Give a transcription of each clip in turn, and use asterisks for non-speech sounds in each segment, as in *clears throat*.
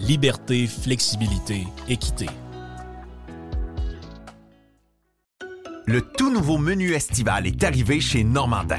liberté, flexibilité, équité. Le tout nouveau menu estival est arrivé chez Normandin.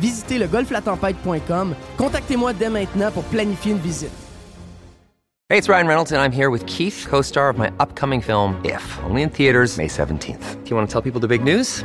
Visitez le golflatempête.com. Contactez-moi dès maintenant pour planifier une visite. Hey, it's Ryan Reynolds, and I'm here with Keith, co star of my upcoming film, If, only in theaters, May 17th. Do you want to tell people the big news?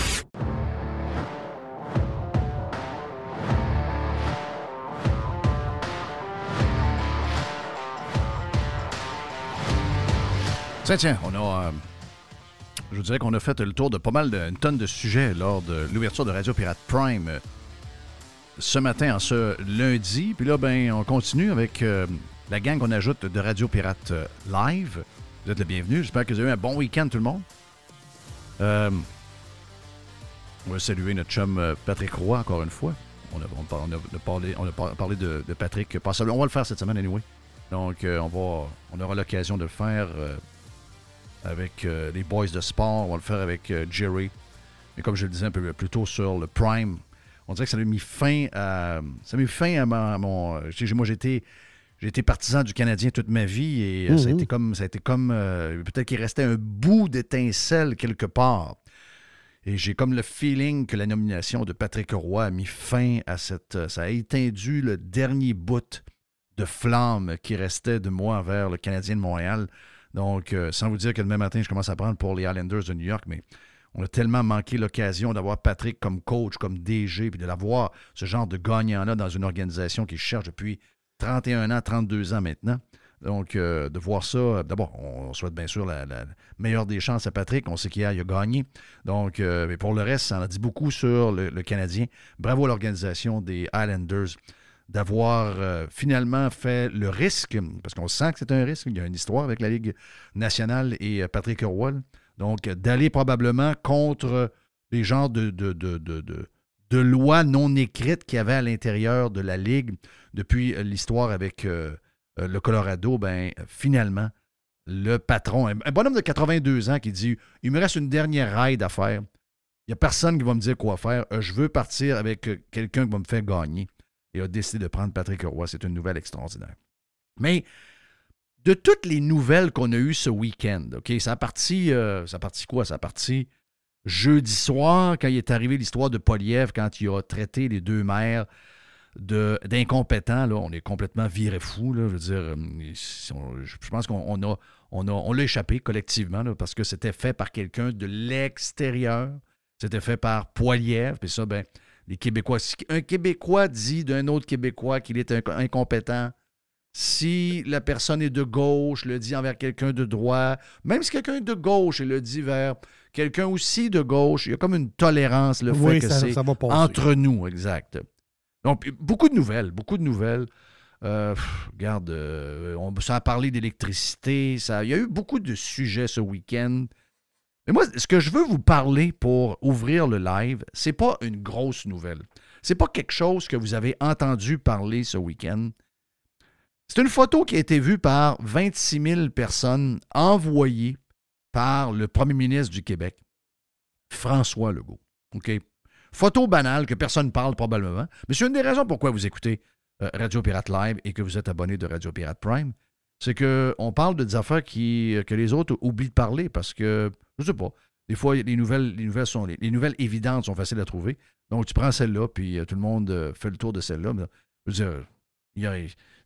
Tiens, on a. euh, je vous dirais qu'on a fait le tour de pas mal, de, une tonne de sujets lors de l'ouverture de Radio Pirate Prime euh, ce matin, en ce lundi. Puis là, ben, on continue avec euh, la gang qu'on ajoute de Radio Pirate Live. Vous êtes le bienvenu. J'espère que vous avez eu un bon week-end, tout le monde. On va saluer notre chum Patrick Roy, encore une fois. On a, parlé, on a par- parlé de, Patrick. passablement. On va le faire cette semaine, anyway. Donc, on, va, on aura l'occasion de le faire avec euh, les boys de sport. On va le faire avec euh, Jerry. Mais comme je le disais un peu plus tôt sur le Prime, on dirait que ça a mis fin à, ça a mis fin à, ma- à mon. euh, Moi, j'ai été, j'ai été partisan du Canadien toute ma vie et ça a été comme. Ça a été comme Peut-être qu'il restait un bout d'étincelle quelque part. Et j'ai comme le feeling que la nomination de Patrick Roy a mis fin à cette. Ça a éteindu le dernier bout de flamme qui restait de moi envers le Canadien de Montréal. Donc, euh, sans vous dire que demain matin, je commence à prendre pour les Islanders de New York, mais on a tellement manqué l'occasion d'avoir Patrick comme coach, comme DG, puis de l'avoir, ce genre de gagnant-là, dans une organisation qui cherche depuis 31 ans, 32 ans maintenant. Donc, euh, de voir ça, euh, d'abord, on, souhaite bien sûr la, meilleure des chances à Patrick. On sait qu'hier, il a gagné. Donc, mais pour le reste, ça en a dit beaucoup sur le, le Canadien. Bravo à l'organisation des Islanders d'avoir euh, finalement fait le risque, parce qu'on sent que c'est un risque. Il y a une histoire avec la Ligue nationale et euh, Patrick Roy. Donc, d'aller probablement contre les genres de, de, de, de, de- lois non écrites qu'il y avait à l'intérieur de la Ligue depuis euh, l'histoire avec le Colorado. Ben, finalement, le patron, un, bonhomme de 82 ans qui dit Il me reste une dernière ride à faire. Il n'y a personne qui va me dire quoi faire. Je veux partir avec quelqu'un qui va me faire gagner. Et a décidé de prendre Patrick Roy. C'est une nouvelle extraordinaire. Mais de toutes les nouvelles qu'on a eues ce week-end, OK, ça a parti, euh, ça a quoi? Ça a parti jeudi soir, quand il est arrivé l'histoire de Poliev, quand il a traité les deux maires d'incompétents, on est complètement viré fou. Je veux dire, euh, je pense qu'on on a, on a, on l'a échappé collectivement parce que c'était fait par quelqu'un de l'extérieur. C'était fait par Poiliev. Puis ça, ben, les Québécois. Si un Québécois dit d'un autre Québécois qu'il est inc- incompétent, Si la personne est de gauche, le dit envers quelqu'un de droit, même si quelqu'un est de gauche et le dit vers quelqu'un aussi de gauche, il y a comme une tolérance, le Oui, fait que c'est entre nous, exact. Donc, beaucoup de nouvelles, beaucoup de nouvelles. Euh, pff, regarde, euh, on, ça a parlé d'électricité, ça, il y a eu beaucoup de sujets ce week-end. Mais moi, ce que je veux vous parler pour ouvrir le live, c'est pas une grosse nouvelle. C'est pas quelque chose que vous avez entendu parler ce week-end. C'est une photo qui a été vue par 26 000 personnes envoyée par le premier ministre du Québec, François Legault. OK? Photo banale que personne ne parle probablement. Mais c'est une des raisons pourquoi vous écoutez euh, Radio Pirate Live et que vous êtes abonné de Radio Pirate Prime. C'est qu'on parle de des affaires euh, que les autres oublient de parler parce que, je sais pas, des fois, les nouvelles, les nouvelles, évidentes sont faciles à trouver. Donc, tu prends celle-là, puis euh, tout le monde euh, fait le tour de celle-là.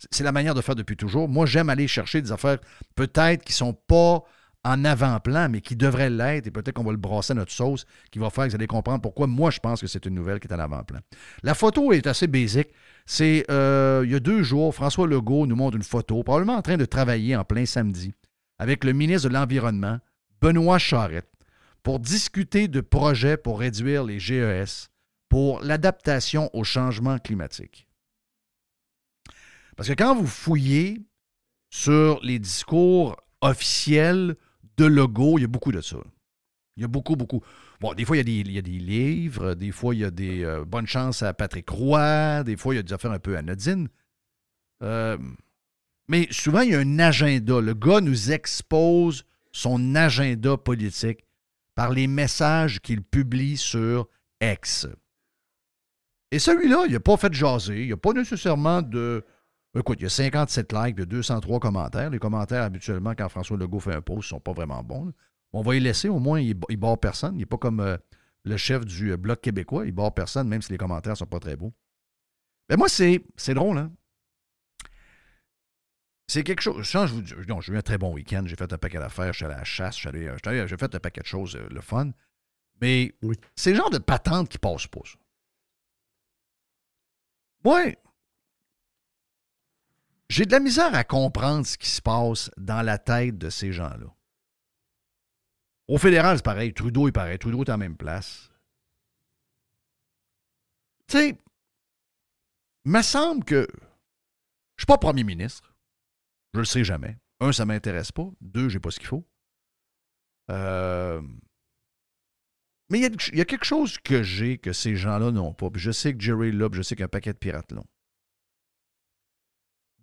C'est la manière de faire depuis toujours. Moi, j'aime aller chercher des affaires peut-être qui sont pas en avant-plan, mais qui devraient l'être, et peut-être qu'on va le brasser à notre sauce, qui va faire que vous allez comprendre pourquoi moi, je pense que c'est une nouvelle qui est en avant-plan. La photo est assez basique. C'est, euh, il y a deux jours, François Legault nous montre une photo, probablement en train de travailler en plein samedi, avec le ministre de l'Environnement, Benoît Charette, pour discuter de projets pour réduire les GES, pour l'adaptation au changement climatique. Parce que quand vous fouillez sur les discours officiels de Legault, il y a beaucoup de ça. Il y a beaucoup, beaucoup. Bon, des fois, il y a des, livres, des fois, il y a des euh, bonnes chances à Patrick Roy, des fois, il y a des affaires un peu anodines. Euh, mais souvent, il y a un agenda. Le gars nous expose son agenda politique par les messages qu'il publie sur X. Et celui-là, il n'a pas fait jaser. Il n'y a pas nécessairement de. Écoute, il y a 57 likes, a 203 commentaires. Les commentaires, habituellement, quand François Legault fait un post, ne sont pas vraiment bons. là. On va y laisser, au moins, il ne barre personne. Il n'est pas comme euh, le chef du euh, Bloc québécois. Il barre personne, même si les commentaires ne sont pas très beaux. Mais moi, c'est c'est drôle, hein? C'est quelque chose. je vous dis- non, j'ai eu un très bon week-end. J'ai fait un paquet d'affaires. Je suis allé à la chasse. allé- J'ai fait un paquet de choses, euh, le fun. Mais Oui. c'est le genre de patente qui passe pas, ça. Moi, j'ai de la misère à comprendre ce qui se passe dans la tête de ces gens-là. Au fédéral, c'est pareil. Trudeau est pareil. Trudeau est la même place. Tu sais, me semble que je suis pas premier ministre. Je le sais jamais. Un, ça m'intéresse pas. Deux, j'ai pas ce qu'il faut. Euh, Mais il y, a, quelque chose que j'ai que ces gens-là n'ont pas. Je sais que Jerry l'a, je sais qu'un paquet de pirates l'ont.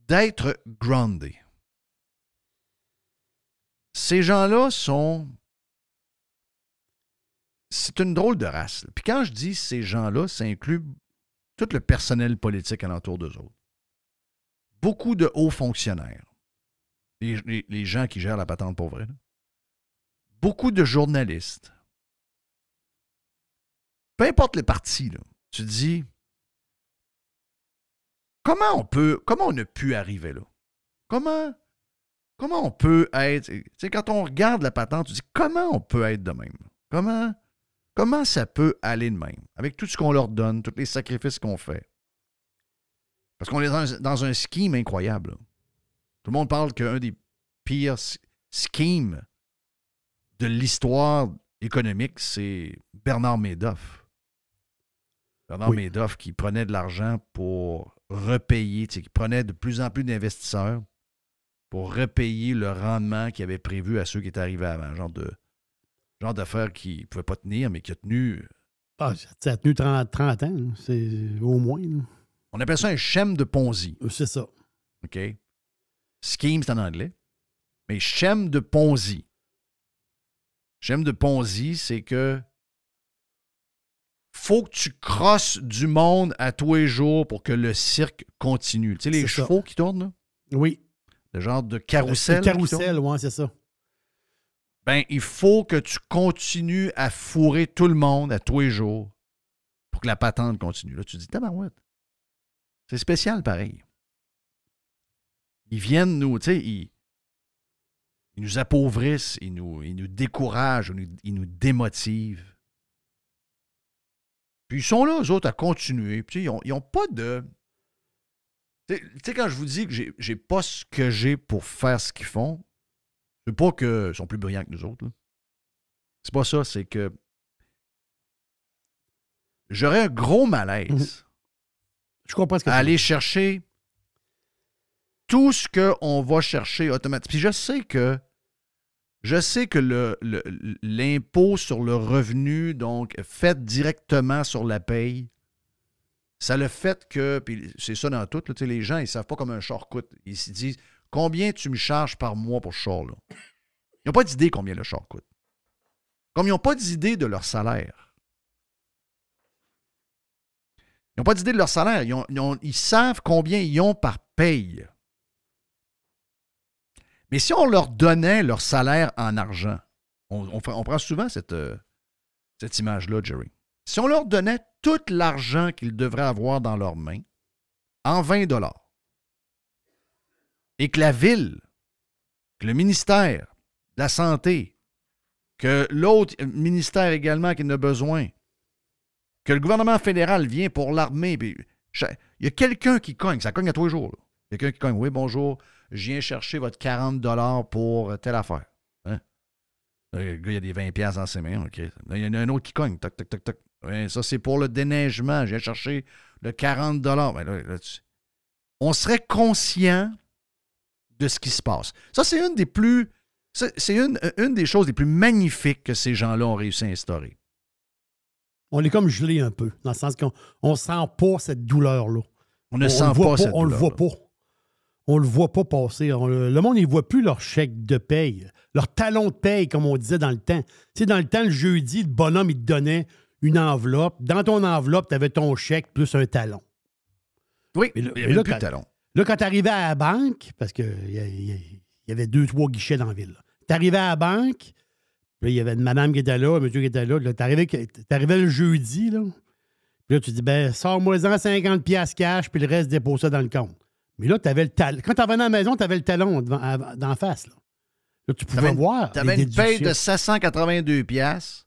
D'être groundé. Ces gens-là sont. C'est une drôle de race. Puis quand je dis ces gens-là, ça inclut tout le personnel politique alentour d'eux autres. Beaucoup de hauts fonctionnaires. Les, les- les gens qui gèrent la patente pour vrai. Beaucoup de journalistes. Peu importe le parti, là, tu dis comment on peut, comment on a pu arriver là? Comment, comment on peut être. Tu sais, quand on regarde la patente, tu dis comment on peut être de même? Comment, comment ça peut aller de même? Avec tout ce qu'on leur donne, tous les sacrifices qu'on fait. Parce qu'on est dans, un- dans un scheme incroyable. là. Tout le monde parle qu'un des pires schemes de l'histoire économique, c'est Bernard Madoff. Bernard Oui. Madoff qui prenait de l'argent pour repayer, tu sais, qui prenait de plus en plus d'investisseurs pour repayer le rendement qu'il avait prévu à ceux qui étaient arrivés avant. Genre de genre d'affaires qui ne pouvaient pas tenir, mais qui a tenu. Ah, ça, a tenu 30, 30 ans, c'est au moins. là. On appelle ça un schème de Ponzi. Euh, C'est ça. OK? Scheme, c'est en anglais. Mais schème de Ponzi. Schème de Ponzi, c'est que faut que tu crosses du monde à tous les jours pour que le cirque continue. Tu sais, les ça. chevaux qui tournent, là? Oui. Le genre de carrousel. le. Carrousel, oui, c'est ça. Ben, il faut que tu continues à fourrer tout le monde à tous les jours pour que la patente continue. Là, tu te dis, tabarouette. C'est spécial pareil. Ils viennent nous, tu sais, ils, ils nous appauvrissent, ils nous, ils nous découragent, ils nous, ils nous démotivent. Puis ils sont là, eux autres, à continuer. Puis, tu sais, ils n'ont pas de. Tu sais- quand je vous dis que j'ai- pas ce que j'ai pour faire ce qu'ils font, c'est pas qu'ils sont plus brillants que nous autres. C'est pas ça, c'est que j'aurais un gros malaise Mhm. Je comprends ce que à aller chercher tout ce qu'on va chercher automatiquement. Puis je sais que je sais que l'impôt sur le revenu, donc fait directement sur la paye, ça le fait que, puis c'est ça dans tout, les gens, ils ne savent pas comme un char coûte. Ils se disent combien tu me charges par mois pour ce char-là? Ils n'ont pas d'idée combien le char coûte. Comme ils n'ont pas d'idée de leur salaire. Ils n'ont pas d'idée de leur salaire. Ils, ils savent combien ils ont par paye. Mais si on leur donnait leur salaire en argent, on, prend souvent cette, euh, cette image-là, Jerry. Si on leur donnait tout l'argent qu'ils devraient avoir dans leurs mains en 20 dollars, et que la ville, que le ministère de la Santé, que l'autre ministère également qui en a besoin, que le gouvernement fédéral vient pour l'armée, il y a quelqu'un qui cogne, ça cogne à tous les jours. Quelqu'un qui cogne, oui, bonjour, je viens chercher votre 40 dollars pour telle affaire. Hein? Le gars, il y a des 20 pièces dans ses mains, OK. Là, il y en a un autre qui cogne, toc, toc, toc, toc. Ouais, ça, c'est pour le déneigement, je viens chercher le 40 dollars. Ben là, là, tu- On serait conscient de ce qui se passe. Ça, c'est une des plus... C'est une, une des choses les plus magnifiques que ces gens-là ont réussi à instaurer. On est comme gelé un peu, dans le sens qu'on on sent pas cette douleur-là. On ne On sent le voit pas, cette On le voit pas. On le voit pas passer. On le, monde, il voit plus leur chèque de paye, leur talon de paye, comme on disait dans le temps. Tu sais, dans le temps, le jeudi, le bonhomme, il te donnait une enveloppe. Dans ton enveloppe, tu avais ton chèque plus un talon. Oui, Mais là- il y mais avait là, plus de talons. Là, quand tu arrivais à la banque, parce qu'il y, y avait deux, trois guichets dans la ville. Tu arrivais à la banque, puis il y avait une madame qui était là, un monsieur qui était là. là tu arrivais, le jeudi, là. Puis là, tu dis, ben, sors-moi-en 50 pièces cash, puis le reste, dépose ça dans le compte. Mais là, tu avais le talon. Quand tu revenais à la maison, tu avais le talon d'en face. Là, Là, tu pouvais voir. T'avais les une paye de déductions. 782 pièces,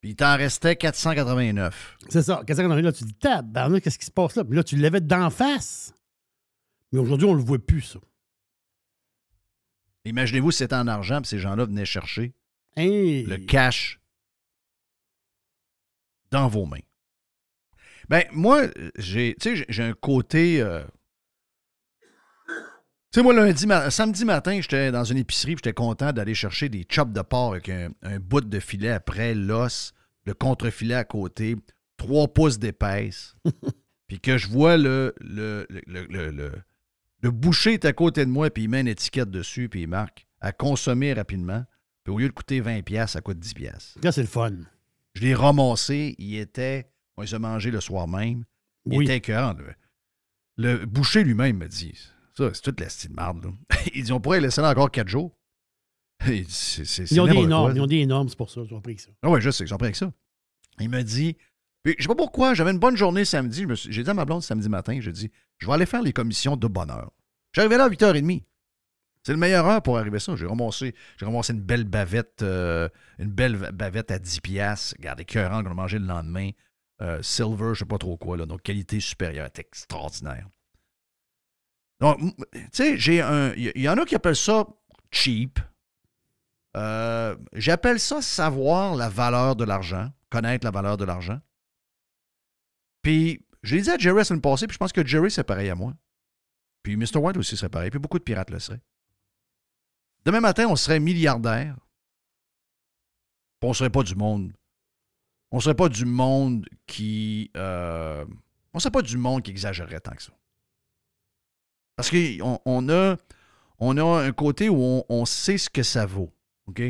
puis il t'en restait 489. C'est ça. Qu'est-ce qu'on arrive là? Tu dis, tabarnak, qu'est-ce qui se passe là? Puis là, tu le levais d'en face. Mais aujourd'hui, on le voit plus, ça. Imaginez-vous c'était en argent, puis ces gens-là venaient chercher Hey! le cash dans vos mains. Ben, moi, j'ai, tu sais, j'ai- j'ai un côté. euh, Tu sais, moi, lundi, ma- samedi matin, j'étais dans une épicerie, j'étais content d'aller chercher des chops de porc avec un, un bout de filet après, l'os, le contre-filet à côté, trois pouces d'épaisse. *laughs* puis que je vois le, le, le, le, le- boucher est à côté de moi, puis il met une étiquette dessus, puis il marque à consommer rapidement. Puis au lieu de coûter 20$, piastres, ça coûte 10$. piastres. Là, c'est le fun. Je l'ai ramassé. Il était. On les a mangés le soir même. Il Oui. était écœurant. Le, le boucher lui-même me dit Ça, c'est toute la style marde. Là. Il dit On pourrait laisser là encore quatre jours. *laughs* Dit, Ils ont des normes. Ils ont des normes, c'est pour ça. Ils ont pris ça. Ah ouais, je sais, ils ont pris avec ça. Il me dit. Puis, je sais pas pourquoi, j'avais une bonne journée samedi. J'ai dit à ma blonde samedi matin, je dis Je vais aller faire les commissions de bonne heure. J'arrivais là à 8h30. C'est le meilleure heure pour arriver à ça. J'ai ramassé, j'ai une belle bavette, euh, une belle bavette à 10 piastres. Regardez, écœurant qu'on a mangé le lendemain. Euh, silver, je sais pas trop quoi, là. Donc, qualité supérieure, c'est extraordinaire. Donc, tu sais, j'ai un. Il y, il y en a qui appellent ça cheap. Euh, J'appelle ça savoir la valeur de l'argent, connaître la valeur de l'argent. Puis, je l'ai dit à Jerry la semaine passée, puis je pense que Jerry, c'est pareil à moi. Puis Mr. White aussi serait pareil, puis beaucoup de pirates le seraient. Demain matin, on serait milliardaire. Puis on serait pas du monde. On serait pas du monde qui. euh, on serait pas du monde qui exagérerait tant que ça. Parce qu'on on a, on a un côté où on, on sait ce que ça vaut. OK?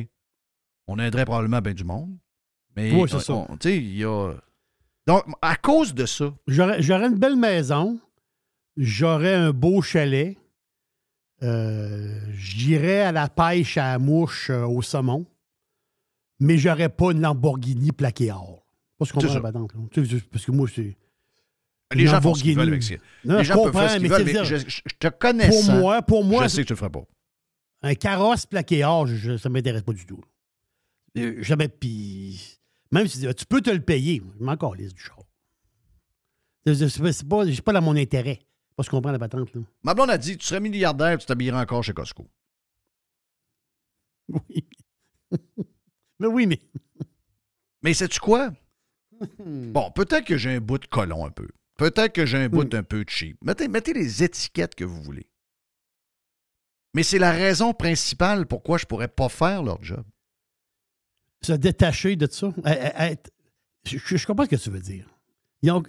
On aiderait probablement bien du monde. Mais Oui, c'est ça. tu sais, il y a. Donc, à cause de ça, J'aurais une belle maison. J'aurais un beau chalet. Euh, J'irais à la pêche à la mouche euh, au saumon. Mais j'aurais pas une Lamborghini plaquée or. Pas ce qu'on Parce que moi, c'est. Les gens font ce qu'ils veulent avec ça. Non, les je gens peuvent comprends, faire ce qu'ils mais veulent, c'est mais dire, je, te connais Pour moi, pour moi, je sais que tu le ferais pas. un carrosse plaqué or, je- je- ça ne m'intéresse pas du tout. Euh, Jamais. Puis. Même si tu peux te le payer, je m'en calisse du char. C'est c'est pas, c'est pas, c'est pas dans mon intérêt. Pas se comprendre la patente, là. Ma blonde a dit Tu serais milliardaire, tu t'habillerais encore chez Costco. *laughs* Oui. mais oui, mais. Mais sais-tu quoi? *laughs* Bon, peut-être que j'ai un bout de colon un peu. Peut-être que j'ai un bout un peu cheap. Mettez, mettez les étiquettes que vous voulez. Mais c'est la raison principale pourquoi je pourrais pas faire leur job. Se détacher de ça. Eh, eh, être- Je, comprends ce que tu veux dire. Ont-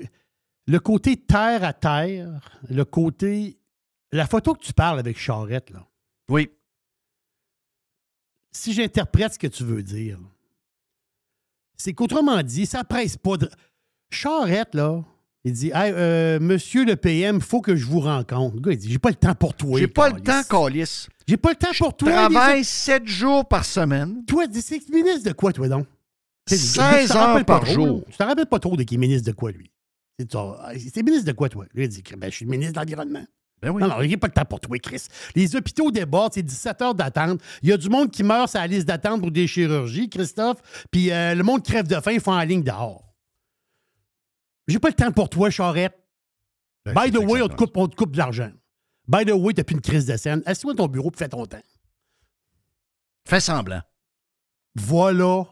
le côté terre à terre, le côté. La photo que tu parles avec Charrette, là. Oui. si j'interprète ce que tu veux dire, c'est qu'autrement dit, ça presse pas de. Charrette, là, il dit Hey, euh, Monsieur le PM, faut que je vous rencontre. Le gars, il dit J'ai pas le temps pour toi. J'ai pas le temps, Calis. J'ai pas le temps pour toi. Travaille sept jours par semaine. Toi, c'est ministre de quoi, toi, donc? 16 Tu t'en rappelles heures par trop, jour. Tu te rappelles pas trop de qui est ministre de quoi, lui? C'est ministre de quoi, toi? Lui, il dit ben, Je suis ministre de l'Environnement. Ben oui. Non, non, il n'y a pas le temps pour toi, Chris. Les hôpitaux débordent, c'est 17 heures d'attente. Il y a du monde qui meurt sur la liste d'attente pour des chirurgies, Christophe. Puis euh, le monde crève de faim, ils font en ligne dehors. J'ai pas le temps pour toi, Charrette. Ben, By the way, on te coupe, on te coupe de l'argent. By the way, t'as plus une crise de scène. Assieds-toi à ton bureau et fais ton temps. Fais semblant. Voilà.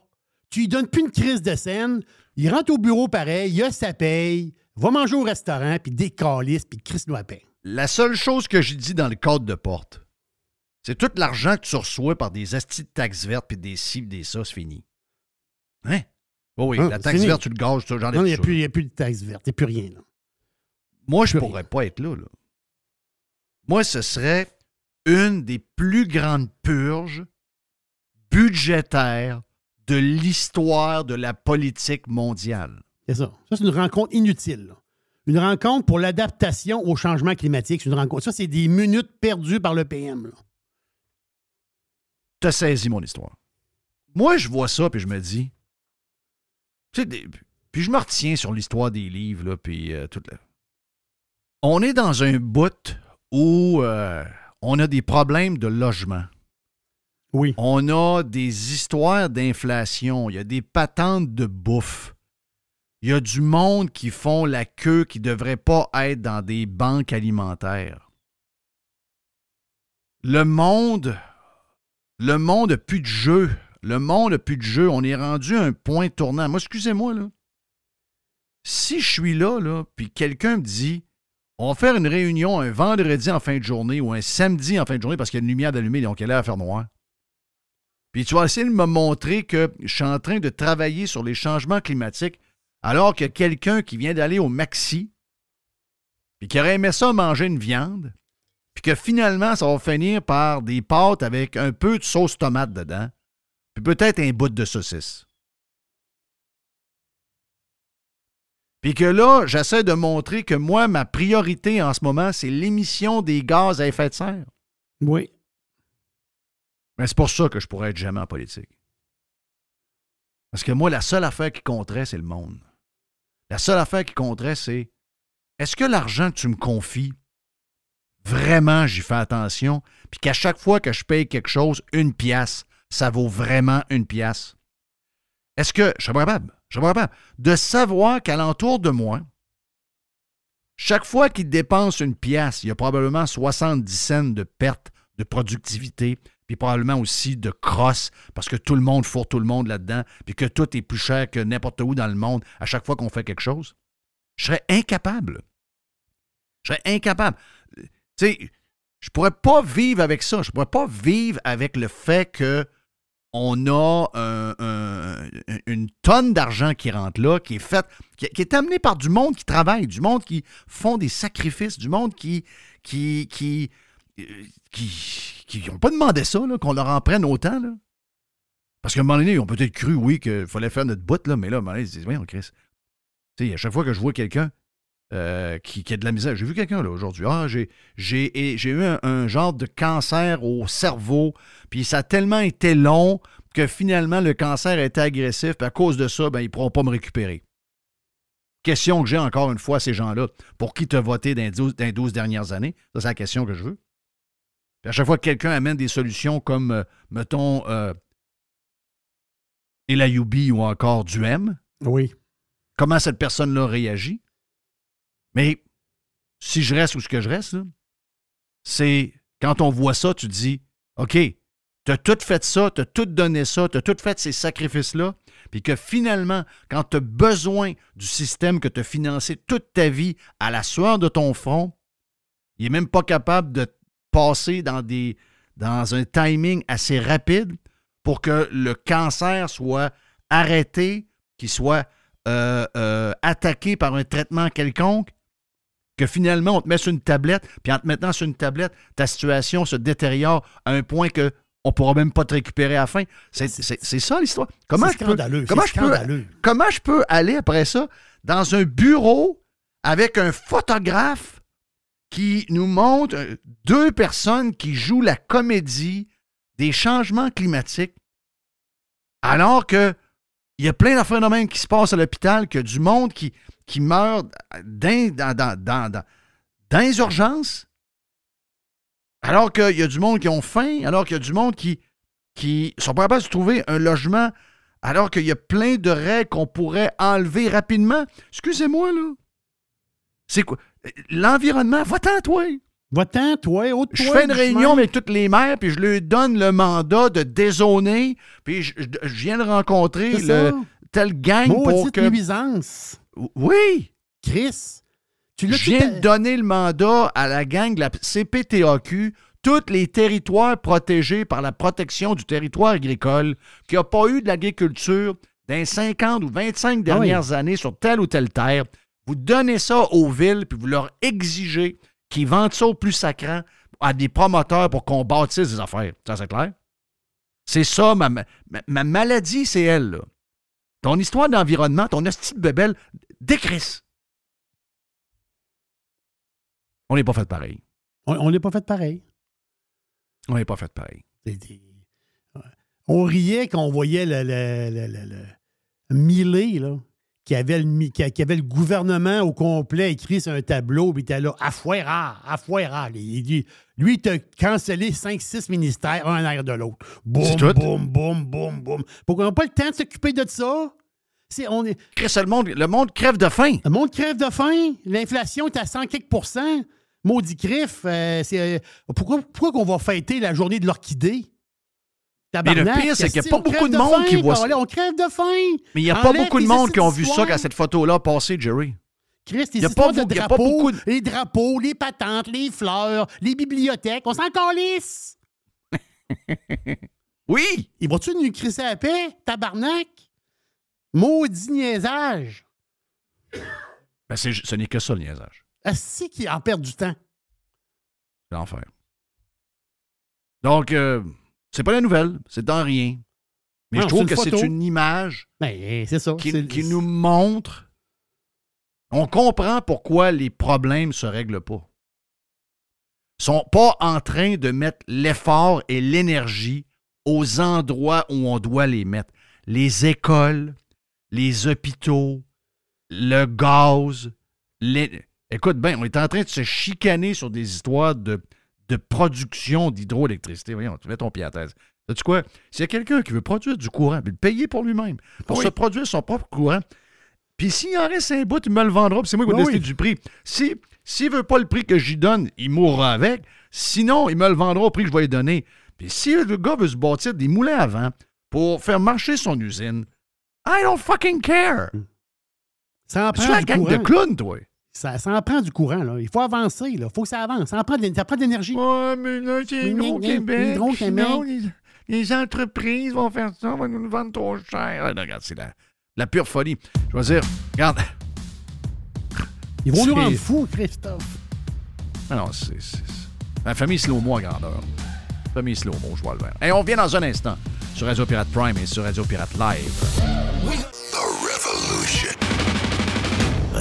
Tu lui donnes plus une crise de scène. Il rentre au bureau pareil, il a sa paye, va manger au restaurant, puis décalisse, puis Chris nous la paye. La seule chose que j'ai dit dans le cadre de porte, c'est tout l'argent que tu reçois par des astis de taxes vertes puis des ci, des ça, c'est fini. Hein? Oh oui, Hein, la taxe verte, tu le gages, ai Non, il n'y a, plus- y a plus de taxe verte, il n'y a plus rien. Là. Moi, je plus pourrais pas être là, là. Moi, ce serait une des plus grandes purges budgétaires de l'histoire de la politique mondiale. C'est ça. Ça, c'est une rencontre inutile. là. Une rencontre pour l'adaptation au changement climatique. C'est une rencontre. Ça, c'est des minutes perdues par le PM. là. T'as saisi mon histoire. Moi, je vois ça, puis je me dis. Tu sais, des- puis je me retiens sur l'histoire des livres, là, puis euh, tout. là. On est dans un bout où euh, on a des problèmes de logement. Oui. On a des histoires d'inflation. Il y a des patentes de bouffe. Il y a du monde qui font la queue qui ne devrait pas être dans des banques alimentaires. Le monde, le monde n'a plus de jeu. Le monde n'a plus de jeu. On est rendu à un point tournant. Moi, excusez-moi, là. Si je suis là, puis quelqu'un me dit on va faire une réunion un vendredi en fin de journée ou un samedi en fin de journée parce qu'il y a une lumière d'allumée, donc y a à faire noir. Puis tu vas essayer de me montrer que je suis en train de travailler sur les changements climatiques alors que quelqu'un qui vient d'aller au Maxi, puis qui aurait aimé ça manger une viande, puis que finalement, ça va finir par des pâtes avec un peu de sauce tomate dedans, puis peut-être un bout de saucisse. Puis que là, j'essaie de montrer que moi, ma priorité en ce moment, c'est l'émission des gaz à effet de serre. Oui. Mais c'est pour ça que je pourrais être jamais en politique. Parce que moi, la seule affaire qui compterait, c'est le monde. La seule affaire qui compterait, c'est est-ce que l'argent que tu me confies, vraiment j'y fais attention, puis qu'à chaque fois que je paye quelque chose, une pièce, ça vaut vraiment une pièce? Est-ce que je pas capable, je pas capable de savoir qu'alentour de moi, chaque fois qu'il dépense une pièce, il y a probablement 70 cents de perte de productivité, puis probablement aussi de crosse, parce que tout le monde fourre tout le monde là-dedans, puis que tout est plus cher que n'importe où dans le monde à chaque fois qu'on fait quelque chose. Je serais incapable. Je serais incapable. Tu sais, je pourrais pas vivre avec ça. Je pourrais pas vivre avec le fait que on a un- un- une tonne d'argent qui rentre là, qui est faite, qui, est amené par du monde qui travaille, du monde qui font des sacrifices, du monde qui qui qui euh, qui n'ont pas demandé ça, qu'on leur en prenne autant. Là. Parce qu'à un moment donné, ils ont peut-être cru, oui, qu'il fallait faire notre bout, là, mais là, à un moment donné, ils se disent, on Chris. À chaque fois que je vois quelqu'un euh, qui, qui a de la misère, j'ai vu quelqu'un là aujourd'hui, ah, j'ai, j'ai, et j'ai eu un, un genre de cancer au cerveau, puis ça a tellement été long que finalement, le cancer a été agressif, puis à cause de ça, ben, ils ne pourront pas me récupérer. Question que j'ai encore une fois à ces gens-là. Pour qui as voté dans les 12, dans les 12 dernières années? Ça, c'est la question que je veux. Puis à chaque fois que quelqu'un amène des solutions comme, euh, mettons, euh, Elayoubi ou encore Duhem, Oui. comment cette personne-là réagit? Mais si je reste ou ce que je reste, c'est quand on voit ça, tu dis OK, tu as tout fait ça, tu as tout donné ça, tu as tout fait ces sacrifices-là, puis que finalement, quand tu as besoin du système que tu as financé toute ta vie à la sueur de ton front, il n'est même pas capable de passer dans, des, dans un timing assez rapide pour que le cancer soit arrêté, qu'il soit euh, euh, attaqué par un traitement quelconque, que finalement on te met sur une tablette, puis en te mettant sur une tablette, ta situation se détériore à un point que on pourra même pas te récupérer à la fin. C'est ça l'histoire. Comment, je peux, comment, je peux, comment je peux aller après ça dans un bureau avec un photographe qui nous montre euh, deux personnes qui jouent la comédie des changements climatiques alors que il y a plein de phénomènes qui se passent à l'hôpital, a du monde qui, qui meurt dans les urgences, alors qu'il y a du monde qui ont faim, alors qu'il y a du monde qui qui sont pas capables de trouver un logement, alors qu'il y a plein de règles qu'on pourrait enlever rapidement. Excusez-moi, là. C'est quoi? L'environnement, va-t'en, toi. Va-t'en, toi, Je fais une réunion avec toutes les maires, puis je leur donne le mandat de dézoner, puis je, viens de rencontrer le, tel gang pour que... nuisance. Oui. Chris. Tu je viens de donner le mandat à la gang de la CPTAQ, tous les territoires protégés par la protection du territoire agricole, qui n'a pas eu de l'agriculture dans les 50 ou 25 ah dernières années sur telle ou telle terre. Vous donnez ça aux villes, puis vous leur exigez qui vendent ça au plus sacrant à des promoteurs pour qu'on bâtisse des affaires. Ça, c'est clair? C'est ça, ma, ma, maladie, c'est elle. Là. Ton histoire d'environnement, ton hostie de bébelle, décrisse. On n'est pas fait pareil. On n'est pas fait pareil. On n'est pas fait pareil. On riait quand on voyait le, le, le, le là qui avait, le, qui, avait le gouvernement au complet écrit sur un tableau, puis il était là, afuera, afuera. Il dit, lui, il t'a cancellé 5-6 ministères, un en arrière de l'autre. Boum, boum, boum, boum, boum. Pourquoi on n'a pas le temps de s'occuper de ça? C'est, on est... le, monde, le monde crève de faim. Le monde crève de faim. L'inflation est à 100 quelques pourcents. Maudit crif. Euh, euh, pourquoi, pourquoi qu'on va fêter la journée de l'orchidée? Mais le pire, c'est qu'il n'y a pas beaucoup de monde qui voit ça. On crève de faim. Mais il n'y a pas beaucoup de monde qui ont vu ça quand cette photo-là passée, Jerry. Christ, il y a pas, de drapeaux, les drapeaux, les patentes, les fleurs, les bibliothèques. On s'en calisse. *laughs* oui. Il va-tu nous crisser à paix, tabarnak? Maudit niaisage. Ben ce n'est que ça, le niaisage. Est-ce qu'il en perd du temps? C'est l'enfer. Donc, euh, c'est pas la nouvelle, c'est dans rien. Mais je trouve que c'est une image ben, ça. Qui, nous montre. On comprend pourquoi les problèmes se règlent pas. Ils sont pas en train de mettre l'effort et l'énergie aux endroits où on doit les mettre. Les écoles, les hôpitaux, le gaz. Les... Écoute bien, on est en train de se chicaner sur des histoires de de production d'hydroélectricité. Voyons, tu mets ton pied à thèse. Sais-tu quoi? S'il y a quelqu'un qui veut produire du courant, puis le payer pour lui-même, pour se produire son propre courant, puis s'il en reste un bout, il me le vendra, puis c'est moi qui vais décider du prix. Si s'il ne veut pas le prix que j'y donne, il mourra avec. Sinon, il me le vendra au prix que je vais lui donner. Puis si le gars veut se bâtir des moulins à vent pour faire marcher son usine, I don't fucking care. Ça en prend la gang de clowns, toi? Ça, ça, en prend du courant. Là. Il faut avancer. Il faut que ça avance. Ça, en prend de, ça prend de l'énergie. Ouais, mais là, c'est Hydro-Québec. Hydro les, les, entreprises vont faire ça, vont nous vendre trop cher. regarde, c'est la, la, pure folie. Je vais dire, regarde. Ils vont nous rendre fous, Christophe. Ah non, c'est. La famille Slow-Mo à grandeur. Famille Slow-Mo, je vois le vert. Et on revient dans un instant sur Radio Pirate Prime et sur Radio Pirate Live. Revolution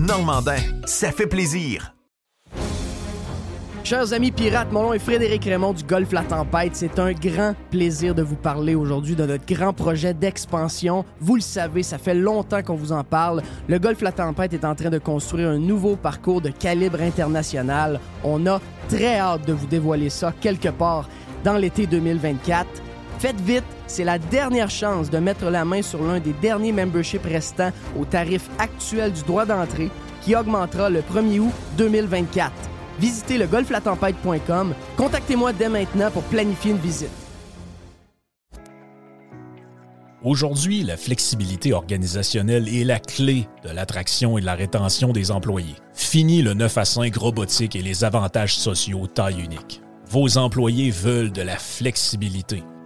Normandin, ça fait plaisir. Chers amis pirates, mon nom est Frédéric Raymond du Golfe La Tempête. C'est un grand plaisir de vous parler aujourd'hui de notre grand projet d'expansion. Vous le savez, ça fait longtemps qu'on vous en parle. Le Golfe La Tempête est en train de construire un nouveau parcours de calibre international. On a très hâte de vous dévoiler ça quelque part dans l'été 2024. Faites vite, c'est la dernière chance de mettre la main sur l'un des derniers memberships restants au tarif actuel du droit d'entrée qui augmentera le 1er août 2024. Visitez le golflatempête.com. Contactez-moi dès maintenant pour planifier une visite. Aujourd'hui, la flexibilité organisationnelle est la clé de l'attraction et de la rétention des employés. Fini le 9 à 5 robotique et les avantages sociaux taille unique. Vos employés veulent de la flexibilité.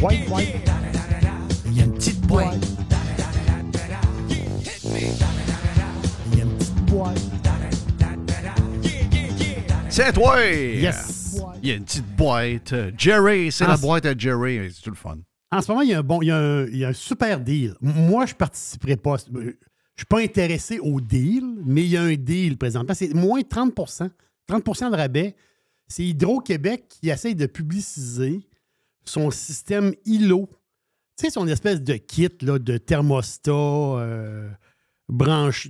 Boîte, boîte. Il y a une petite boîte. Il y a une petite boîte. C'est toi! Yes! Il y a une petite boîte. Jerry, c'est la boîte à Jerry. C'est tout le fun. En ce moment, il y a un, bon, il y a un, il y a un super deal. Moi, je ne participerai pas. Je ne suis pas intéressé au deal, mais il y a un deal présentement. C'est moins 30% 30% de rabais. C'est Hydro-Québec qui essaye de publiciser son système ILO. Tu sais, son espèce de kit là, de thermostat, euh,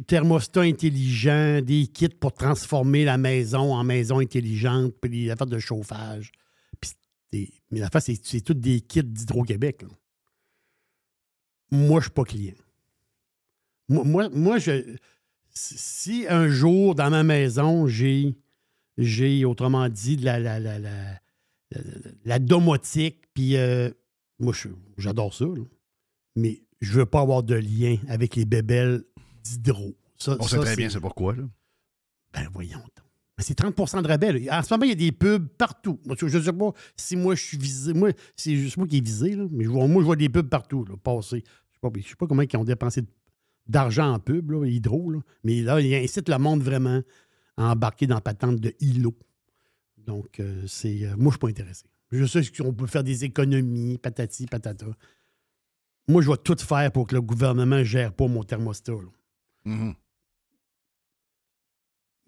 thermostat intelligent, des kits pour transformer la maison en maison intelligente, puis des affaires de chauffage. Puis mais la c'est c'est tous des kits d'Hydro-Québec. Moi, je suis pas client. Moi, moi, je, si un jour dans ma maison, j'ai, j'ai autrement dit, de la, la, la, la- domotique, puis euh, moi, j'adore ça, là. mais je veux pas avoir de lien avec les bébelles d'hydro. Ça- On ça, sait très bien c'est pourquoi. Là. ben voyons. Mais c'est 30% de rabais. là. En ce moment, il y a des pubs partout. Je ne sais pas si moi je suis visé. Moi, c'est juste moi qui est visé, là. mais je vois, moi, je vois des pubs partout passer. Je ne sais, pas comment ils ont dépensé d'argent en pub, là, hydro. Là. Mais là, il incite le monde vraiment à embarquer dans la patente de îlot. Donc, euh, c'est. euh, moi, je ne suis pas intéressé. Je sais qu'on peut faire des économies, patati, patata. Moi, je vais tout faire pour que le gouvernement ne gère pas mon thermostat. là. Mhm.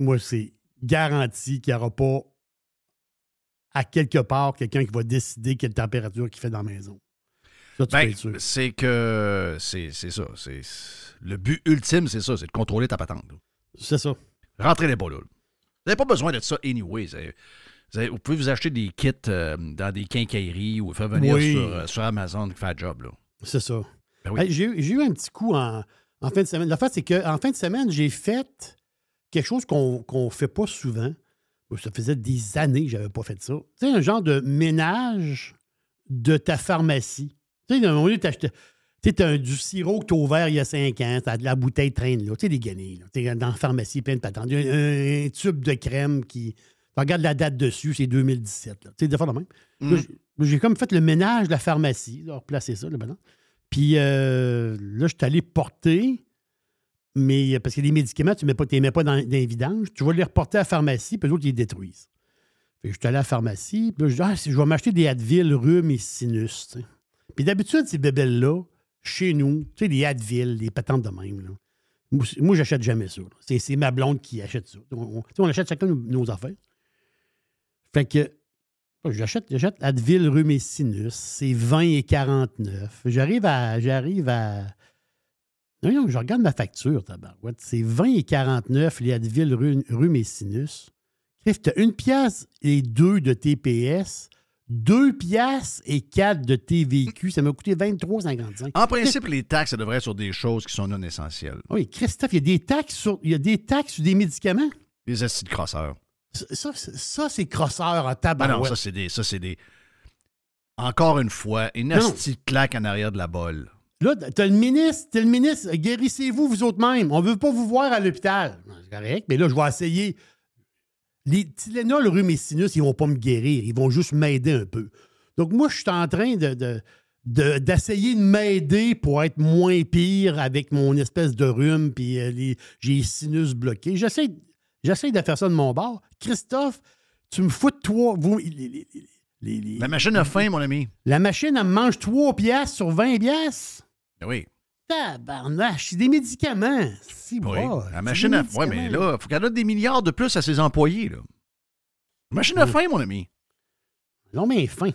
moi, c'est garanti qu'il n'y aura pas à quelque part quelqu'un qui va décider quelle température qu'il fait dans la maison. Ben, c'est que c'est ça. c'est Le but ultime, c'est ça, c'est de contrôler ta patente. C'est ça. Rentrez-les pas là. là. Vous n'avez pas besoin de ça anyway. Vous, avez- pouvez vous acheter des kits euh, dans des quincailleries ou faire venir Oui. sur, euh, sur Amazon qui fait le job. Là. C'est ça. Ben oui. Hey, j'ai, eu- un petit coup en, en fin de semaine. La fait, c'est qu'en fin de semaine, j'ai fait quelque chose qu'on ne fait pas souvent. Ça faisait des années que je n'avais pas fait ça. Tu sais, un genre de ménage de ta pharmacie. Tu sais, à un moment donné, t'achetais- tu sais, t'as un- du sirop que tu as ouvert il y a cinq ans, t'as de la bouteille traîne là. Tu sais, des. Tu sais, dans la pharmacie, plein de patentes. Un, un tube de crème qui. Tu regardes la date dessus, c'est 2017. Là. Tu sais, des fois, de même. Là, j'ai- comme fait le ménage de la pharmacie, là, replacer ça, là, maintenant. Puis euh, là, je suis allé porter, mais euh, parce que les médicaments, tu ne les mets pas dans, dans les vidanges, tu vas les reporter à la pharmacie, puis eux autres, ils les détruisent. Fait que je suis allé à la pharmacie, puis là, je dis, ah, je vais m'acheter des Advil, rhume et sinus. Puis d'habitude, ces bébelles-là, chez nous, tu sais, des Advil, des patentes de même, là. Moi, j'achète jamais ça. C'est, ma blonde qui achète ça. On, achète chacun nos, nos affaires. Fait que J'achète, j'achète Advil sinus. C'est 20 et 49. J'arrive à. J'arrive à. Non, non, je regarde ma facture, tabarouette. C'est 20 et 49, les Advil et sinus. Tu as une pièce et deux de TPS, deux pièces et quatre de TVQ. Ça m'a coûté 23,55. En principe, les taxes, ça devrait être sur des choses qui sont non essentielles. Oui, Christophe, il y a des taxes sur, il y a des taxes sur des médicaments? Les acides de crosseurs. Ça, ça, c'est crosseur en Ah tabarouette. non, ça, c'est des. Ça, c'est des. Encore une fois, une de claque en arrière de la bolle. Là, t'as le ministre, t'as le ministre, guérissez-vous vous autres mêmes. On veut pas vous voir à l'hôpital. C'est correct, mais là, je vais essayer. les Tylenol, rhume et sinus, ils vont pas me guérir. Ils vont juste m'aider un peu. Donc, moi, je suis en train de, de- de- d'essayer de, m'aider pour être moins pire avec mon espèce de rhume, puis euh, j'ai les sinus bloqués. J'essaie, j'essaie de faire ça de mon bord. Christophe, tu me fous de toi. Vous, les- La machine a faim, mon ami. la machine, elle me mange 3 piastres sur 20 piastres? Ben Oui. Tabarnache, c'est des médicaments. Si, Oui. bon, la machine a faim. Ouais, mais là, il faut qu'elle donne des milliards de plus à ses employés. Là. La machine a faim, mon ami. Non, mais fin.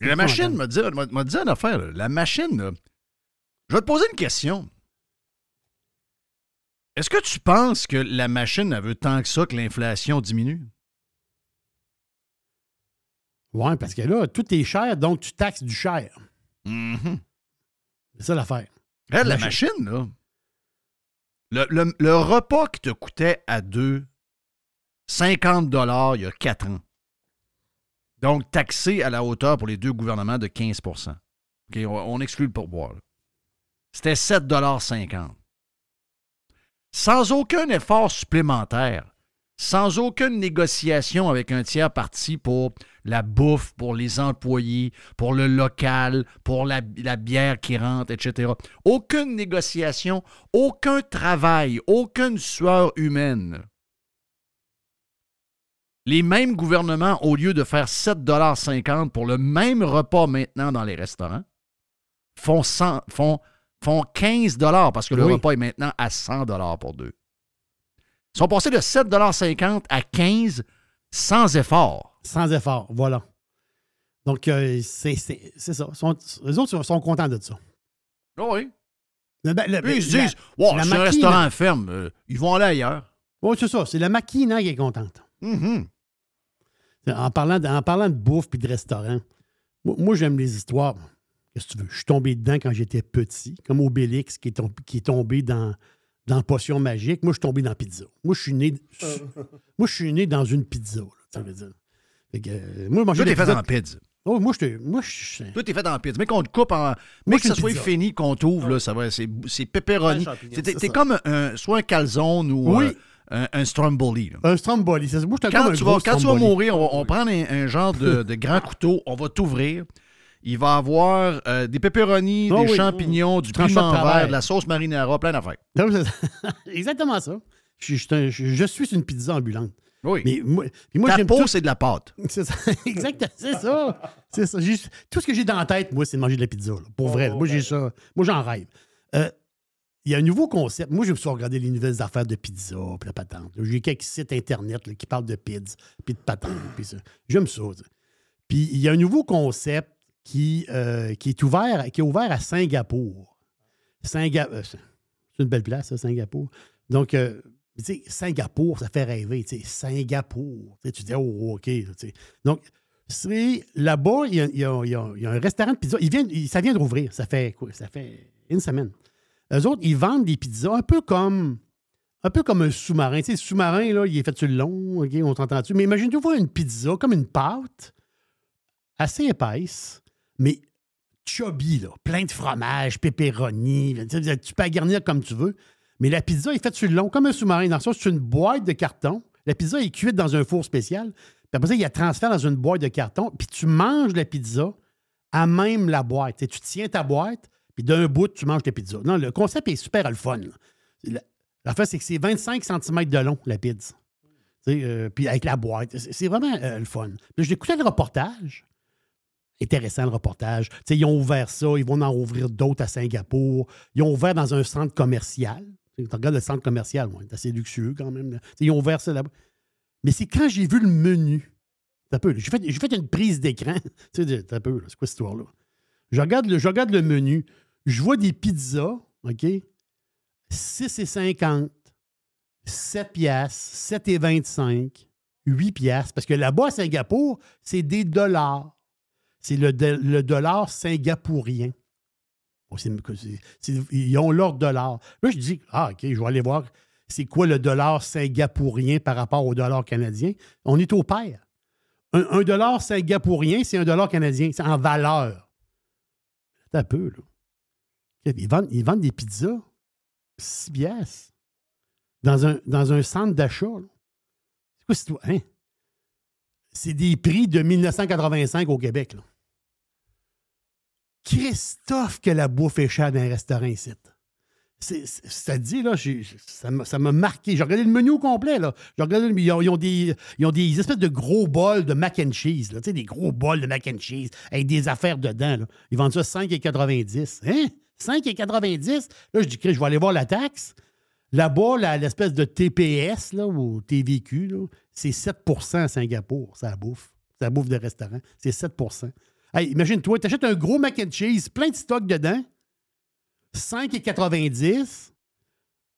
Et La machine m'a dit, dit une affaire. là. La machine, là, je vais te poser une question. Est-ce que tu penses que la machine, elle veut tant que ça que l'inflation diminue? Oui, parce que là, tout est cher, donc tu taxes du cher. Mhm. C'est ça l'affaire. Elle, la La machine, là, le, le- le repas qui te coûtait à deux 50 dollars il y a 4 ans. Donc, taxé à la hauteur pour les deux gouvernements de 15 OK, on, on exclut le pourboire. C'était 7,50 Sans aucun effort supplémentaire, sans aucune négociation avec un tiers parti pour la bouffe, pour les employés, pour le local, pour la, bière qui rentre, etc. Aucune négociation, aucun travail, aucune sueur humaine. Les mêmes gouvernements, au lieu de faire 7,50 pour le même repas maintenant dans les restaurants, font, 100 font, font 15 parce que le Oui. repas est maintenant à 100 pour deux. Ils sont passés de 7,50 à 15 sans effort. Sans effort, voilà. Donc, euh, c'est ça. Sont- les autres sont, contents de ça. Oh oui. Le- le- Puis ils se disent, wow, un restaurant ferme, euh, ils vont aller ailleurs. Oui, c'est ça. C'est la maquina qui est contente. Mhm. En parlant de, en parlant de bouffe puis de restaurant, moi, moi, j'aime les histoires. Qu'est-ce que tu veux? Je suis tombé dedans quand j'étais petit, comme Obélix qui est, tom- qui est tombé dans, dans Potion Magique. Moi, je suis tombé dans Pizza. Moi, je suis né, *laughs* moi, je suis né dans une pizza. là, ça veut dire. Fait que, euh, moi, manger Tout est fait pizzas- en pizza. Oh, moi, je moi, je Tout est fait en pizza. Mais qu'on te coupe en. Moi, Mais que c'est ça soit pizza. fini, qu'on t'ouvre, là, ça va. C'est c'est pepperoni. Ouais, T'es comme un, soit un calzone ou Oui. euh, un, un stromboli. là. Un Stromboli. Moi, je Quand, tu gros vas, quand tu vas mourir, on va, on va prendre un, un genre de, de grand couteau, on va t'ouvrir. Il va avoir euh, des pepperonis, Oh des oui. champignons, du piment vert, de la sauce marinara, plein d'affaires. *laughs* Exactement ça. Je, je suis un- je- je suis une pizza ambulante. Oui. Mais moi, moi Ta peau, tout- c'est de la pâte. *laughs* C'est ça. Exact, c'est ça. C'est ça. J'ai- tout ce que j'ai dans la tête, moi, c'est de manger de la pizza. là. Pour vrai. là. Moi, j'ai ça. Moi, j'en rêve. Euh, Il y a un nouveau concept. Moi, je me suis regardé les nouvelles affaires de pizza, puis la patente. J'ai quelques sites Internet là, qui parlent de pizza, puis de patente, puis ça. J'aime ça. ça. Puis il y a un nouveau concept qui, euh, qui est ouvert, qui est ouvert à Singapour. Singa- euh, c'est une belle place, ça, Singapour. Donc, euh, Singapour, ça fait rêver. Singapour. Tu sais, tu dis, oh, OK. Donc, là-bas, il y, a, un restaurant de pizza. Il vient, ça vient de rouvrir. Ça fait quoi? Ça fait une semaine. Eux autres, ils vendent des pizzas un peu comme un peu comme un sous-marin. Tu sais, le sous-marin, il est fait sur le long, OK, on s'entend dessus. Mais imagine-toi une pizza comme une pâte assez épaisse, mais chubby, plein de fromage, pepperoni. Tu peux la garnir comme tu veux. Mais la pizza est faite sur le long, comme un sous-marin. Dans le c'est une boîte de carton. La pizza est cuite dans un four spécial. Puis après ça, il y a transfert dans une boîte de carton. Puis tu manges la pizza à même la boîte. Tu tiens ta boîte, puis d'un bout, tu manges ta pizza. Non, le concept est super le fun. La- L'affaire, c'est que c'est 25 cm de long, la pizza. Euh, puis avec la boîte. C'est vraiment euh, le fun. J'écoutais le reportage. Intéressant le reportage. Ils ont ouvert ça, ils vont en ouvrir d'autres à Singapour. Ils ont ouvert dans un centre commercial. Tu regardes le centre commercial, c'est assez luxueux quand même. ils ont ouvert ça là-bas. Mais c'est quand j'ai vu le menu. J'ai fait, fait une prise d'écran. *laughs* Tu sais, c'est quoi cette histoire-là? Je regarde, le, le menu. Je vois des pizzas, OK? 6,50, 7 piastres, 7,25, 8 piastres. Parce que là-bas, à Singapour, c'est des dollars. C'est le, dollar singapourien. Ils ont leur dollar. Là, je dis, ah, OK, je vais aller voir c'est quoi le dollar singapourien par rapport au dollar canadien. On est au pair. Un, dollar singapourien, c'est un dollar canadien. C'est en valeur. C'est un peu, là. Ils vendent, ils vendent des pizzas 6 piastres dans un, dans un centre d'achat. C'est quoi, c'est? Hein? C'est des prix de 1985 au Québec. Christophe, que la bouffe est chère dans un restaurant ici. C'est, ça dit, là, ça m'a marqué. J'ai regardé le menu complet, là. J'ai regardé ils, ont, ils ont des, espèces de gros bols de mac and cheese, là. Des gros bols de mac and cheese avec des affaires dedans. Ils vendent ça 5,90. Hein? 5,90? Là, je dis, je vais aller voir la taxe. Là-bas, l'espèce de TPS, ou TVQ, là, c'est 7% à Singapour, ça bouffe. Ça bouffe de restaurant. C'est 7 Hey, imagine-toi, tu achètes un gros mac and cheese, plein de stock dedans, 5,90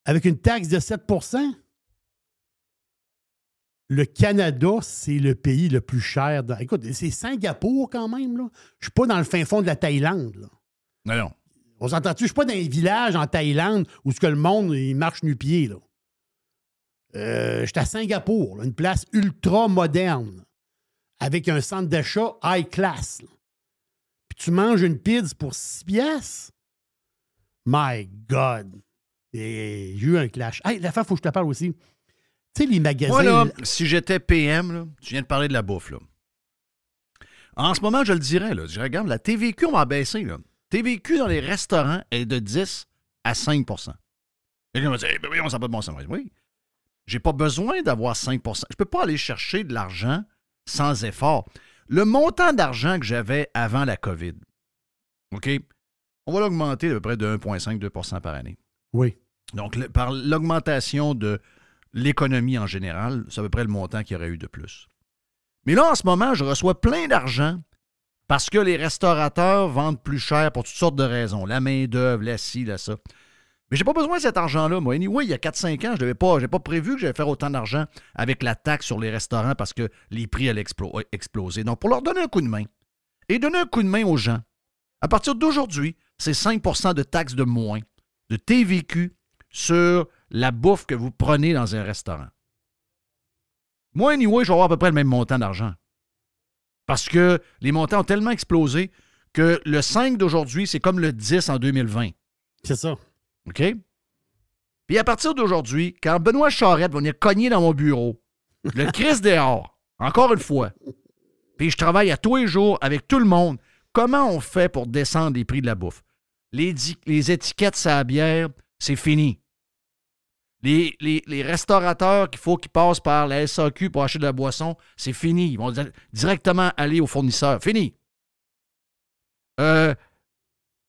avec une taxe de 7% Le Canada, c'est le pays le plus cher. dans- Écoute, c'est Singapour quand même. Là. Je suis pas dans le fin fond de la Thaïlande. là. Non, non. On s'entend-tu? Je suis pas dans un village en Thaïlande où ce que le monde il marche nu-pied. Euh, je suis à Singapour, une place ultra moderne, avec un centre d'achat high class. Puis tu manges une pizza pour 6 piastres? My God! J'ai eu un clash. Hey, la il faut que je te parle aussi. Tu sais, les magasins. Moi, si j'étais PM, tu viens de parler de la bouffe, là. En ce moment, je le dirais, là. Je regarde, la TVQ, on va baisser, là. TVQ dans les restaurants est de 10 à 5% Quelqu'un va dire, Eh ben oui, on s'en pas de bon sens. Oui. J'ai pas besoin d'avoir 5% Je peux pas aller chercher de l'argent sans effort. Le montant d'argent que j'avais avant la COVID, OK, on va l'augmenter d'à peu près de 1,5-2% par année. Oui. Donc, le- par l'augmentation de l'économie en général, c'est à peu près le montant qu'il y aurait eu de plus. Mais là, en ce moment, je reçois plein d'argent parce que les restaurateurs vendent plus cher pour toutes sortes de raisons. La main-d'œuvre, la ci, la ça. Mais j'ai pas besoin de cet argent-là. Moi, anyway, il y a 4-5 ans, je n'avais pas, pas prévu que j'allais faire autant d'argent avec la taxe sur les restaurants parce que les prix allaient explo- exploser. Donc, pour leur donner un coup de main et donner un coup de main aux gens, à partir d'aujourd'hui, c'est 5% de taxes de moins, de TVQ sur la bouffe que vous prenez dans un restaurant. Moi, anyway, je vais avoir à peu près le même montant d'argent. Parce que les montants ont tellement explosé que le 5 d'aujourd'hui, c'est comme le 10 en 2020. C'est ça. OK? Puis à partir d'aujourd'hui, quand Benoît Charette va venir cogner dans mon bureau, le *laughs* Chris dehors, encore une fois, puis je travaille à tous les jours avec tout le monde, comment on fait pour descendre les prix de la bouffe? Les, étiquettes sur la bière, c'est fini. Les, les- les restaurateurs qu'il faut qu'ils passent par la SAQ pour acheter de la boisson, c'est fini. Ils vont di- directement aller au fournisseur. Fini. Euh,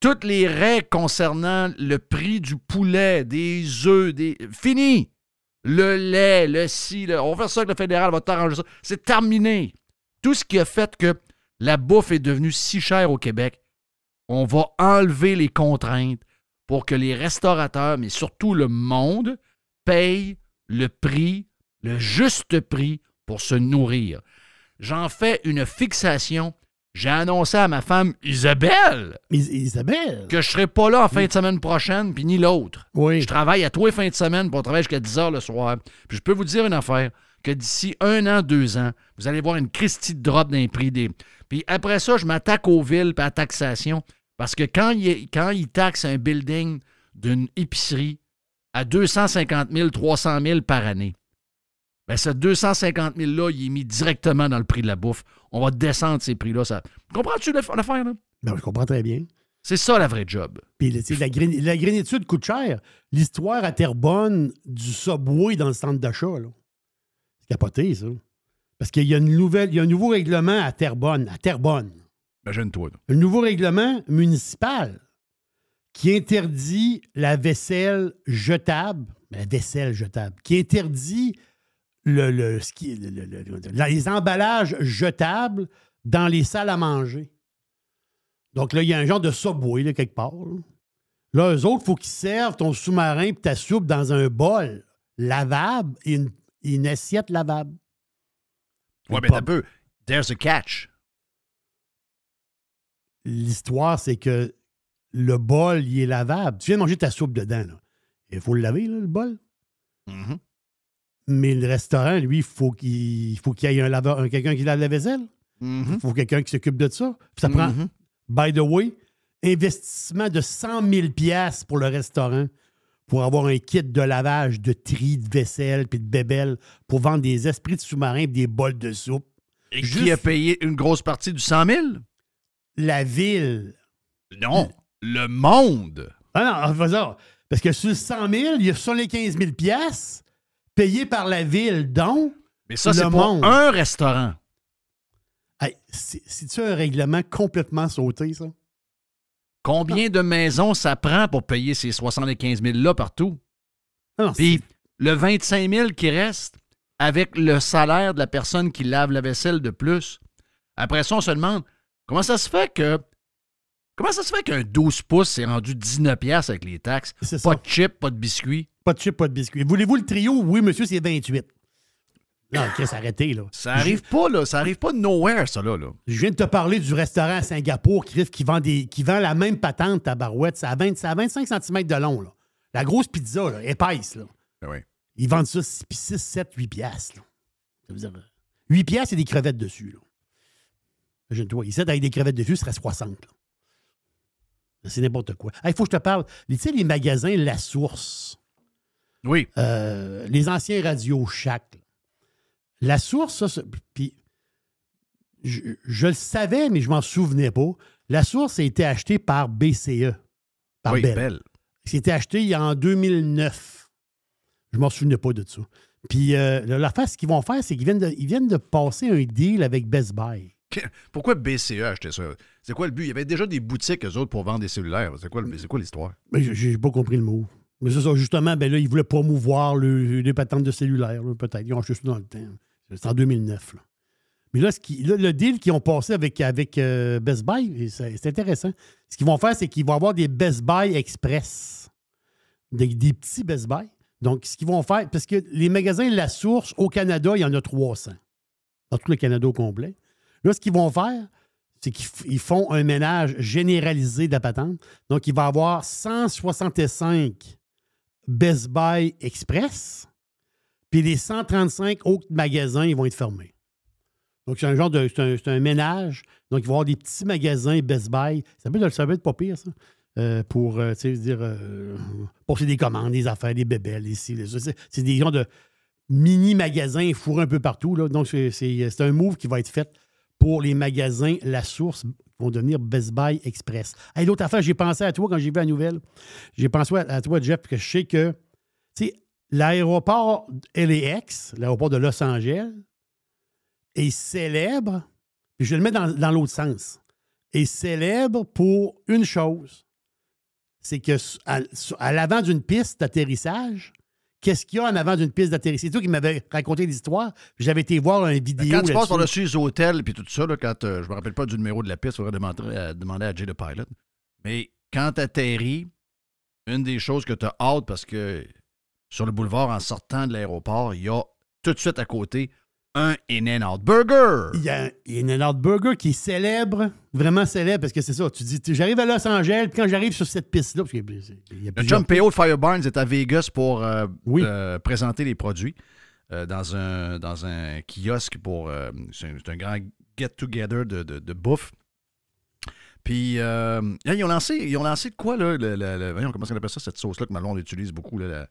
toutes les règles concernant le prix du poulet, des œufs, des. Fini! Le lait, le ci, le- on va faire ça avec le fédéral, va t'arranger ça. C'est terminé. Tout ce qui a fait que la bouffe est devenue si chère au Québec, on va enlever les contraintes pour que les restaurateurs, mais surtout le monde, payent le prix, le juste prix pour se nourrir. J'en fais une fixation. J'ai annoncé à ma femme Isabelle Is- Isabelle? que je serai pas là en fin de semaine prochaine, puis ni l'autre. Oui. Je travaille à tous les fins de semaine pour travailler jusqu'à 10 heures le soir. Puis je peux vous dire une affaire, que d'ici un an, deux ans, vous allez voir une Christie de drop d'un prix des. Puis après ça, je m'attaque aux villes et à la taxation. Parce que quand ils quand il taxent un building d'une épicerie à 250 000, 300 000 par année, ben ce 250 000-là, il est mis directement dans le prix de la bouffe. On va descendre ces prix-là. Ça... Comprends-tu l'af- l'affaire, là? Ben, je comprends très bien. C'est ça la vraie job. Puis la, la granitude coûte cher. L'histoire à Terrebonne du Subway dans le centre d'achat, là. C'est capoté, ça. Parce qu'il y a une nouvelle, il y a un nouveau règlement à Terrebonne, à Terrebonne. Imagine-toi. là. Un nouveau règlement municipal qui interdit la vaisselle jetable, la vaisselle jetable, qui interdit le, le- ce qui- le- le- le- le- les emballages jetables dans les salles à manger. Donc là, il y a un genre de subway, là, quelque part. Là, Là, eux autres, il faut qu'ils servent ton sous-marin et ta soupe dans un bol lavable et une, et une assiette lavable. Ouais, mais t'as peu. There's a catch. L'histoire, c'est que le bol, il est lavable. Tu viens de manger ta soupe dedans. Là. Il faut le laver, là, le bol. Mhm. Mais le restaurant, lui, il faut qu'il il faut qu'il y ait un laveur, un- quelqu'un qui lave la vaisselle. Mhm. Il faut quelqu'un qui s'occupe de ça. Puis ça prend, Mhm. by the way, investissement de 100 000 piastres pour le restaurant pour avoir un kit de lavage, de tri, de vaisselle puis de bébelle pour vendre des esprits de sous-marins et des bols de soupe. Et Juste- qui a payé une grosse partie du 100 000? La ville. Non, le monde. Ah non, fais ça. Parce que sur le 100 000, il y a 75 000 payés par la ville, donc. Mais ça, c'est pour un restaurant. Hey, c'est- C'est-tu un règlement complètement sauté, ça? Combien de maisons ça prend pour payer ces 75 000-là partout? Ah non, Puis le 25 000 qui reste avec le salaire de la personne qui lave la vaisselle de plus. Après ça, on se demande comment ça se fait que. Comment ça se fait qu'un 12 pouces s'est rendu 19 piastres avec les taxes? Pas ça. de chips, pas de biscuits. Pas de chip, pas de biscuit. Voulez-vous le trio? Oui, monsieur, c'est 28. Non, Chris, arrêtez, là. Ça arrive pas, là. Ça arrive pas de nowhere, ça, là. là. Je viens de te parler du restaurant à Singapour, Chris, qui vend, des, qui vend la même patente à barouette. C'est à, 20 c'est à 25 cm de long, là. La grosse pizza, là, épaisse, là. Ben oui. Ils vendent ça 6, 7, 8 piastres, là. Ça veut dire, euh, 8 piastres et des crevettes dessus, là. Imagine-toi, ici, avec des crevettes dessus, ce serait 60, là. C'est n'importe quoi. Il faut que je te parle. Tu sais, les magasins La Source? Oui. Euh, les anciens radios Shack. La source, ça, puis je, je le savais, mais je m'en souvenais pas. La source a été achetée par BCE. Par oui, Bell. C'était acheté il y a en 2009. Je m'en souvenais pas de ça. Puis euh, l'affaire, ce qu'ils vont faire, c'est qu'ils viennent de, ils viennent de passer un deal avec Best Buy. Pourquoi BCE a acheté ça? C'est quoi le but? Il y avait déjà des boutiques, eux autres, pour vendre des cellulaires. C'est quoi, c'est quoi l'histoire? Mais j'ai- j'ai pas compris le mot. Mais c'est ça, justement, ben là, ils voulaient promouvoir le- les patentes de cellulaire, peut-être. Ils ont ça dans le temps. C'est en 2009. là. Mais là, ce qui- le deal qu'ils ont passé avec, avec euh, Best Buy, c'est intéressant. Ce qu'ils vont faire, c'est qu'ils vont avoir des Best Buy Express. Des, petits Best Buy. Donc, ce qu'ils vont faire, parce que les magasins La Source au Canada, il y en a 300. Dans tout le Canada au complet. Là, ce qu'ils vont faire, c'est qu'ils font un ménage généralisé de la patente. Donc, il va y avoir 165 Best Buy Express, puis les 135 autres magasins, ils vont être fermés. Donc, c'est un genre de. C'est un, un ménage. Donc, il va y avoir des petits magasins Best Buy. Ça peut, ça peut être pas pire, ça. euh, pour, euh, dire, euh, passer des commandes, des affaires, des bébelles, ici. C'est des genres de mini-magasins fourrés un peu partout. Là. Donc, c'est un move qui va être fait pour les magasins La Source vont devenir Best Buy Express. Hey, L'autre affaire, j'ai pensé à toi quand j'ai vu la nouvelle. J'ai pensé à, toi, Jeff, parce que je sais que l'aéroport LAX, l'aéroport de Los Angeles, est célèbre, je le mettre dans, l'autre sens, est célèbre pour une chose. C'est que à l'avant d'une piste d'atterrissage, qu'est-ce qu'il y a en avant d'une piste d'atterrissage? C'est toi qui m'avais raconté l'histoire. J'avais été voir une vidéo. Quand tu passes par-dessus les hôtels et tout ça, là, quand euh, je me rappelle pas du numéro de la piste, il faudrait demander à, demander à Jay le pilot. Mais quand tu atterris, une des choses que tu as hâte, parce que sur le boulevard, en sortant de l'aéroport, il y a tout de suite à côté un In-N-Out Burger. Il y a il y a un Out Burger qui est célèbre, vraiment célèbre, parce que c'est ça. Tu dis, j'arrive à Los Angeles, puis quand j'arrive sur cette piste-là, parce qu'il y a- il y a Le chum PO de Fireburns est à Vegas pour euh, Oui. euh, présenter les produits euh, dans, un, dans un kiosque pour. c'est un, grand get-together de, de- de bouffe. Puis, là, ils, ont lancé, ils ont lancé de quoi, là? Le, le- le- voyons, comment on appelle ça, cette sauce-là que Malone utilise beaucoup, là, la,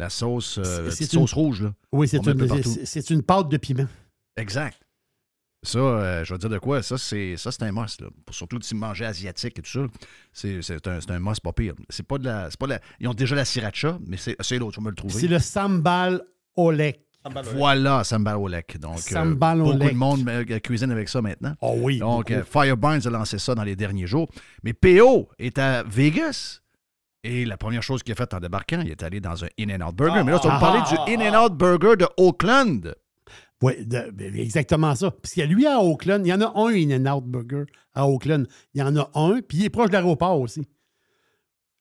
la sauce, euh, C'est- la c'est petite une- sauce rouge, là. Oui, c'est On une, partout. c'est- c'est une pâte de piment. Exact. Ça, euh, je vais te dire de quoi, ça, c'est ça, c'est un must, là. Pour surtout si manger asiatique et tout ça, c'est c'est un, c'est un must pas pire. C'est pas de la. c'est Pas de la ils ont déjà la sriracha, mais c'est c'est l'autre, vas me le trouver. C'est le sambal olek. Voilà, sambal olek. Donc, euh, Sambal beaucoup de monde euh, cuisine avec ça maintenant. Oh oui. Donc, euh, Fireburns a lancé ça dans les derniers jours. Mais PO est à Vegas. Et la première chose qu'il a faite en débarquant, il est allé dans un In-N-Out Burger. Mais là, tu vas me parler du In-N-Out Burger de Oakland. Oui, de- ben, exactement ça. Parce qu'il y a lui à Oakland, il y en a un In-N-Out Burger à Oakland. Il y en a un, puis il est proche de l'aéroport aussi.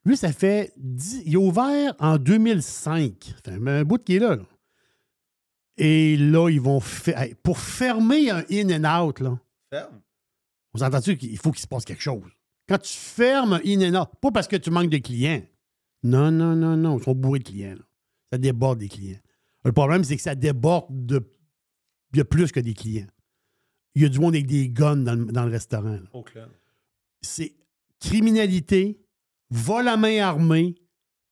Lui, ça fait. dix- il est ouvert en 2005. Ça fait un bout qu'il est là. là. Et là, ils vont. fa- hey, pour fermer un In-N-Out, là. On s'entend-tu qu'il faut qu'il se passe quelque chose? Quand tu fermes un In-N-Out, pas parce que tu manques de clients. Non, non, non, non. Ils sont bourrés de clients. là. Ça déborde des clients. Le problème, c'est que ça déborde de. Il y a plus que des clients. Il y a du monde avec des guns dans le, dans le restaurant. là. C'est criminalité, vol à main armée,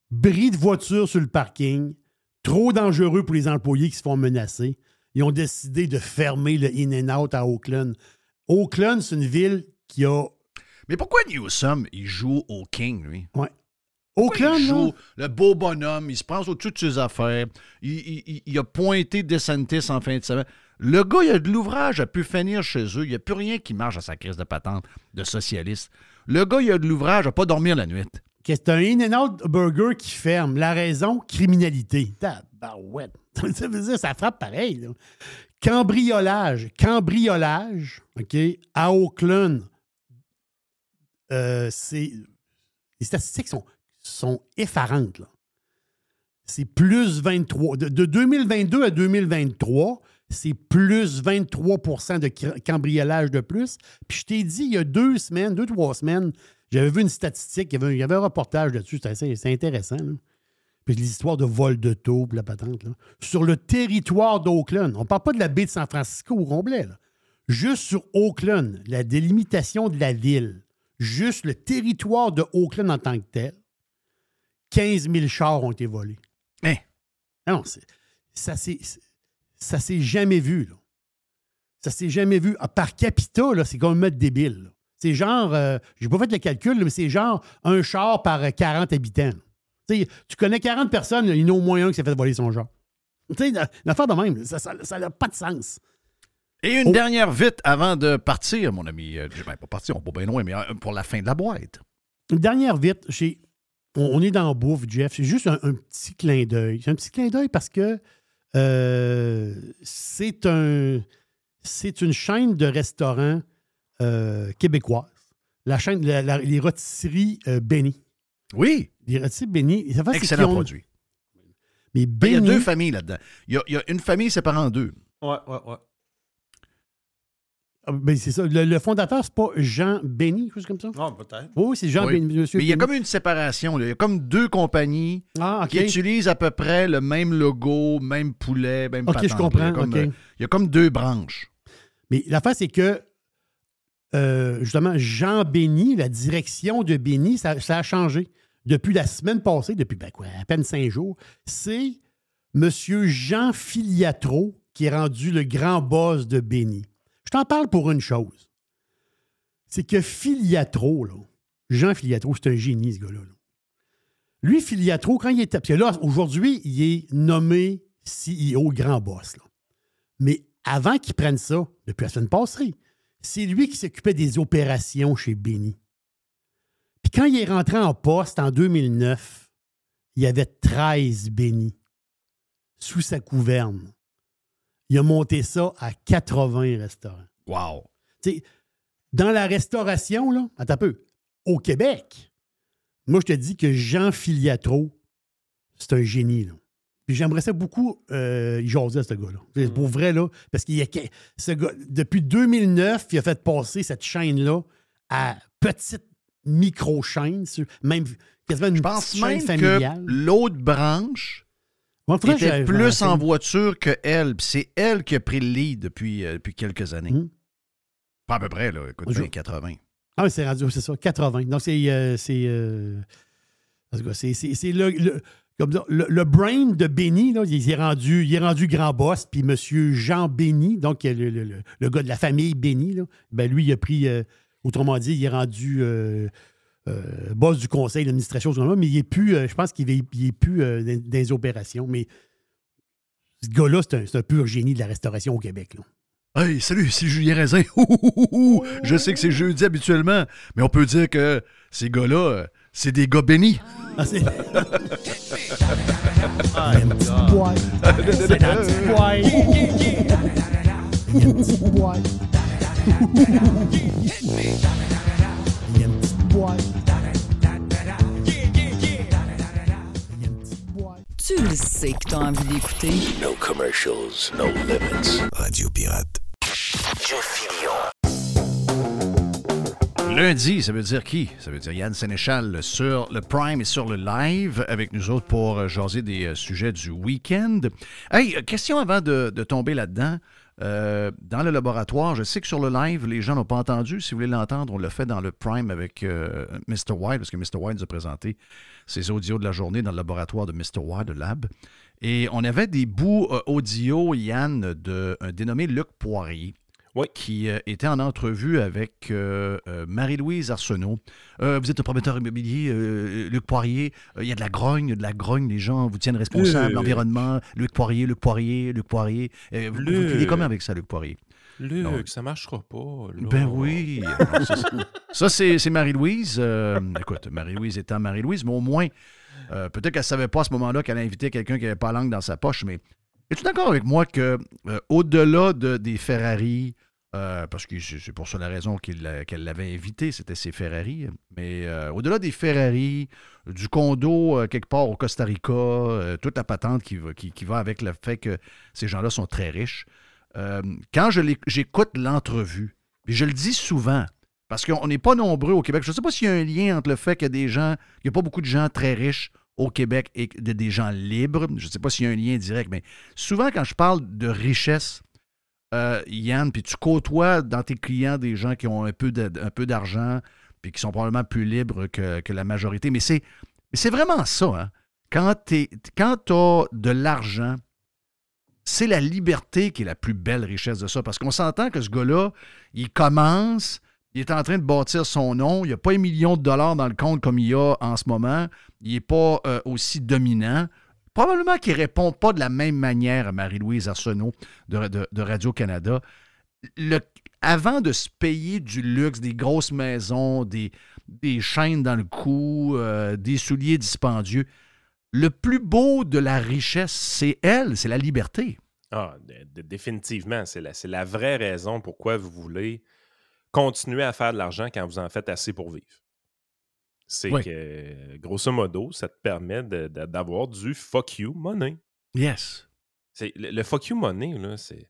bris de voiture sur le parking, trop dangereux pour les employés qui se font menacer. ils ont décidé de fermer le In-N-Out à Oakland. Oakland, c'est une ville qui a. Mais pourquoi Newsom, il joue au King, lui? Ouais. Pourquoi Oakland, il joue le beau bonhomme, il se prend au-dessus de ses affaires. Il, il- il- il a pointé DeSantis en fin de semaine. Le gars, il a de l'ouvrage, a pu finir chez eux. Il n'y a plus rien qui marche à sa crise de patente de socialiste. Le gars, il a de l'ouvrage, a pas dormir la nuit. que c'est un In-N-Out Burger qui ferme? La raison, criminalité. Tabarouette. *laughs* Ça veut dire, ça frappe pareil. là. Cambriolage. Cambriolage, OK, à Oakland, euh. Les statistiques sont, sont effarantes. C'est plus 23. De, de 2022 à 2023, c'est plus 23% de cambriolage de plus. Puis je t'ai dit, il y a deux semaines, deux, trois semaines, j'avais vu une statistique, il y avait, un reportage là-dessus, c'est intéressant. là. Puis les histoires de vol de taux, la patente. là. Sur le territoire d'Oakland, on ne parle pas de la baie de San Francisco au complet. là. Juste sur Oakland, la délimitation de la ville, juste le territoire de Oakland en tant que tel, 15 000 chars ont été volés. Hein? Ah non, ça ça s'est jamais vu. Là. Ça s'est jamais vu. Ah, par capita, c'est comme mettre débile. C'est genre, euh, j'ai pas fait le calcul, mais c'est genre un char par euh, 40 habitants. Tu connais 40 personnes, il y en a au moins un qui s'est fait voler son char. Tu sais, une une affaire de même, ça n'a pas de sens. Et une Oh. dernière vite avant de partir, mon ami. Euh, ben, pas partir, on va pas bien loin, mais euh, pour la fin de la boîte. Une dernière vite, j'ai- on, on est dans la bouffe, Jeff. C'est juste un, un petit clin d'œil. C'est un petit clin d'œil parce que euh, c'est un c'est une chaîne de restaurants euh, québécoise. La chaîne, la- la- les rôtisseries euh, Benny. Oui, Les rôtisseries Benny. ça excellent ont- produit. Mais Ben, Il y a Benny, deux familles là-dedans. Il y a, il y a une famille séparée en deux. Ouais, ouais, ouais. Ah, ben, c'est ça. Le, le fondateur, c'est pas Jean Benny, quelque chose comme ça? Ah, peut-être. Oui, c'est Jean Oui. Benny. Monsieur Mais il y a comme une séparation. là. Il y a comme deux compagnies Ah, OK. qui utilisent à peu près le même logo, même poulet, même OK, patente, je comprends. Il y a comme, OK. euh, il y a comme deux branches. Mais l'affaire, c'est que, euh, justement, Jean Béni, la direction de Béni, ça, ça a changé. Depuis la semaine passée, depuis ben quoi, à peine cinq jours, c'est M. Jean Filiatro qui est rendu le grand boss de Béni. Je t'en parle pour une chose. C'est que Filiatro, Jean Filiatro, c'est un génie, ce gars-là. là. Lui, Filiatro, quand il était. Parce que là, aujourd'hui, il est nommé CEO grand boss. Mais avant qu'il prenne ça, depuis la semaine passée, c'est lui qui s'occupait des opérations chez Benny. Puis quand il est rentré en poste en 2009, il y avait 13 Benny sous sa gouverne. Il a monté ça à 80 restaurants. Wow. Dans la restauration, là, attends un peu, au Québec, moi, je te dis que Jean Filiatro, c'est un génie. Là. Puis j'aimerais ça beaucoup euh, jaser à ce gars-là. C'est Pour vrai, là, parce qu'il y a que- ce gars, depuis 2009, il a fait passer cette chaîne-là à petite micro-chaîne, même quasiment une Je pense petite chaîne même familiale. que l'autre branche Faudrait que était plus en voiture que elle. C'est elle qui a pris le lead depuis, euh, depuis quelques années. Mhm. Pas à peu près, là. Écoute, Je- bien 80. Ah oui, c'est rendu, c'est ça, 80. Donc, c'est. euh, c'est, euh, le, le- comme dire, le, le brain de Benny, là, il, est rendu, il est rendu grand boss, puis M. Jean Benny, donc le, le- gars de la famille Benny, là, ben lui, il a pris, euh, autrement dit, il est rendu euh, boss du conseil d'administration, mais il est plus, euh, je pense qu'il est, il est plus euh, dans, dans les opérations. Mais ce gars-là, c'est un, c'est un pur génie de la restauration au Québec. Là. Hey, salut, c'est Julien Raisin. Ouh. *laughs* Je sais que c'est jeudi habituellement, mais on peut dire que ces gars-là, euh, c'est des gars bénis. Ah, c'est- *laughs* Ah, Il y a une petite boîte. C'est la petite boîte. Il y a une petite boîte. *laughs* Tu le sais que t'as envie d'écouter. No commercials, no limits. Radio Pirate. Jeff Lundi, ça veut dire qui? Ça veut dire Yann Sénéchal sur le Prime et sur le live avec nous autres pour euh, jaser des euh, sujets du week-end. Hey, euh, question avant de, de tomber là-dedans. Euh, dans le laboratoire. Je sais que sur le live, les gens n'ont pas entendu. Si vous voulez l'entendre, on l'a fait dans le Prime avec euh, Mr. White, parce que Mr. White nous a présenté ses audios de la journée dans le laboratoire de Mr. White, de Lab. Et on avait des bouts euh, audio, Yann, d'un dénommé Luc Poirier. Qui euh, était en entrevue avec euh, euh, Marie-Louise Arsenault. Vous êtes un promoteur immobilier, Luc Poirier. Il y a de la grogne, de la grogne. Les gens vous tiennent responsable, l'environnement. Luc Poirier, Luc Poirier, Luc Poirier. Vous, vous filez comment avec ça, Luc Poirier? Luc, Non. ça marchera pas. là. Ben oui. Alors, ça, c'est- *laughs* ça, c'est c'est Marie-Louise. Euh, écoute, Marie-Louise étant Marie-Louise, mais au moins, euh, peut-être qu'elle ne savait pas à ce moment-là qu'elle invitait quelqu'un qui n'avait pas la langue dans sa poche, mais es-tu d'accord avec moi que euh, au-delà de, des Ferrari, euh, parce que c'est pour ça la raison qu'il qu'elle l'avait invité, c'était ses Ferrari, mais euh, au-delà des Ferrari, du condo euh, quelque part au Costa Rica, toute la patente qui va, avec le fait que ces gens-là sont très riches, quand j'écoute l'entrevue, puis je le dis souvent, parce qu'on n'est pas nombreux au Québec. Je ne sais pas s'il y a un lien entre le fait qu'il des gens, il n'y a pas beaucoup de gens très riches au Québec et de, des gens libres. Je ne sais pas s'il y a un lien direct, mais souvent quand je parle de richesse, euh, Yann, puis tu côtoies dans tes clients des gens qui ont un peu d'argent, puis qui sont probablement plus libres que, la majorité. Mais c'est, vraiment ça. Hein? Quand tu as de l'argent, c'est la liberté qui est la plus belle richesse de ça. Parce qu'on s'entend que ce gars-là, il commence, il est en train de bâtir son nom, il n'y a pas un million de dollars dans le compte comme il y a en ce moment, il n'est pas euh, aussi dominant. Probablement qu'il ne répond pas de la même manière à Marie-Louise Arsenault de, Radio-Canada. Avant de se payer du luxe, des grosses maisons, des, chaînes dans le cou, euh, des souliers dispendieux, le plus beau de la richesse, c'est elle, c'est la liberté. Ah, définitivement. C'est la, la vraie raison pourquoi vous voulez continuer à faire de l'argent quand vous en faites assez pour vivre. C'est Oui. que, grosso modo, ça te permet d'avoir du fuck you money. Yes. Le, le fuck you money, là, c'est.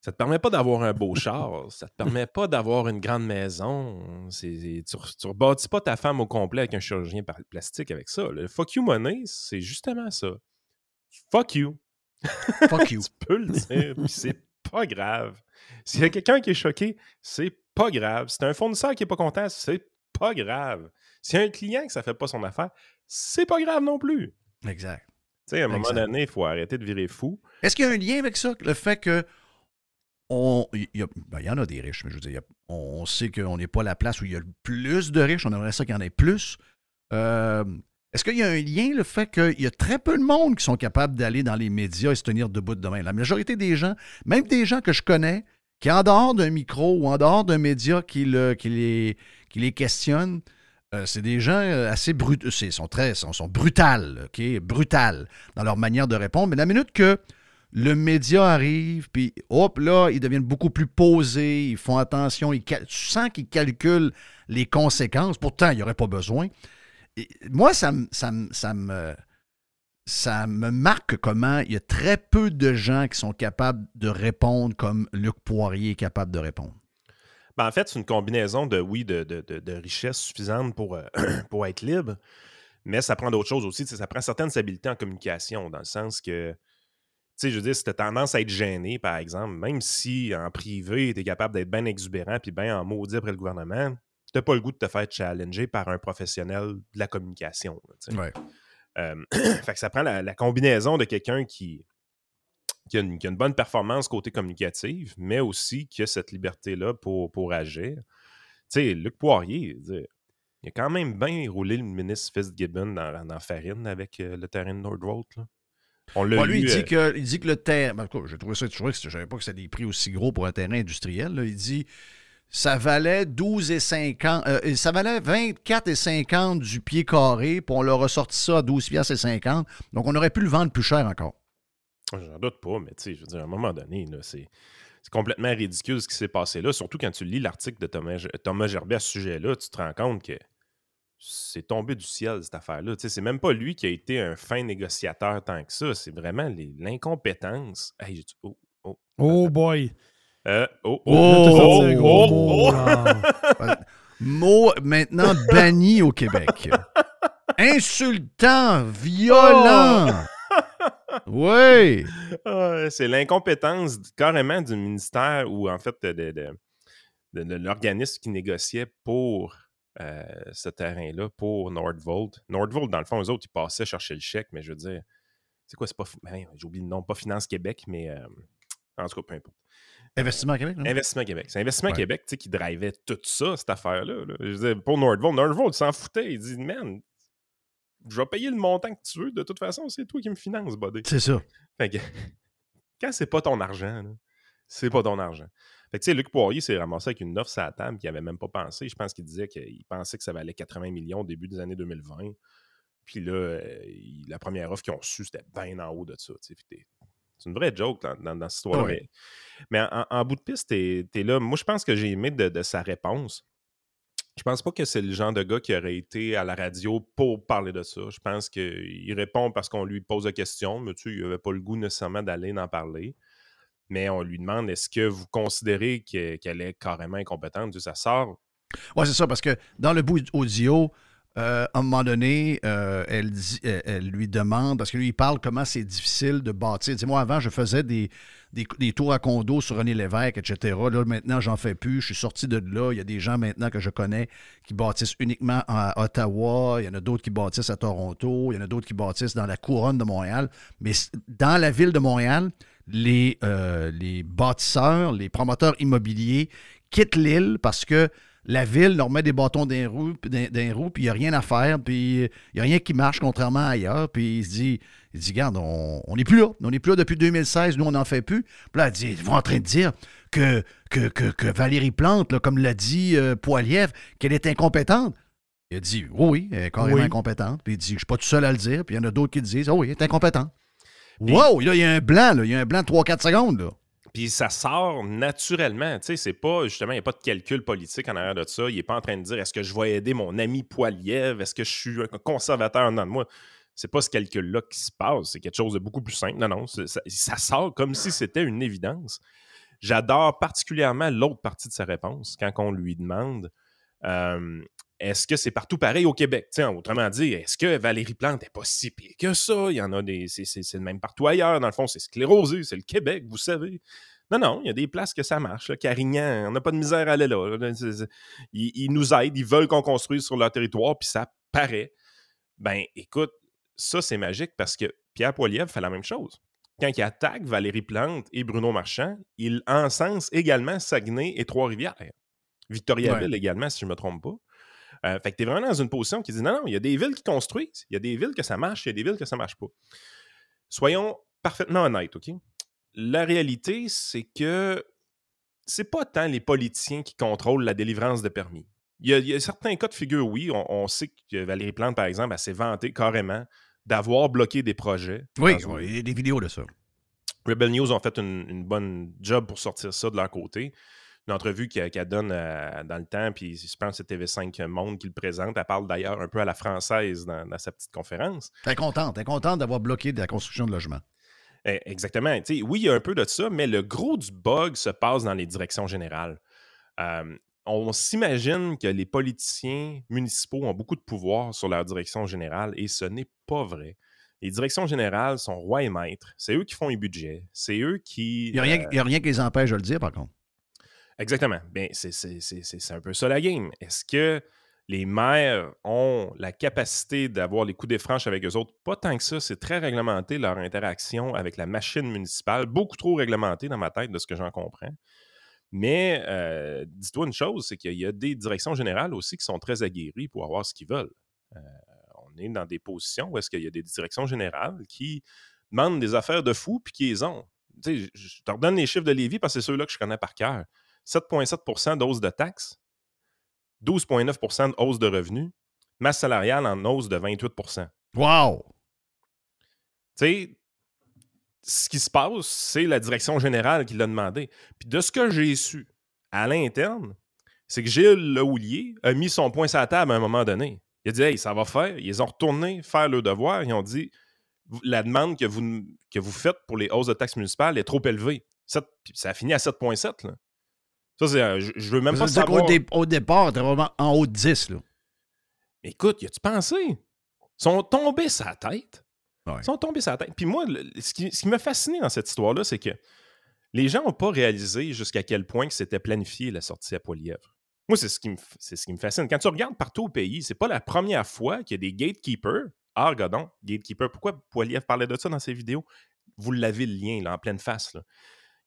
Ça te permet pas d'avoir un beau char, ça te permet pas d'avoir une grande maison. Tu, tu rebâtis pas ta femme au complet avec un chirurgien par- plastique avec ça. Le fuck you money, c'est justement ça. Fuck you. Fuck *laughs* you. tu peux le dire, puis c'est pas grave. S'il y a quelqu'un qui est choqué, c'est pas grave. Si t'as un fournisseur qui est pas content, c'est pas grave. S'il y a un client que ça fait pas son affaire, c'est pas grave non plus. Exact. Tu sais, à un moment donné, il faut arrêter de virer fou. Est-ce qu'il y a un lien avec ça? Le fait que. On, il, y a- ben, il y en a des riches, mais je veux dire, a- on, on sait qu'on n'est pas la place où il y a le plus de riches. On aimerait ça qu'il y en ait plus. Euh, Est-ce qu'il y a un lien, le fait qu'il y a très peu de monde qui sont capables d'aller dans les médias et se tenir debout demain? La majorité des gens, même des gens que je connais, qui en dehors d'un micro ou en dehors d'un média qui, le- qui les, qui les questionnent, euh, c'est des gens euh, assez brut, c'est- sont très, sont, sont brutales, ok, brutales dans leur manière de répondre. Mais la minute que le média arrive, puis hop là, ils deviennent beaucoup plus posés, ils font attention, ils tu sens qu'ils calculent les conséquences. Pourtant, il n'y aurait pas besoin. Moi, ça me ça me marque comment il y a très peu de gens qui sont capables de répondre comme Luc Poirier est capable de répondre. Ben, en fait, c'est une combinaison de, oui, de, de, de, de richesse suffisante pour, euh, *clears throat* pour être libre, mais ça prend d'autres choses aussi. Ça prend certaines habiletés en communication, dans le sens que, tu sais, je veux dire, si tu as tendance à être gêné, par exemple, même si en privé, tu es capable d'être bien exubérant puis bien en maudit après le gouvernement, tu n'as pas le goût de te faire challenger par un professionnel de la communication. là. Ouais. Euh, *clears throat* fait que ça prend la, la combinaison de quelqu'un qui, qui, a une, qui a une bonne performance côté communicative, mais aussi qui a cette liberté-là pour, pour agir. Tu sais, Luc Poirier, il a quand même bien roulé le ministre Fitzgibbon dans, dans Farine avec euh, le terrain de Nordvolt. On l'a Bon, lui, il euh, dit, que, il dit que le terrain. ben, j'ai trouvé ça, je c'était- je savais pas que c'était des prix aussi gros pour un terrain industriel. là. Il dit ça valait 12 et 50, euh, ça valait 24 et 50 du pied carré, puis on leur a sorti ça à 12 piastres et 50. Donc, on aurait pu le vendre plus cher encore. J'en doute pas, mais tu sais, je veux dire, à un moment donné, là, c'est. C'est complètement ridicule ce qui s'est passé là, surtout quand tu lis l'article de Thomas, Thomas Gerbet à ce sujet-là, tu te rends compte que c'est tombé du ciel, cette affaire-là. Tu sais, C'est même pas lui qui a été un fin négociateur tant que ça, c'est vraiment les- l'incompétence. Hey, j'ai- oh, oh, Oh boy. euh, oh, oh, Oh, oh, oh, *laughs* oh. Mot maintenant banni au Québec. *laughs* Insultant, violent. *laughs* Oui! C'est l'incompétence carrément du ministère ou en fait de, de- de- de- de l'organisme qui négociait pour euh, ce terrain-là, pour Nordvolt. Nordvolt, dans le fond, eux autres, ils passaient chercher le chèque, mais je veux dire, c'est quoi, c'est pas. ben, J'ai oublié le nom, pas Finance Québec, mais euh, en tout cas, peu importe. Investissement Québec, non? Investissement Québec. C'est Investissement Ouais. Québec tu sais, qui drivait tout ça, cette affaire-là. là. Je veux dire, pour Nordvolt, Nordvolt s'en foutait. Il dit, man, je vais payer le montant que tu veux. De toute façon, c'est toi qui me finances, buddy. C'est ça. Fait que, *laughs* quand c'est pas ton argent, c'est pas ton argent. Fait que, tu sais, Luc Poirier s'est ramassé avec une offre sur la table qu'il avait même pas pensé. Je pense qu'il disait qu'il pensait que ça valait 80 millions au début des années 2020. Puis là, euh, la première offre qu'ils ont reçue, c'était bien en haut de ça. C'est une vraie joke dans, dans- dans cette histoire-là. Mais, mais en, en bout de piste, t'es es là. Moi, je pense que j'ai aimé de, de sa réponse. Je pense pas que c'est le genre de gars qui aurait été à la radio pour parler de ça. Je pense qu'il répond parce qu'on lui pose la question, mais tu sais, il avait pas le goût nécessairement d'aller en parler. Mais on lui demande est-ce que vous considérez que- qu'elle est carrément incompétente? Ça sort. Oui, c'est ça, parce que dans le bout audio, euh, à un moment donné, euh, elle lui demande, parce que lui, il parle comment c'est difficile de bâtir. Tu sais, moi, avant, je faisais des, des, tours à condo sur René Lévesque, etc. Là, maintenant, j'en fais plus. Je suis sorti de là. Il y a des gens maintenant que je connais qui bâtissent uniquement à Ottawa. Il y en a d'autres qui bâtissent à Toronto. Il y en a d'autres qui bâtissent dans la couronne de Montréal. Mais dans la ville de Montréal, euh, les bâtisseurs, les promoteurs immobiliers quittent l'île parce que la ville leur met des bâtons d'un roue, d'un- roue, puis il n'y a rien à faire, puis il n'y a rien qui marche contrairement à ailleurs. Puis il se dit, il dit, regarde, on n'est plus là. On n'est plus là depuis 2016, nous, on n'en fait plus. Puis là, elle dit, ils vont en train de dire que, que, que, que Valérie Plante, là, comme l'a dit euh, Poilievre, qu'elle est incompétente. Il a dit, oui, oui, elle est carrément Oui. incompétente. Puis il dit, je ne suis pas tout seul à le dire. Puis il y en a d'autres qui disent, oh oui, elle est incompétente. Wow, là, il y a un blanc, là. il y a un blanc de 3-4 secondes. Là. Puis ça sort naturellement. Tu sais, c'est pas, justement, il n'y a pas de calcul politique en arrière de ça. Il n'est pas en train de dire est-ce que je vais aider mon ami Poiliev? Est-ce que je suis un conservateur? En dedans de moi? C'est pas ce calcul-là qui se passe. C'est quelque chose de beaucoup plus simple. Non, non, ça sort comme si c'était une évidence. J'adore particulièrement l'autre partie de sa réponse quand on lui demande euh, est-ce que c'est partout pareil au Québec? Tu sais, autrement dit, est-ce que Valérie Plante n'est pas si pire que ça? Il y en a des. C'est le même partout ailleurs. Dans le fond, c'est sclérosé, c'est le Québec, vous savez. Non, non, il y a des places que ça marche. là. Carignan, on n'a pas de misère à aller là. Ils, ils nous aident, ils veulent qu'on construise sur leur territoire, puis ça paraît. Ben, écoute, ça, c'est magique parce que Pierre Poilievre fait la même chose. Quand il attaque Valérie Plante et Bruno Marchand, il encense également Saguenay et Trois-Rivières. Victoriaville également, si je ne me trompe pas. Euh, fait que tu es vraiment dans une position qui dit non, non, il y a des villes qui construisent, il y a des villes que ça marche, il y a des villes que ça marche pas. Soyons parfaitement honnêtes, OK? La réalité, c'est que c'est pas tant les politiciens qui contrôlent la délivrance de permis. Il y a, il y a certains cas de figure, oui. On, on sait que Valérie Plante, par exemple, elle s'est vantée carrément d'avoir bloqué des projets. Oui, il y a des vidéos de ça. Rebel News ont fait une, une bonne job pour sortir ça de leur côté. Une entrevue qu'elle donne euh, dans le temps, puis je pense que c'est TV5 Monde qui le présente. Elle parle d'ailleurs un peu à la française dans, dans sa petite conférence. T'es contente, t'es contente d'avoir bloqué de la construction de logements. Eh, Exactement. Oui, il y a un peu de ça, mais le gros du bug se passe dans les directions générales. Euh, on s'imagine que les politiciens municipaux ont beaucoup de pouvoir sur leur direction générale et ce n'est pas vrai. Les directions générales sont rois et maîtres. C'est eux qui font les budgets. C'est eux qui. Il n'y a, euh, a rien qui les empêche de le dire, par contre. Exactement. Bien, c'est- un peu ça la game. Est-ce que les maires ont la capacité d'avoir les coups des franches avec eux autres? Pas tant que ça. C'est très réglementé leur interaction avec la machine municipale. Beaucoup trop réglementé dans ma tête, de ce que j'en comprends. Mais euh, dis-toi une chose, c'est qu'il y a des directions générales aussi qui sont très aguerries pour avoir ce qu'ils veulent. Euh, on est dans des positions où est-ce qu'il y a des directions générales qui demandent des affaires de fous puis qui les ont. Tu sais, je je te redonne les chiffres de Lévis parce que c'est ceux-là que je connais par cœur. 7,7 de hausse de taxes, 12,9 de hausse de revenus, masse salariale en hausse de 28% Wow! Tu sais, ce qui se passe, c'est la direction générale qui l'a demandé. Puis de ce que j'ai su à l'interne, c'est que Gilles Lehoulier a mis son point sur la table à un moment donné. Il a dit Hey, ça va faire. Ils ont retourné faire le devoir. Ils ont dit La demande que vous, que vous faites pour les hausses de taxes municipales est trop élevée. Puis ça a fini à 7,7. Ça, c'est. Je, je veux même Ça pas savoir. dé- au départ, t'es vraiment en haut de 10. Là. Écoute, y a-tu pensé? Ils sont tombés sa tête. Ouais. Ils sont tombés la tête. Puis moi, le- ce qui, ce qui m'a fasciné dans cette histoire-là, c'est que les gens n'ont pas réalisé jusqu'à quel point que c'était planifié la sortie à Poilièvre. Moi, c'est ce, qui me, f- c'est ce qui me fascine. Quand tu regardes partout au pays, c'est pas la première fois qu'il y a des gatekeepers. Ah, regardons, gatekeeper. Pourquoi Poilièvre parlait de ça dans ses vidéos? Vous l'avez le lien, là, en pleine face. là.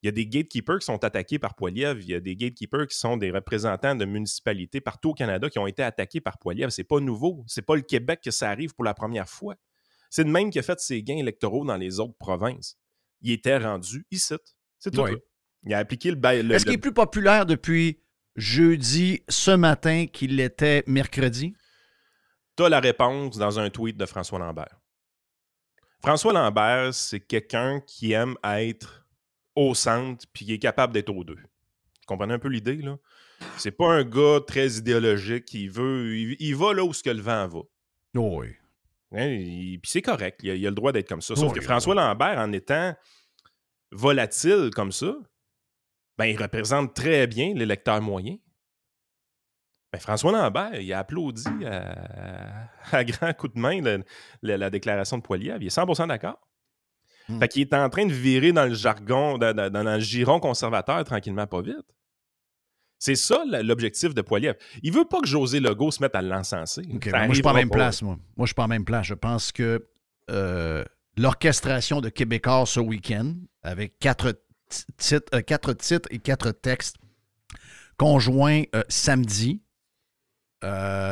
Il y a des gatekeepers qui sont attaqués par Poilièvre. Il y a des gatekeepers qui sont des représentants de municipalités partout au Canada qui ont été attaqués par Poilièvre. C'est pas nouveau. C'est pas le Québec que ça arrive pour la première fois. C'est de même qui a fait ses gains électoraux dans les autres provinces. Il était rendu ici. C'est tout. Oui. Il a appliqué le bail. le- Est-ce qu'il le- est plus populaire depuis jeudi ce matin qu'il l'était mercredi? T'as la réponse dans un tweet de François Lambert. François Lambert, c'est quelqu'un qui aime être au centre puis qui est capable d'être aux deux. Vous comprenez un peu l'idée, là? C'est pas un gars très idéologique qui veut. Il, il va là où ce que le vent va. Oui. Hein, il- Puis c'est correct, il a, il a le droit d'être comme ça. Sauf Oui, que oui, François Lambert, en étant volatile comme ça, ben, il représente très bien l'électeur moyen. Ben, François Lambert, il a applaudi à, à grand coup de main la déclaration de Poilievre. Il est 100% d'accord. Hmm. Fait qu'il est en train de virer dans le jargon, dans, dans- dans le giron conservateur tranquillement, pas vite. C'est ça l'objectif de Poilievre. Il veut pas que José Legault se mette à l'encenser. Moi, je suis pas arrivera même place, moi. Moi, je suis pas la même place. Je pense que euh, l'orchestration de Québécois ce week-end, avec quatre, titres, euh, quatre titres et quatre textes conjoints euh, samedi,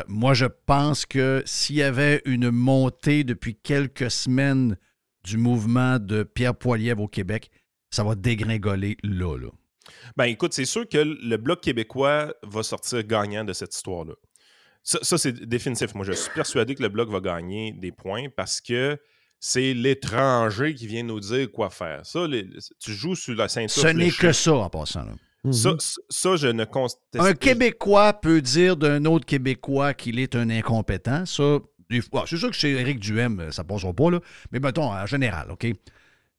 moi, je pense que s'il y avait une montée depuis quelques semaines du mouvement de Pierre Poilievre au Québec, ça va dégringoler là, là. Ben écoute, c'est sûr que le Bloc québécois va sortir gagnant de cette histoire-là. Ça, ça, c'est définitif. Moi, je suis persuadé que le Bloc va gagner des points parce que c'est l'étranger qui vient nous dire quoi faire. Ça, les- tu joues sur la ceinture. Ce n'est que ça en passant. là. Ça, ça, je ne conteste Un Québécois peut dire d'un autre Québécois qu'il est un incompétent. Ça, des fois, c'est sûr que chez Éric Duhem, euh, ça passera pas, là. Mais mettons, en général, OK?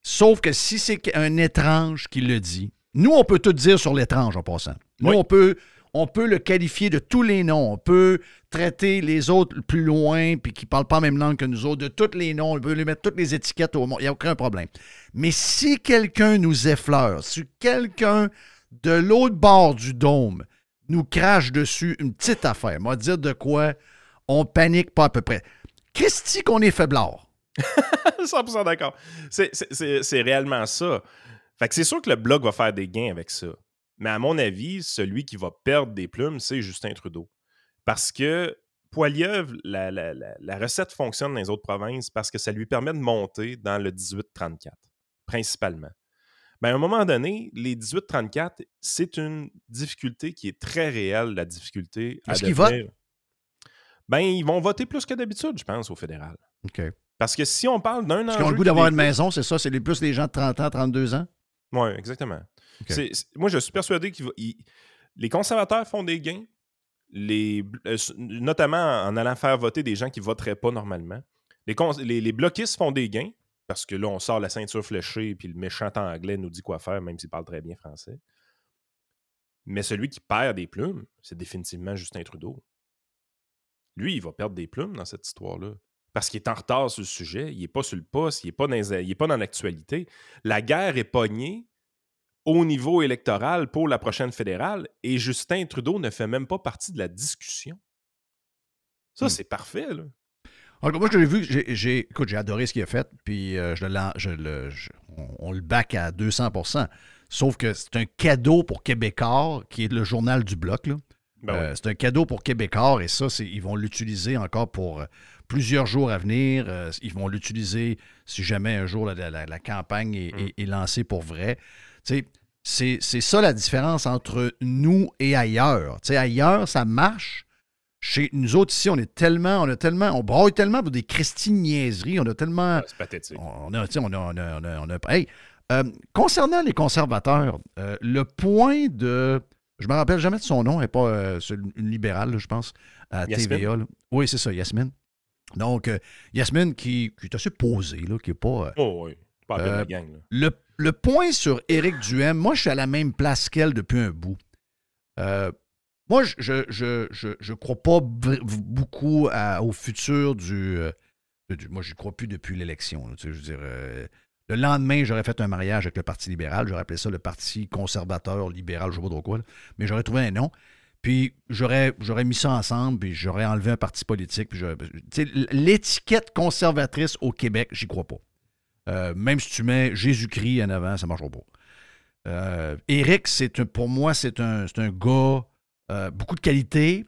Sauf que si c'est un étrange qui le dit, nous, on peut tout dire sur l'étrange en passant. Nous, Oui. on, peut, on peut le qualifier de tous les noms. On peut traiter les autres plus loin, puis qui ne parlent pas la même langue que nous autres, de tous les noms. On peut lui mettre toutes les étiquettes au monde. Il n'y a aucun problème. Mais si quelqu'un nous effleure, si quelqu'un de l'autre bord du dôme nous crache dessus une petite affaire, moi dire de quoi on panique pas à peu près. Christy qu'on est faiblard. *laughs* 100% d'accord. C'est- réellement ça. Fait que c'est sûr que le Bloc va faire des gains avec ça. Mais à mon avis, celui qui va perdre des plumes, c'est Justin Trudeau. Parce que Poilievre, la, la- la- la recette fonctionne dans les autres provinces parce que ça lui permet de monter dans le 18-34, principalement. Ben, à un moment donné, les 18-34, c'est une difficulté qui est très réelle, la difficulté à qu'ils devenir- Ben, ils vont voter plus que d'habitude, je pense, au fédéral. OK. Parce que si on parle d'un Parce qu'ils ont le goût d'avoir une maison, c'est ça? C'est plus les gens de 30 ans, 32 ans? Oui, exactement. Moi, je suis persuadé que les conservateurs font des gains, les, euh, notamment en allant faire voter des gens qui ne voteraient pas normalement. Les, les, les bloquistes font des gains, parce que là, on sort la ceinture fléchée, puis le méchant anglais nous dit quoi faire, même s'il parle très bien français. Mais celui qui perd des plumes, c'est définitivement Justin Trudeau. Lui, il va perdre des plumes dans cette histoire-là. Parce qu'il est en retard sur le sujet, il n'est pas sur le poste, il n'est pas dans, l'actualité. La guerre est pognée au niveau électoral pour la prochaine fédérale et Justin Trudeau ne fait même pas partie de la discussion. Ça, Hmm. c'est parfait, là. Alors, moi, je l'ai vu, j'ai, j'ai- écoute, j'ai adoré ce qu'il a fait, puis euh, je le, je- on, on le back à 200% Sauf que c'est un cadeau pour Québécois, qui est le journal du Bloc. Là. Ben Euh. C'est un cadeau pour Québécois, et ça, ils vont l'utiliser encore pour euh, plusieurs jours à venir. Euh, ils vont l'utiliser si jamais un jour la, la- la campagne est, Mm. est- est lancée pour vrai. C'est ça la différence entre nous et ailleurs. Ailleurs, ça marche. Chez nous autres ici, on est tellement, on a tellement, on broye tellement pour des Christine niaiseries, on a tellement, C'est pathétique. on a, on a, on a, on a- on a- hey, euh, concernant les conservateurs, le point de, je me rappelle jamais de son nom, elle n'est pas euh, une libérale, là, je pense, à Yasmine? TVA. là. Oui, c'est ça, Yasmine. Donc, euh, Yasmine qui, qui est assez posée, là, qui n'est pas. euh, Oh, oui. Pas de Euh, la gang, là. le, le point sur Éric Duhem, moi, je suis à la même place qu'elle depuis un bout. Moi, je je, je, je, je crois pas beaucoup à- au futur du, euh, Moi, je ne crois plus depuis l'élection. tu sais, Je veux dire, le lendemain, j'aurais fait un mariage avec le Parti libéral. J'aurais appelé ça le Parti conservateur libéral, je ne sais pas trop quoi. Mais j'aurais trouvé un nom. Puis j'aurais, mis ça ensemble, puis j'aurais enlevé un parti politique. L'étiquette conservatrice au Québec, j'y crois pas. Euh, même si tu mets Jésus-Christ en avant, ça ne marchera pas. Euh, un- pour moi, c'est un, un gars, euh, beaucoup de qualité.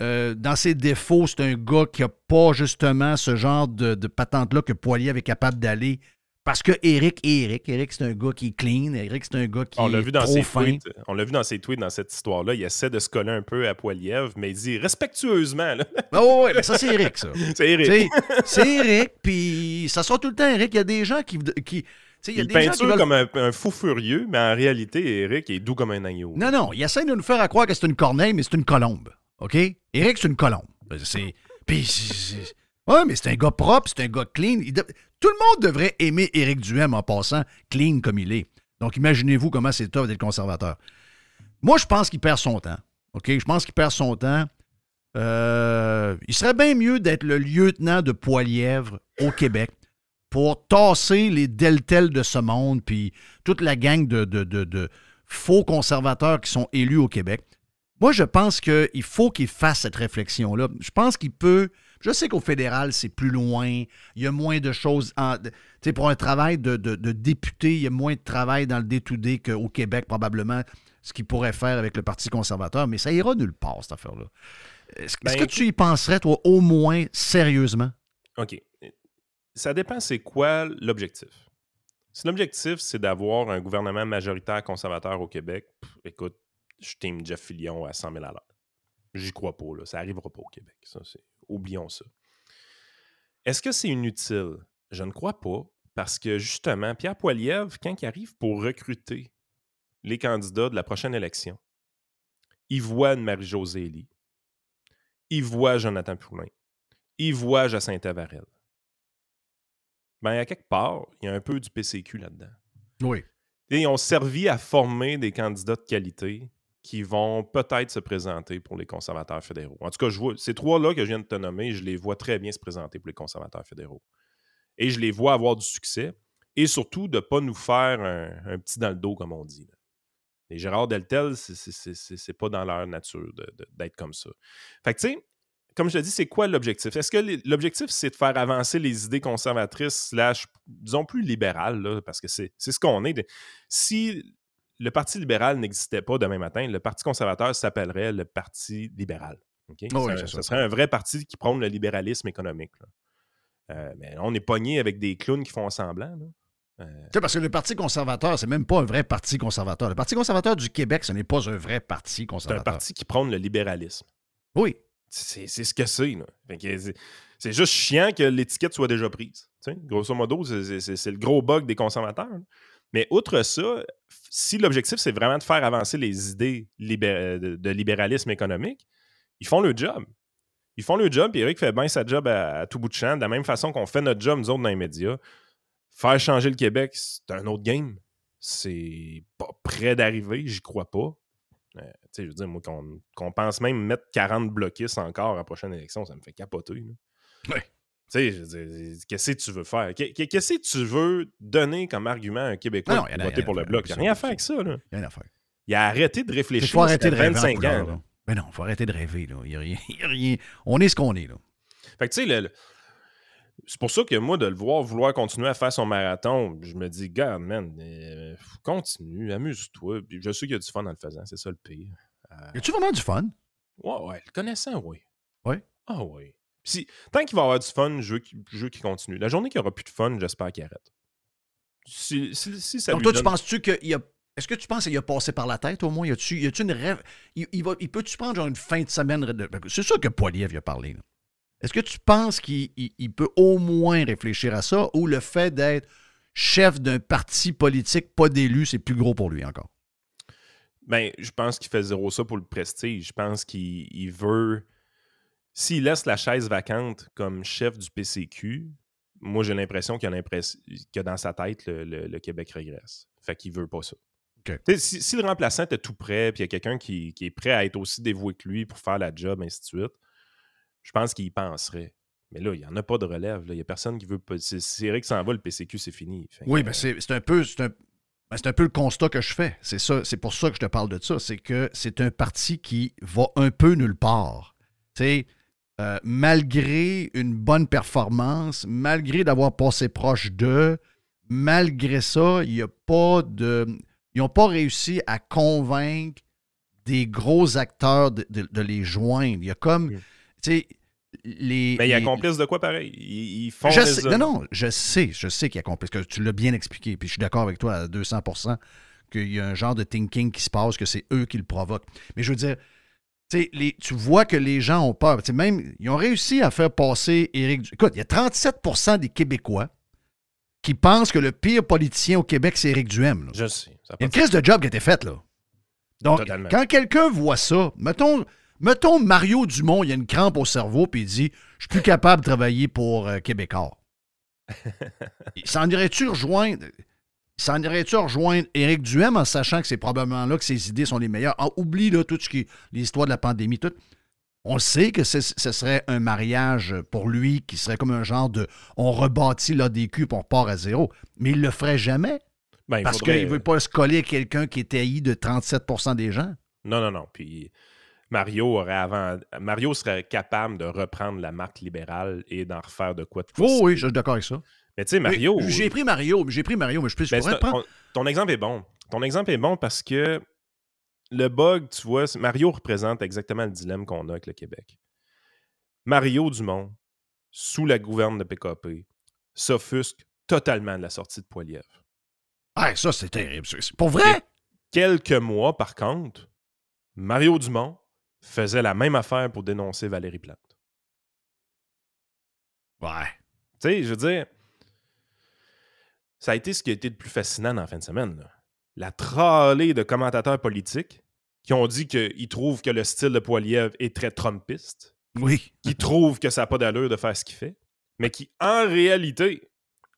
Euh, dans ses défauts, c'est un gars qui n'a pas justement ce genre de, de patente-là que Poilier est capable d'aller. Parce que Eric est Eric. Eric, c'est un gars qui est clean. Eric, c'est un gars qui On l'a est vu dans trop ses fin. tweets. On l'a vu dans ses tweets dans cette histoire-là. Il essaie de se coller un peu à Poiliev, mais il dit respectueusement. là. *laughs* Ah ouais, mais ça, c'est Eric, ça. *laughs* C'est Eric. C'est Eric, puis ça sera tout le temps Eric. Il y a des gens qui. qui il y a Il des gens qui peinture veulent- comme un, un fou furieux, mais en réalité, Eric est doux comme un agneau. Non, non, il essaie de nous faire à croire que c'est une corneille, mais c'est une colombe. OK? Eric, c'est une colombe. C'est. Puis. Ouais, mais c'est un gars propre, c'est un gars clean. Tout le monde devrait aimer Éric Duhem en passant clean comme il est. Donc, imaginez-vous comment c'est tough d'être conservateur. Moi, je pense qu'il perd son temps. OK? Je pense qu'il perd son temps. Euh, il serait bien mieux d'être le lieutenant de Poilièvre au Québec pour tasser les deltels de ce monde, puis toute la gang de faux conservateurs qui sont élus au Québec. Moi, je pense qu'il faut qu'il fasse cette réflexion-là. Je pense qu'il peut. Je sais qu'au fédéral, c'est plus loin. Il y a moins de choses. en- de- Tu sais, pour un travail de, de- de député, il y a moins de travail dans le day-to-day qu'au Québec, probablement, ce qu'il pourrait faire avec le Parti conservateur. Mais ça ira nulle part, cette affaire-là. Est-ce Ben, que tu y penserais, toi, au moins sérieusement? OK. Ça dépend c'est quoi l'objectif? Si l'objectif, c'est d'avoir un gouvernement majoritaire conservateur au Québec, pff, écoute, je team Jeff Fillion à 100 000 à l'heure. J'y crois pas, là. Ça arrivera pas au Québec. Ça, c'est- Oublions ça. Est-ce que c'est inutile? Je ne crois pas, parce que justement, Pierre Poilievre, quand il arrive pour recruter les candidats de la prochaine élection, il voit une Marie-Josée Elie, il voit Jonathan Poulin, il voit Jacinthe Avarel. Ben, à quelque part, il y a un peu du PCQ là-dedans. Oui. Et ils ont servi à former des candidats de qualité qui vont peut-être se présenter pour les conservateurs fédéraux. En tout cas, je vois, ces trois-là que je viens de te nommer, je les vois très bien se présenter pour les conservateurs fédéraux. Et je les vois avoir du succès. Et surtout, de ne pas nous faire un, petit dans le dos, comme on dit. Les Gérard Deltel, c'est- pas dans leur nature d'être comme ça. Fait que, tu sais, comme je te dis, c'est quoi l'objectif? Est-ce que l'objectif, c'est de faire avancer les idées conservatrices, slash, disons plus libérales, parce que c'est ce qu'on est. Si le Parti libéral n'existait pas demain matin, le Parti conservateur s'appellerait le Parti libéral. OK? Oh oui, Ça- serait un vrai parti qui prône le libéralisme économique. là. Euh, mais on est pogné avec des clowns qui font semblant. là. Euh, Tu sais, parce que le Parti conservateur, c'est même pas un vrai Parti conservateur. Le Parti conservateur du Québec, ce n'est pas un vrai Parti c'est un conservateur. parti qui prône le libéralisme. Oui. C'est c'est ce que c'est. c'est- juste chiant que l'étiquette soit déjà prise. Grosso modo, c'est- le gros bug des conservateurs. là. Mais outre ça, si l'objectif, c'est vraiment de faire avancer les idées libé- de, libéralisme économique, ils font le job. Ils font le job, puis Eric fait bien sa job à, tout bout de champ, de la même façon qu'on fait notre job, nous autres, dans les médias. Faire changer le Québec, c'est un autre game. C'est pas près d'arriver, j'y crois pas. Euh, je veux dire, moi, qu'on pense même mettre 40 bloquistes encore à la prochaine élection, ça me fait capoter. là. Tu sais, qu'est-ce que tu veux faire? Qu'est- Qu'est-ce que tu veux donner comme argument à un Québécois Non, pour voter pour le bloc? Il n'y a rien à faire avec ça. Là. Il y a une affaire. Il a arrêté de Il réfléchir. faut arrêter de rêver. en 25 couleur, ans. là. Mais non, il faut arrêter de rêver. Là. Il y a rien, il *laughs* y a rien. On est ce qu'on est. Là. Fait que tu sais, le- le- c'est pour ça que moi, de le voir vouloir continuer à faire son marathon, je me dis, garde, man, euh, continue, amuse-toi. Je sais qu'il y a du fun en le faisant, c'est ça le pire. Euh, Y a-tu vraiment du fun? ouais, ouais, le connaissant, oui. Ouais? Ah oui. Si, tant qu'il va avoir du fun, je veux qu'il continue. La journée qu'il n'y aura plus de fun, j'espère qu'il arrête. Si, si- si ça Donc, lui toi, tu penses-tu qu'il y a. Est-ce que tu penses qu'il a passé par la tête au moins? Y a-tu y a-tu une rêve? Il, il va, il peut-tu prendre genre une fin de semaine? de- C'est sûr que Poiliev a parlé. là. Est-ce que tu penses qu'il il- il peut au moins réfléchir à ça ou le fait d'être chef d'un parti politique pas d'élu, c'est plus gros pour lui encore? Ben, je pense qu'il fait zéro ça pour le prestige. Je pense qu'il il veut. S'il laisse la chaise vacante comme chef du PCQ, moi j'ai l'impression qu'il a l'impression que dans sa tête, le, le- le Québec régresse. Fait qu'il veut pas ça. Si, si le remplaçant est tout prêt, puis il y a quelqu'un qui, qui est prêt à être aussi dévoué que lui pour faire la job, ainsi de suite, je pense qu'il y penserait. Mais là, il n'y en a pas de relève. là. Il n'y a personne qui veut. pas- C'est Eric s'en va, le PCQ, c'est fini. Fait Oui, mais c'est c'est un peu. C'est un, ben, c'est un peu le constat que je fais. C'est ça, c'est pour ça que je te parle de ça. C'est que c'est un parti qui va un peu nulle part. Tu sais, euh, malgré une bonne performance, malgré d'avoir passé proche d'eux, malgré ça, il y a pas de. Ils n'ont pas réussi à convaincre des gros acteurs de, de- de les joindre. Il y a comme. Tu sais, les. Mais il y a les- complice de quoi pareil? Ils, ils font je les sais- non, non, je sais, je sais qu'il y a compris, parce que tu l'as bien expliqué, puis je suis d'accord avec toi à 200% qu'il y a un genre de thinking qui se passe, que c'est eux qui le provoquent. Mais je veux dire, les- tu vois que les gens ont peur. Même, ils ont réussi à faire passer Éric... Écoute, il y a 37% des Québécois qui pensent que le pire politicien au Québec, c'est Éric Duhem. là. Je sais. ça a Il y a une crise de job qui a été faite, là. Donc, Totalement. quand quelqu'un voit ça, mettons, mettons Mario Dumont, il a une crampe au cerveau, puis il dit Je suis plus capable de travailler pour euh, Québécois. *laughs* S'en irait-tu rejoindre. S'en irait-tu rejoindre Éric Duhem en sachant que c'est probablement là que ses idées sont les meilleures? Ah, oublie là, tout ce qui l'histoire de la pandémie, tout. On sait que ce, serait un mariage pour lui qui serait comme un genre de on rebâtit l'ADQ puis on repart à zéro. Mais il le ferait jamais. Ben, il Parce faudrait- qu'il ne veut pas se coller à quelqu'un qui est haï de 37% des gens. Non, non, non. Puis Mario aurait avant. Mario serait capable de reprendre la marque libérale et d'en refaire de quoi de Oh possible. oui, je suis d'accord avec ça. Mais tu sais, Mario. J'ai pris Mario, mais j'ai pris Mario, mais je, peux, je Ben, pourrais c'est- prendre. ton, exemple est bon. Ton exemple est bon parce que le bug, tu vois, Mario représente exactement le dilemme qu'on a avec le Québec. Mario Dumont, sous la gouverne de PKP, s'offusque totalement de la sortie de Poiliev. Ah, ça, c'est terrible. Pour vrai? Quelques mois, par contre, Mario Dumont faisait la même affaire pour dénoncer Valérie Plante. Ouais. Tu sais, je veux dire, ça a été ce qui a été le plus fascinant dans la fin de semaine. là. La tralée de commentateurs politiques qui ont dit qu'ils trouvent que le style de Poiliev est très trumpiste, Oui. qui trouvent que ça n'a pas d'allure de faire ce qu'il fait, mais qui, en réalité,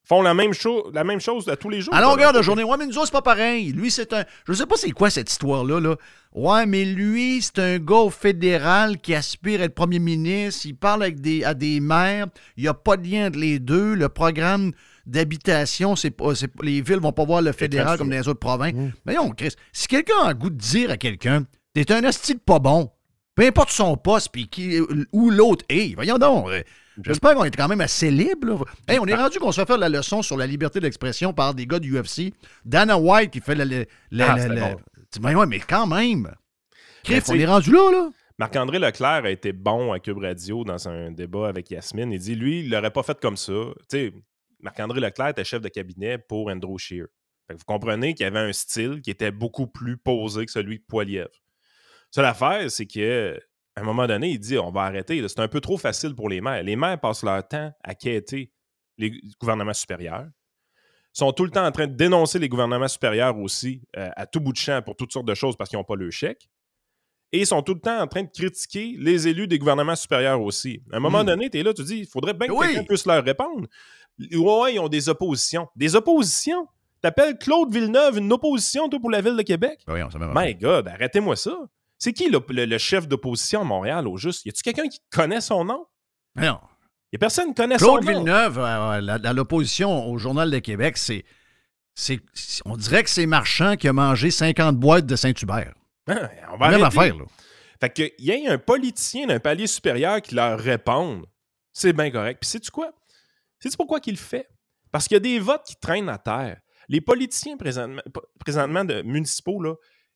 font la même, cho- la même chose à tous les jours. À longueur de journée. Ouais, mais nous autres, c'est pas pareil. Lui, c'est un. Je sais pas c'est quoi cette histoire-là. Là. Ouais, mais lui, c'est un gars au fédéral qui aspire à être premier ministre. Il parle avec des, à des maires. Il n'y a pas de lien entre les deux. Le programme d'habitation, c'est pas. les villes vont pas voir le fédéral comme dans les autres provinces. Mais non, Chris, si quelqu'un a le goût de dire à quelqu'un T'es un hostile pas bon, peu importe son poste, puis qui, où l'autre est, voyons donc. euh, J'espère qu'on est quand même assez libre. Hey, on est rendu qu'on se fait faire la leçon sur la liberté d'expression par des gars du UFC. Dana White qui fait la. la, la- Ah, la- mais ouais, mais quand même. Chris, on est rendu là, là. Marc-André Leclerc a été bon à Cube Radio dans un débat avec Yasmine. Il dit, lui, il l'aurait pas fait comme ça. Tu sais, Marc-André Leclerc était chef de cabinet pour Andrew Shear. Vous comprenez qu'il y avait un style qui était beaucoup plus posé que celui de Poiliev. Seule affaire, c'est que à un moment donné, il dit on va arrêter. C'est un peu trop facile pour les maires. Les maires passent leur temps à quêter les gouvernements supérieurs. Ils sont tout le temps en train de dénoncer les gouvernements supérieurs aussi euh, à tout bout de champ pour toutes sortes de choses parce qu'ils n'ont pas le chèque. Et ils sont tout le temps en train de critiquer les élus des gouvernements supérieurs aussi. À un moment Mm. donné, tu es là, tu dis il faudrait bien que Oui. quelqu'un puisse leur répondre. Ouais, ils ont des oppositions. Des oppositions? T'appelles Claude Villeneuve une opposition, toi, pour la ville de Québec? Ben voyons, ça m'a- My God, arrêtez-moi ça. C'est qui le, le- le chef d'opposition à Montréal, au juste? Y a-tu quelqu'un qui connaît son nom? Non. Y a personne qui connaît Claude son nom. Villeneuve, euh, euh, la- l'opposition au Journal de Québec, c'est. c'est- On dirait que c'est Marchand qui a mangé 50 boîtes de Saint-Hubert. Hein, on va Même affaire, là. Fait qu'il y ait un politicien d'un palier supérieur qui leur réponde, c'est bien correct. Puis sais-tu quoi? Sais-tu pourquoi qu'il le fait? Parce qu'il y a des votes qui traînent à terre. Les politiciens présentement, présentement de municipaux, là,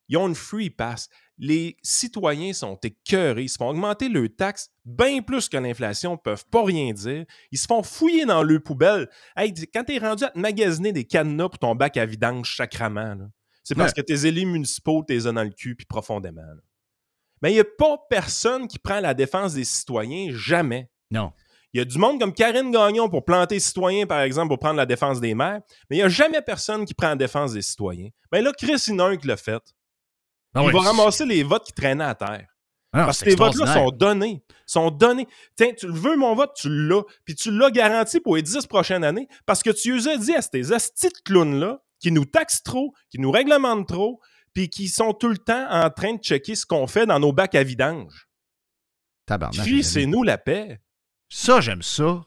ils ont une free pass. Les citoyens sont écœurés. Ils se font augmenter leurs taxes bien plus que l'inflation, peuvent pas rien dire. Ils se font fouiller dans leurs poubelles. Hey, quand t'es rendu à te magasiner des cadenas pour ton bac à vidange sacrament, c'est parce Ouais. que tes élus municipaux, t'es dans le cul, puis profondément. là. Mais il n'y a pas personne qui prend la défense des citoyens, jamais. Non. Il y a du monde comme Karine Gagnon pour planter citoyens, par exemple, pour prendre la défense des maires, mais il n'y a jamais personne qui prend la défense des citoyens. Ben là, Chris, il y en a un qui l'a fait. Ah il va ramasser les votes qui traînaient à terre. Ah Parce que les votes-là sont donnés. Sont donnés. Tiens, tu veux, mon vote, tu l'as. Puis tu l'as garanti pour les 10 prochaines années parce que tu as dit à ces astis de clowns-là qui nous taxent trop, qui nous réglementent trop, puis qui sont tout le temps en train de checker ce qu'on fait dans nos bacs à vidange. Tabarnak, Puis c'est nous la paix. Ça, j'aime ça.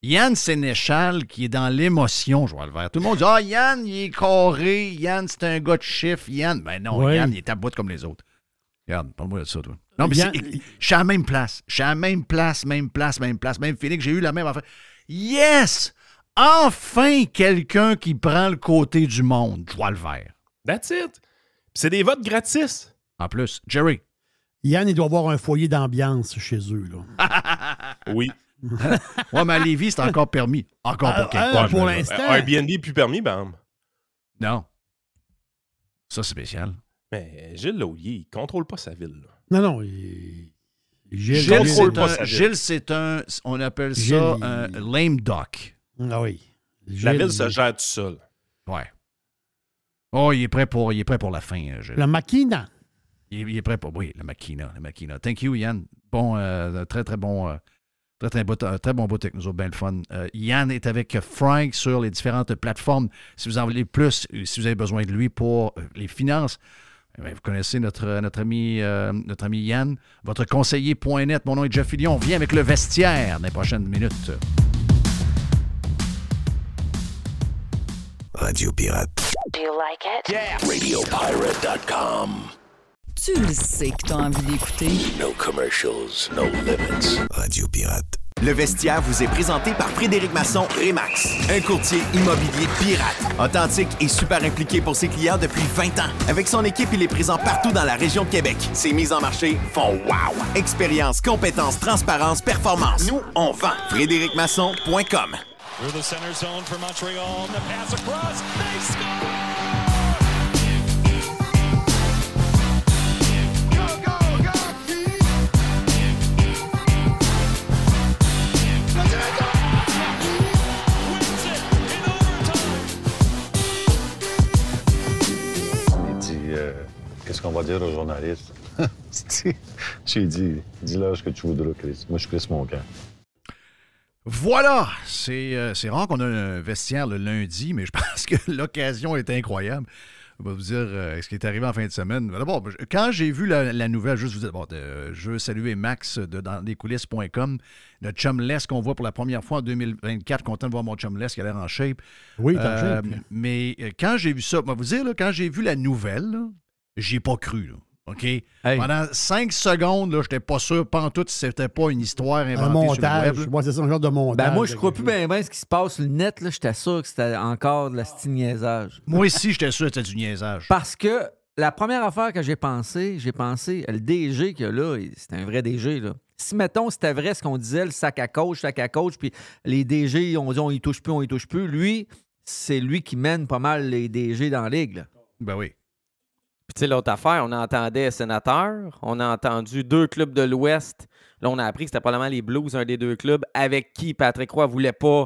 Yann Sénéchal qui est dans l'émotion, je vois le vert. Tout le monde dit Ah, Yann, il est carré. Yann, c'est un gars de chiffre. Yann, ben non. Yann, il est à bout comme les autres. Regarde, parle-moi de ça, toi. Non, mais Yann- c'est- je suis à la même place. Je suis à la même place, même place, même place, même feeling. J'ai eu la même affaire. Yes! Enfin, quelqu'un qui prend le côté du monde. Je vois le vert. That's it. C'est des votes gratis. En plus, Jerry. Yann, il doit avoir un foyer d'ambiance chez eux. Là. *laughs* Oui. *laughs* Ouais, mais à Lévis, c'est encore permis. Encore pour quelque ah, part. pour l'instant. Un Airbnb plus permis, bam. Non. Ça, c'est spécial. Mais Gilles Laulier, il contrôle pas sa ville. là. Non, non. il- Gilles, Gilles, contrôle c'est pas un, sa ville. Gilles, c'est un, on appelle ça Gilles, un il- lame duck. Ah oui. La ville se gère tout seul. Ouais. Oh, il est prêt pour, il est prêt pour la fin, euh, Gilles. La maquina. Il, est- il est prêt pour, oui, la machina, la machina. Thank you, Yann. Bon, euh, très, très bon, euh, très, très, beau, très bon bout avec nous autres, bien le fun. Euh, Yann est avec Frank sur les différentes plateformes. Si vous en voulez plus, euh, si vous avez besoin de lui pour les finances, eh bien, vous connaissez notre, notre, ami, euh, notre ami Yann, votre conseiller.net. Mon nom est Jeff Fillion. On vient avec le vestiaire dans les prochaines minutes. Radio Pirate. Do you like it? RadioPirate.com. Tu le sais que t'as envie d'écouter. No commercials, no limits. Radio Pirate. Le vestiaire vous est présenté par Frédéric Masson Remax, un courtier immobilier pirate, authentique et super impliqué pour ses clients depuis 20 ans. Avec son équipe, il est présent partout dans la région de Québec. Ses mises en marché font wow. Expérience, compétence, transparence, performance. Nous, on vend. FrédéricMasson.com. Through the center zone for Montreal. The pass across. They score! Qu'est-ce qu'on va dire aux journalistes *laughs* J'ai dit Dis-leur ce que tu voudras, Chris. Moi, je suis Chris Moncan. Voilà! C'est euh, c'est rare qu'on a un vestiaire le lundi, mais je *laughs* pense que l'occasion est incroyable. On va vous dire euh, ce qui est arrivé en fin de semaine. D'abord, je- quand j'ai vu la, la nouvelle, juste vous dire, bon, euh, je veux saluer Max de dans lescoulisses.com, notre chum Les qu'on voit pour la première fois en 2024. Content de voir mon chum Les qui a l'air en shape. Oui, t'as Euh, shape. Mais euh, quand j'ai vu ça, on va vous dire, là, quand j'ai vu la nouvelle, là, j'y ai pas cru. là. OK? Pendant cinq secondes, là, j'étais pas sûr, tout, si c'était pas une histoire inventée Un sur le montage. web. Moi, c'est ça, un genre de montage. Ben moi, je crois plus bien ben ce qui se passe sur le net. là. J'étais sûr que c'était encore de la style niaisage. Moi aussi, j'étais sûr que c'était du niaisage. Parce que la première affaire que j'ai pensé, j'ai pensé, le DG qu'il y a là, c'est un vrai DG. Là. Si, mettons, c'était vrai ce qu'on disait, le sac à coach, sac à coach, puis les DG, on dit on y touche plus, on y touche plus, lui, c'est lui qui mène pas mal les DG dans la ligue. là. Ben oui. Puis, tu sais, l'autre affaire, on entendait sénateur, on a entendu deux clubs de l'Ouest. Là, on a appris que c'était probablement les Blues, un des deux clubs, avec qui Patrick Roy voulait pas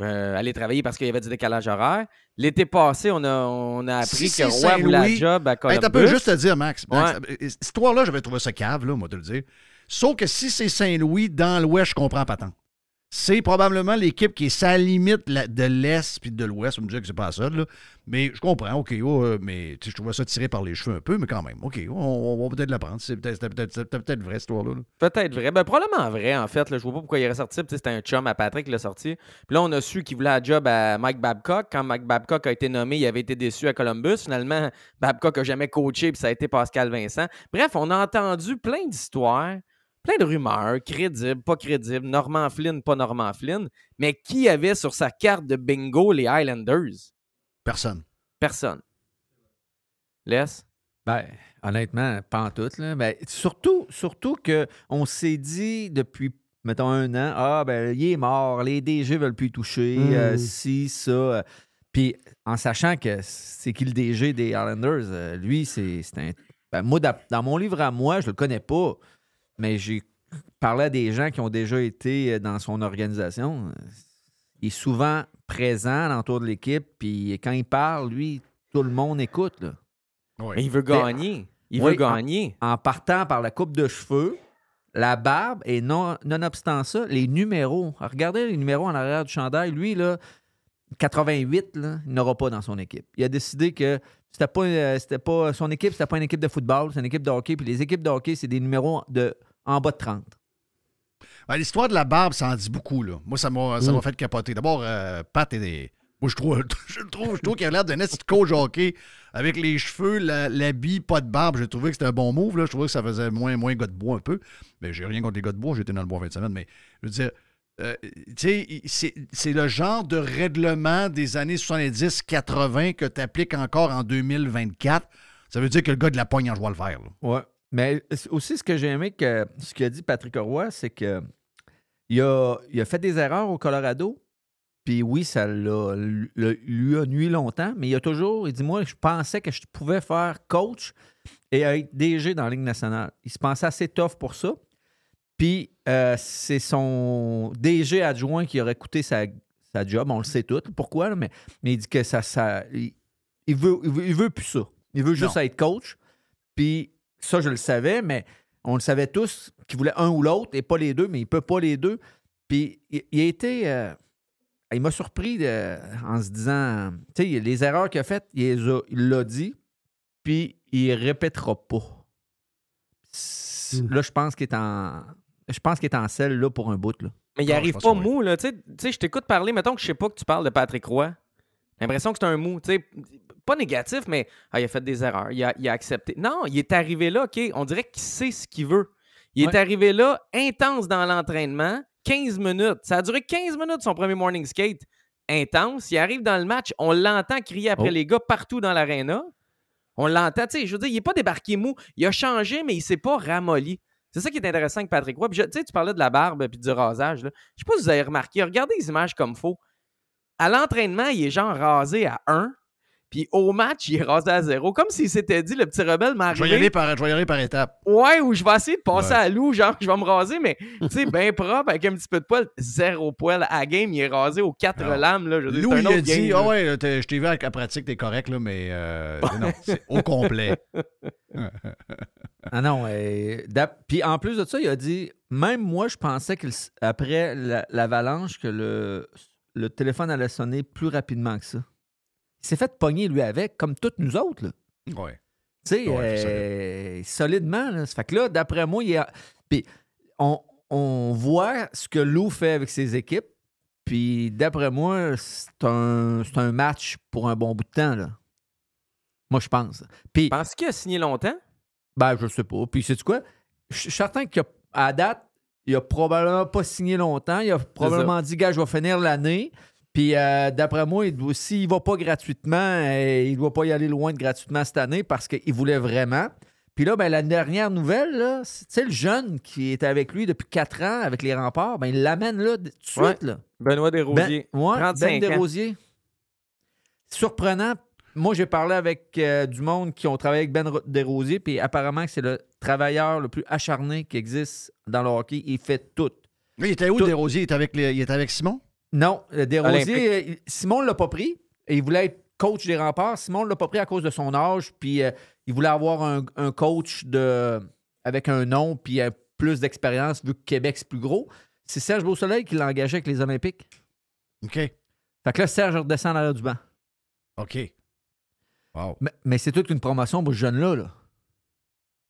euh, aller travailler parce qu'il y avait du décalage horaire. L'été passé, on a, on a appris Si que Roy voulait un job à Hey, Columbus. t'as peu juste te dire, Max. Max, Ouais. euh, Cette histoire-là, j'avais trouvé ça cave, là, moi, te le dire. Sauf que si c'est Saint-Louis, dans l'Ouest, je comprends pas tant. C'est probablement l'équipe qui est sa limite de l'Est puis de l'Ouest. On me dit que c'est pas ça, là. Mais je comprends, OK. mais je trouvais ça tiré par les cheveux un peu, mais quand même, OK. On, va peut-être l'apprendre. C'est peut-être c'était peut-être vrai, cette histoire-là. là. Peut-être vrai. Ben, probablement vrai, en fait. Je vois pas pourquoi il est ressorti. C'était un chum à Patrick qui l'a sorti. Puis là, on a su qu'il voulait un job à Mike Babcock. Quand Mike Babcock a été nommé, il avait été déçu à Columbus. Finalement, Babcock a jamais coaché, puis ça a été Pascal Vincent. Bref, on a entendu plein d'histoires, plein de rumeurs, crédibles, pas crédibles, Norman Flynn, pas Norman Flynn. Mais qui avait sur sa carte de bingo les Highlanders? Personne. Personne. Laisse? Ben, honnêtement, pas en tout. Là. Ben, surtout, surtout qu'on s'est dit depuis, mettons, un an, ah, ben, il est mort, les DG veulent plus y toucher, Mm. euh, si, ça. euh. Puis, en sachant que c'est qui le DG des Islanders, euh, lui, c'est c'est un. Ben, moi, dans, dans mon livre à moi, je le connais pas, mais j'ai parlé à des gens qui ont déjà été euh, dans son organisation. Il est souvent présent l'entour de l'équipe, puis quand il parle, lui, tout le monde écoute. Là. Mais il veut gagner. Il Oui, veut gagner. En, en partant par la coupe de cheveux, la barbe, et non, nonobstant ça, les numéros. Regardez les numéros en arrière du chandail. Lui, là, 88, là, il n'aura pas dans son équipe. Il a décidé que c'était pas, euh, c'était pas son équipe, c'était pas une équipe de football, c'est une équipe de hockey. Puis les équipes de hockey, c'est des numéros de, en bas de 30. Ben, L'histoire de la barbe, ça en dit beaucoup. Là. Moi, ça m'a ça m'a Mm. fait capoter. D'abord, euh, Pat est des- Moi, je trouve, *laughs* je trouve, je trouve qu'il a l'air d'un esti coach hockey avec les cheveux, la- l'habit, pas de barbe. J'ai trouvé que c'était un bon move. Là. Je trouvais que ça faisait moins, moins gars de bois un peu. Mais j'ai rien contre les gars de bois. J'étais dans le bois en fin de semaine. Mais je veux dire, euh, c'est le genre de règlement des années 70-80 que tu appliques encore en 2024. Ça veut dire que le gars de la pogne en joie le faire. Ouais. Mais aussi, ce que j'ai aimé, que ce qu'a dit Patrick Roy, c'est que il a, a fait des erreurs au Colorado. Puis oui, ça le- lui a nuit longtemps, mais il a toujours, il dit Moi, je pensais que je pouvais faire coach et être DG dans la Ligue nationale. Il se pensait assez tough pour ça. Puis euh, c'est son DG adjoint qui aurait coûté sa, sa job, on le sait tout. Pourquoi? là, Mais, mais il dit que ça. ça il, il veut, il, veut, il veut plus ça. Il veut juste Non. être coach. Puis ça, je le savais, mais on le savait tous qu'il voulait un ou l'autre et pas les deux, mais il peut pas les deux. Puis il, il a été. euh, il m'a surpris de- en se disant, tu sais, les erreurs qu'il a faites, il l'a dit, puis il répétera pas. C- Là, je pense qu'il est en. Je pense qu'il est en selle là pour un bout. Là. Mais il Ah, arrive pas mou, là. Tu sais- je t'écoute parler, mettons que je sais pas que tu parles de Patrick Roy. J'ai l'impression que c'est un mou. Tu sais, pas négatif, mais ah, il a fait des erreurs. Il a, il a accepté. Non, il est arrivé là, OK. On dirait qu'il sait ce qu'il veut. Il est arrivé là, intense dans l'entraînement, 15 minutes. Ça a duré 15 minutes son premier morning skate. Intense. Il arrive dans le match, on l'entend crier après Oh. les gars partout dans l'aréna. On l'entend, tu sais, je veux dire, il n'est pas débarqué mou. Il a changé, mais il s'est pas ramolli. C'est ça qui est intéressant avec Patrick Roy. Puis Tu parlais de la barbe et du rasage. Je sais pas si vous avez remarqué. Regardez les images comme faux. À l'entraînement, il est genre rasé à 1. Puis au match, il est rasé à 0. Comme s'il s'était dit, le petit rebelle m'a Je vais y aller par, je vais y aller par étapes. Ouais, ou je vais essayer de passer Ouais. à loup, genre, je vais me raser, mais *laughs* tu sais, bien propre, avec un petit peu de poil, zéro poil. À game, il est rasé aux quatre Non. lames, là. Je veux dire, Lou, c'est un il a dit Ah ouais, je t'ai vu avec la pratique, t'es correct, là, mais euh, *laughs* non, c'est au complet. Ah non, euh, puis en plus de ça, il a dit même moi, je pensais qu'après l'avalanche, que le, le téléphone allait sonner plus rapidement que ça. Il s'est fait pogner, lui, avec, comme toutes nous autres. Là. Ouais. Tu sais, Ouais, euh, solidement. Là. Ça fait que là, d'après moi, il y a. Puis on, on voit ce que Lou fait avec ses équipes. Puis d'après moi, c'est un, c'est un match pour un bon bout de temps. Là. Moi, je pense. Puis. Penses-tu qu'il a signé longtemps? Ben, je sais pas. Puis, sais-tu quoi? Je suis certain qu'à date, il a probablement pas signé longtemps. Il a probablement dit, gars, je vais finir l'année. Puis, euh, d'après moi, s'il ne va pas gratuitement, euh, il ne doit pas y aller loin de gratuitement cette année parce qu'il voulait vraiment. Puis là, ben, la dernière nouvelle, c'est tu sais, le jeune qui est avec lui depuis quatre ans avec les remparts, ben, il l'amène là tout de suite. Ouais. Là. Benoît Desrosiers. Ben, ouais, 35 Ben ans. Desrosiers. Surprenant. Moi, j'ai parlé avec euh, du monde qui ont travaillé avec Ben Ro- Desrosiers, puis apparemment que c'est le travailleur le plus acharné qui existe dans le hockey. Il fait tout. Mais il était où, Tout. Desrosiers? Il était avec, les- il était avec Simon? Non, euh, Desrosiers, euh, Simon ne l'a pas pris. Et il voulait être coach des remparts. Simon ne l'a pas pris à cause de son âge. Puis euh, il voulait avoir un, un coach de, avec un nom puis euh, plus d'expérience vu que Québec, c'est plus gros. C'est Serge Beausoleil qui l'a engagé avec les Olympiques. OK. Fait que là, Serge redescend en arrière du banc. OK. Wow. Mais, mais c'est toute une promotion pour ce jeune-là. Là.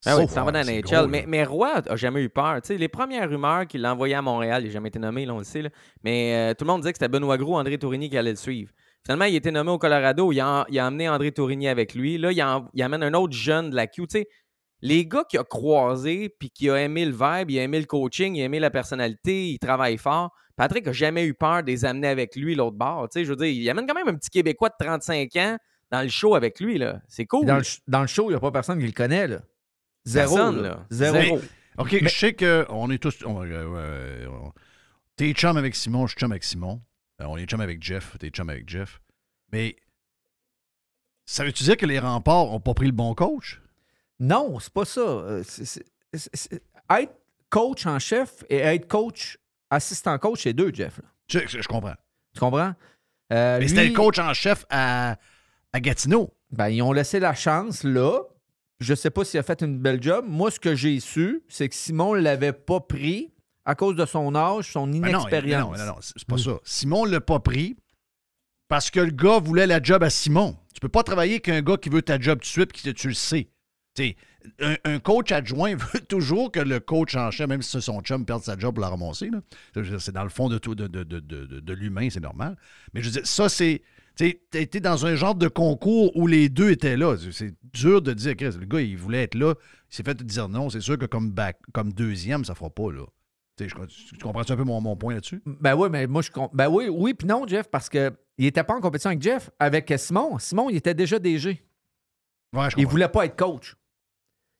Ah oui, s'en va dans NHL. gros, mais, mais Roy a jamais eu peur. Tu sais, les premières rumeurs qu'il l'a envoyé à Montréal, il n'a jamais été nommé, là, on le sait. là. Mais euh, tout le monde disait que c'était Benoît Gros, André Tourigny qui allait le suivre. Finalement, il a été nommé au Colorado. Il a, il a emmené André Tourigny avec lui. Là, il, amène un autre jeune de la Q. Tu sais, les gars qu'il a croisés puis qui a aimé le vibe, il a aimé le coaching, il a aimé la personnalité, il travaille fort. Patrick a jamais eu peur de les amener avec lui l'autre bord. Tu sais, je veux dire, il amène quand même un petit Québécois de 35 ans dans le show avec lui. C'est cool. Dans le, dans le show, il n'y a pas personne qui le connaît. Là. Zéro. Personne, là. Zéro. OK, je sais qu'on est tous. on- euh, on- T'es chum avec Simon, je suis chum avec Simon. Euh, on est chum avec Jeff, t'es chum avec Jeff. Mais ça veut-tu dire que les remparts n'ont pas pris le bon coach? Non, c'est pas ça. Euh, c'est- c'est- c'est- c'est- Être coach en chef et être coach assistant coach, c'est deux, Jeff. là. Je, je- comprends. Tu comprends? Euh, Mais c'était lui- le coach en chef à, à Gatineau. Ben, ils ont laissé la chance là. Je sais pas s'il a fait une belle job. Moi, ce que j'ai su, c'est que Simon ne l'avait pas pris à cause de son âge, son Ben non, inexpérience. non, non, non, c'est pas ça. Simon ne l'a pas pris parce que le gars voulait la job à Simon. Tu peux pas travailler avec un gars qui veut ta job tout de suite et que tu le sais. Un, un coach adjoint *laughs* veut toujours que le coach en chef, même si c'est son chum, perde sa job pour la ramasser. C'est dans le fond de, tout, de, de, de, de, de- de l'humain, c'est normal. Mais je veux dire, ça, c'est. Tu été dans un genre de concours où les deux étaient là. C'est dur de dire, Chris, le gars, il voulait être là. Il s'est fait dire non. C'est sûr que comme, back, comme deuxième, ça fera pas, là. Tu sais, je- tu comprends un peu mon, mon point là-dessus? Ben oui, mais moi, je. Ben oui, oui, puis non, Jeff, parce que il était pas en compétition avec Jeff, avec Simon. Simon, il était déjà DG. Ouais, je il comprends. voulait pas être coach.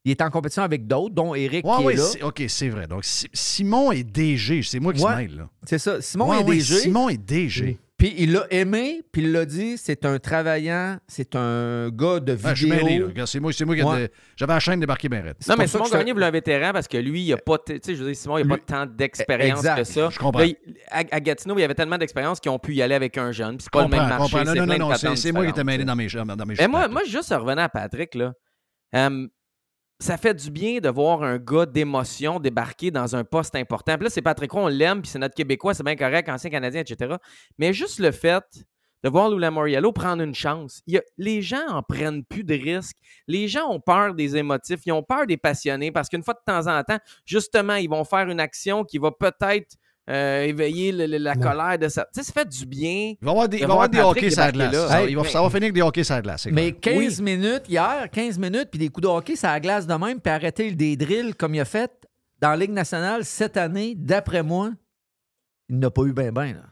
Il était en compétition avec d'autres, dont Eric Ouais, qui ouais, est là. c'est- OK, c'est vrai. Donc, Si- Simon est DG. C'est moi qui se mêle, là. C'est ça. Simon est DG. Simon est DG. Puis il l'a aimé, puis il l'a dit, c'est un travaillant, c'est un gars de Ah, je suis vidéo. mêlé, là. Regarde, C'est moi, c'est moi qui ai Ouais. de- J'avais la chaîne débarquée bien raide. Non, mais Simon je Gagné voulait un vétéran parce que lui, il a pas. Tu sais, je veux dire, Simon, il n'a pas tant d'expérience que ça. Je comprends. Là, il- à, à Gatineau, il y avait tellement d'expérience qu'ils ont pu y aller avec un jeune. Puis c'est pas Comprends, le même marché. Non, non, non, c'est moi qui étais mêlé dans mes, dans mes Mais moi, moi, juste revenant à Patrick, là, euh, ça fait du bien de voir un gars d'émotion débarquer dans un poste important. Puis là, c'est Patrick Roy, on l'aime, puis c'est notre Québécois, c'est bien correct, ancien Canadien, etc. Mais juste le fait de voir Lula Moriello prendre une chance. Les gens en prennent plus de risques. Les gens ont peur des émotifs, ils ont peur des passionnés parce qu'une fois de temps en temps, justement, ils vont faire une action qui va peut-être euh, éveiller le- le- la colère de ça. Tu sais, ça fait du bien. Il va y avoir des, de il va avoir des hockey sur la glace. là. Ça, Hey, il va, mais- ça va finir avec des hockey sur la glace. Mais clair. 15 minutes hier, 15 minutes, puis des coups de hockey, ça la glace de même, puis arrêter des drills comme il a fait dans la Ligue nationale cette année, d'après moi, il n'a pas eu ben ben. Là.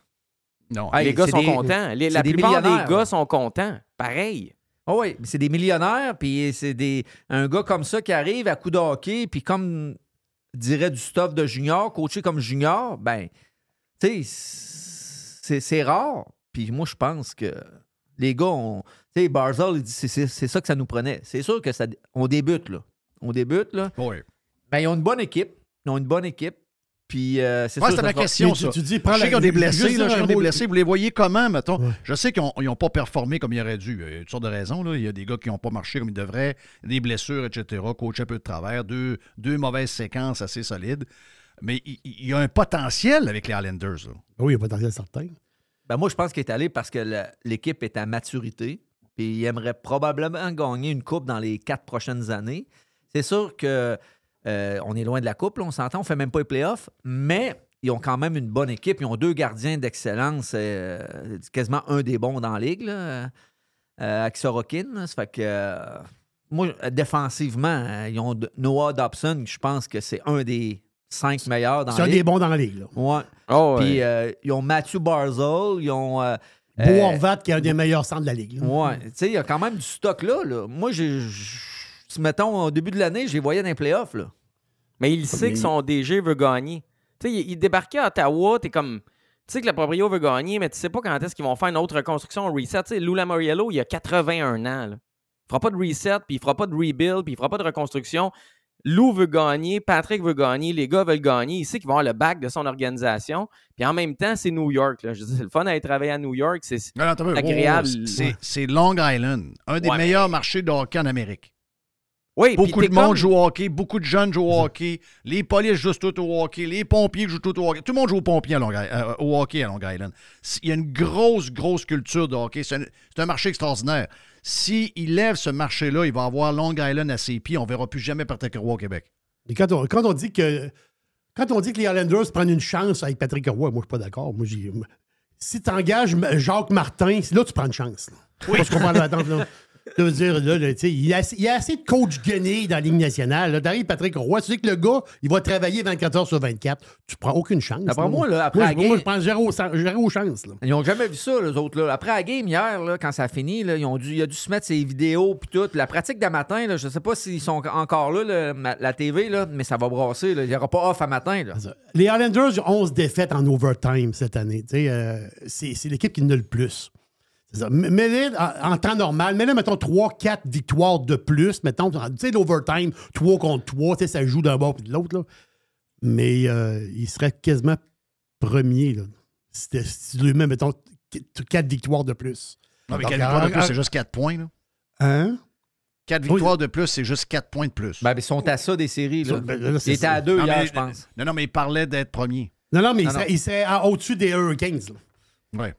Non. Hey, les gars sont des- contents. Les- la des plupart des gars sont contents. Pareil. Ah oui, c'est des millionnaires, puis c'est des un gars comme ça qui arrive à coup de hockey, puis comme dirait du stuff de junior, coaché comme junior, ben, tu sais, c'est- c'est rare. Puis moi, je pense que les gars, ont- tu sais, Barzal, il dit c'est- c'est c'est ça que ça nous prenait. C'est sûr que ça, on débute, là. On débute, là. Oui. Ben, ils ont une bonne équipe. Ils ont une bonne équipe. Puis, euh, c'est c'était ça ma question, tu- ça. tu dis, prends je sais qu'ils ont des blessés, là, un je sais qu'ils ont des blessés. Vous les voyez comment, mettons? Je sais qu'ils n'ont pas performé comme ils auraient dû. Il y a toutes sortes de raisons. Là. Il y a des gars qui n'ont pas marché comme ils devraient, des blessures, etc., coach un peu de travers, deux, deux mauvaises séquences assez solides. Mais il, il y a un potentiel avec les Islanders. là. Oui, il y a un potentiel certain. Ben moi, je pense qu'il est allé parce que la- l'équipe est à maturité. Puis il aimerait probablement gagner une coupe dans les quatre prochaines années. C'est sûr que euh, on est loin de la coupe, là, on s'entend, on fait même pas les playoffs, mais ils ont quand même une bonne équipe. Ils ont deux gardiens d'excellence, euh, quasiment un des bons dans la ligue, là, euh, avec Sorokin. là. Ça fait que euh, moi, défensivement, euh, ils ont Noah Dobson, je pense que c'est un des cinq meilleurs dans C'est la un ligue. des bons dans la ligue. Là. Ouais. Oh, ouais. Puis euh, ils ont Matthew Barzal, ils ont. euh, euh, Horvat, qui est un des meilleurs centres de la ligue. là. Ouais, tu sais, il y a quand même du stock là. là. Moi, j'ai. Mettons, au début de l'année, je les voyais dans les playoffs. Là. Mais il sait que son DG veut gagner. Tu sais, il, il débarquait à Ottawa, t'es comme. Tu sais que le proprio veut gagner, mais tu sais pas quand est-ce qu'ils vont faire une autre reconstruction, un reset. Tu sais, Lula Moriello, il a 81 ans. Là. Il fera pas de reset, puis il fera pas de rebuild, puis il fera pas de reconstruction. Lou veut gagner, Patrick veut gagner, les gars veulent gagner. Il sait qu'ils vont avoir le bac de son organisation. Puis en même temps, c'est New York. Là. Je veux dire, c'est le fun d'aller travailler à New York. C'est agréable. Oh, c'est- C'est Long Island, un des Ouais, meilleurs marchés de hockey en Amérique. Oui, Beaucoup de monde comme- joue au hockey, beaucoup de jeunes jouent au hockey, les polices jouent tout au hockey, les pompiers jouent tout au hockey. Tout le monde joue au, pompier à Long Island- euh, au hockey à Long Island. Il y a une grosse, grosse culture de hockey. C'est un, marché extraordinaire. S'il lève ce marché-là, il va avoir Long Island à ses pieds. On ne verra plus jamais Patrick Roy au Québec. Et quand on, quand on dit que quand on dit que les Islanders prennent une chance avec Patrick Roy, moi, je suis pas d'accord. Moi, si tu engages Jacques Martin, là, tu prends une chance. là. Parce qu'on parle d'attente, là. *laughs* Dire, là, là, il, y a, assez- a de coachs guenilles dans la Ligue nationale. T'arrives Patrick Roy, tu sais que le gars, il va travailler 24 heures sur 24. Tu prends aucune chance. Moi, là, après moi, la je- moi, game- je pense zéro, zéro chance. Là. Ils n'ont jamais vu ça, les autres. Là. Après la game hier, là, quand ça a fini, là, ils ont dû, il a dû se mettre ses vidéos puis tout. La pratique de matin, là, je ne sais pas s'ils sont encore là, la TV, là, mais ça va brasser. là. Il n'y aura pas off à matin. Là. Les Islanders ont 11 défaites en overtime cette année. Euh, c'est l'équipe qui en a le plus. C'est ça. M- Mets-les en, en temps normal, mets-les, mettons, 3-4 victoires de plus. Mettons, tu sais, l'overtime, 3 contre 3, tu sais, ça joue d'un bord et de l'autre. là. Mais euh, il serait quasiment premier. Là. Si tu lui mets, mettons, 4 victoires de plus. Non, mais Donc, 4 victoires de plus, c'est juste 4 points. Là. Hein? 4 Oui. victoires de plus, c'est juste 4 points de plus. Ben, ils sont à ça des séries. Là. Ben, là, étaient ça. à deux Non, hier, mais- je pense. Non, non, mais il parlait d'être premier. Non, non, mais il Non, serait, il au-dessus des Hurricanes. là. Ouais.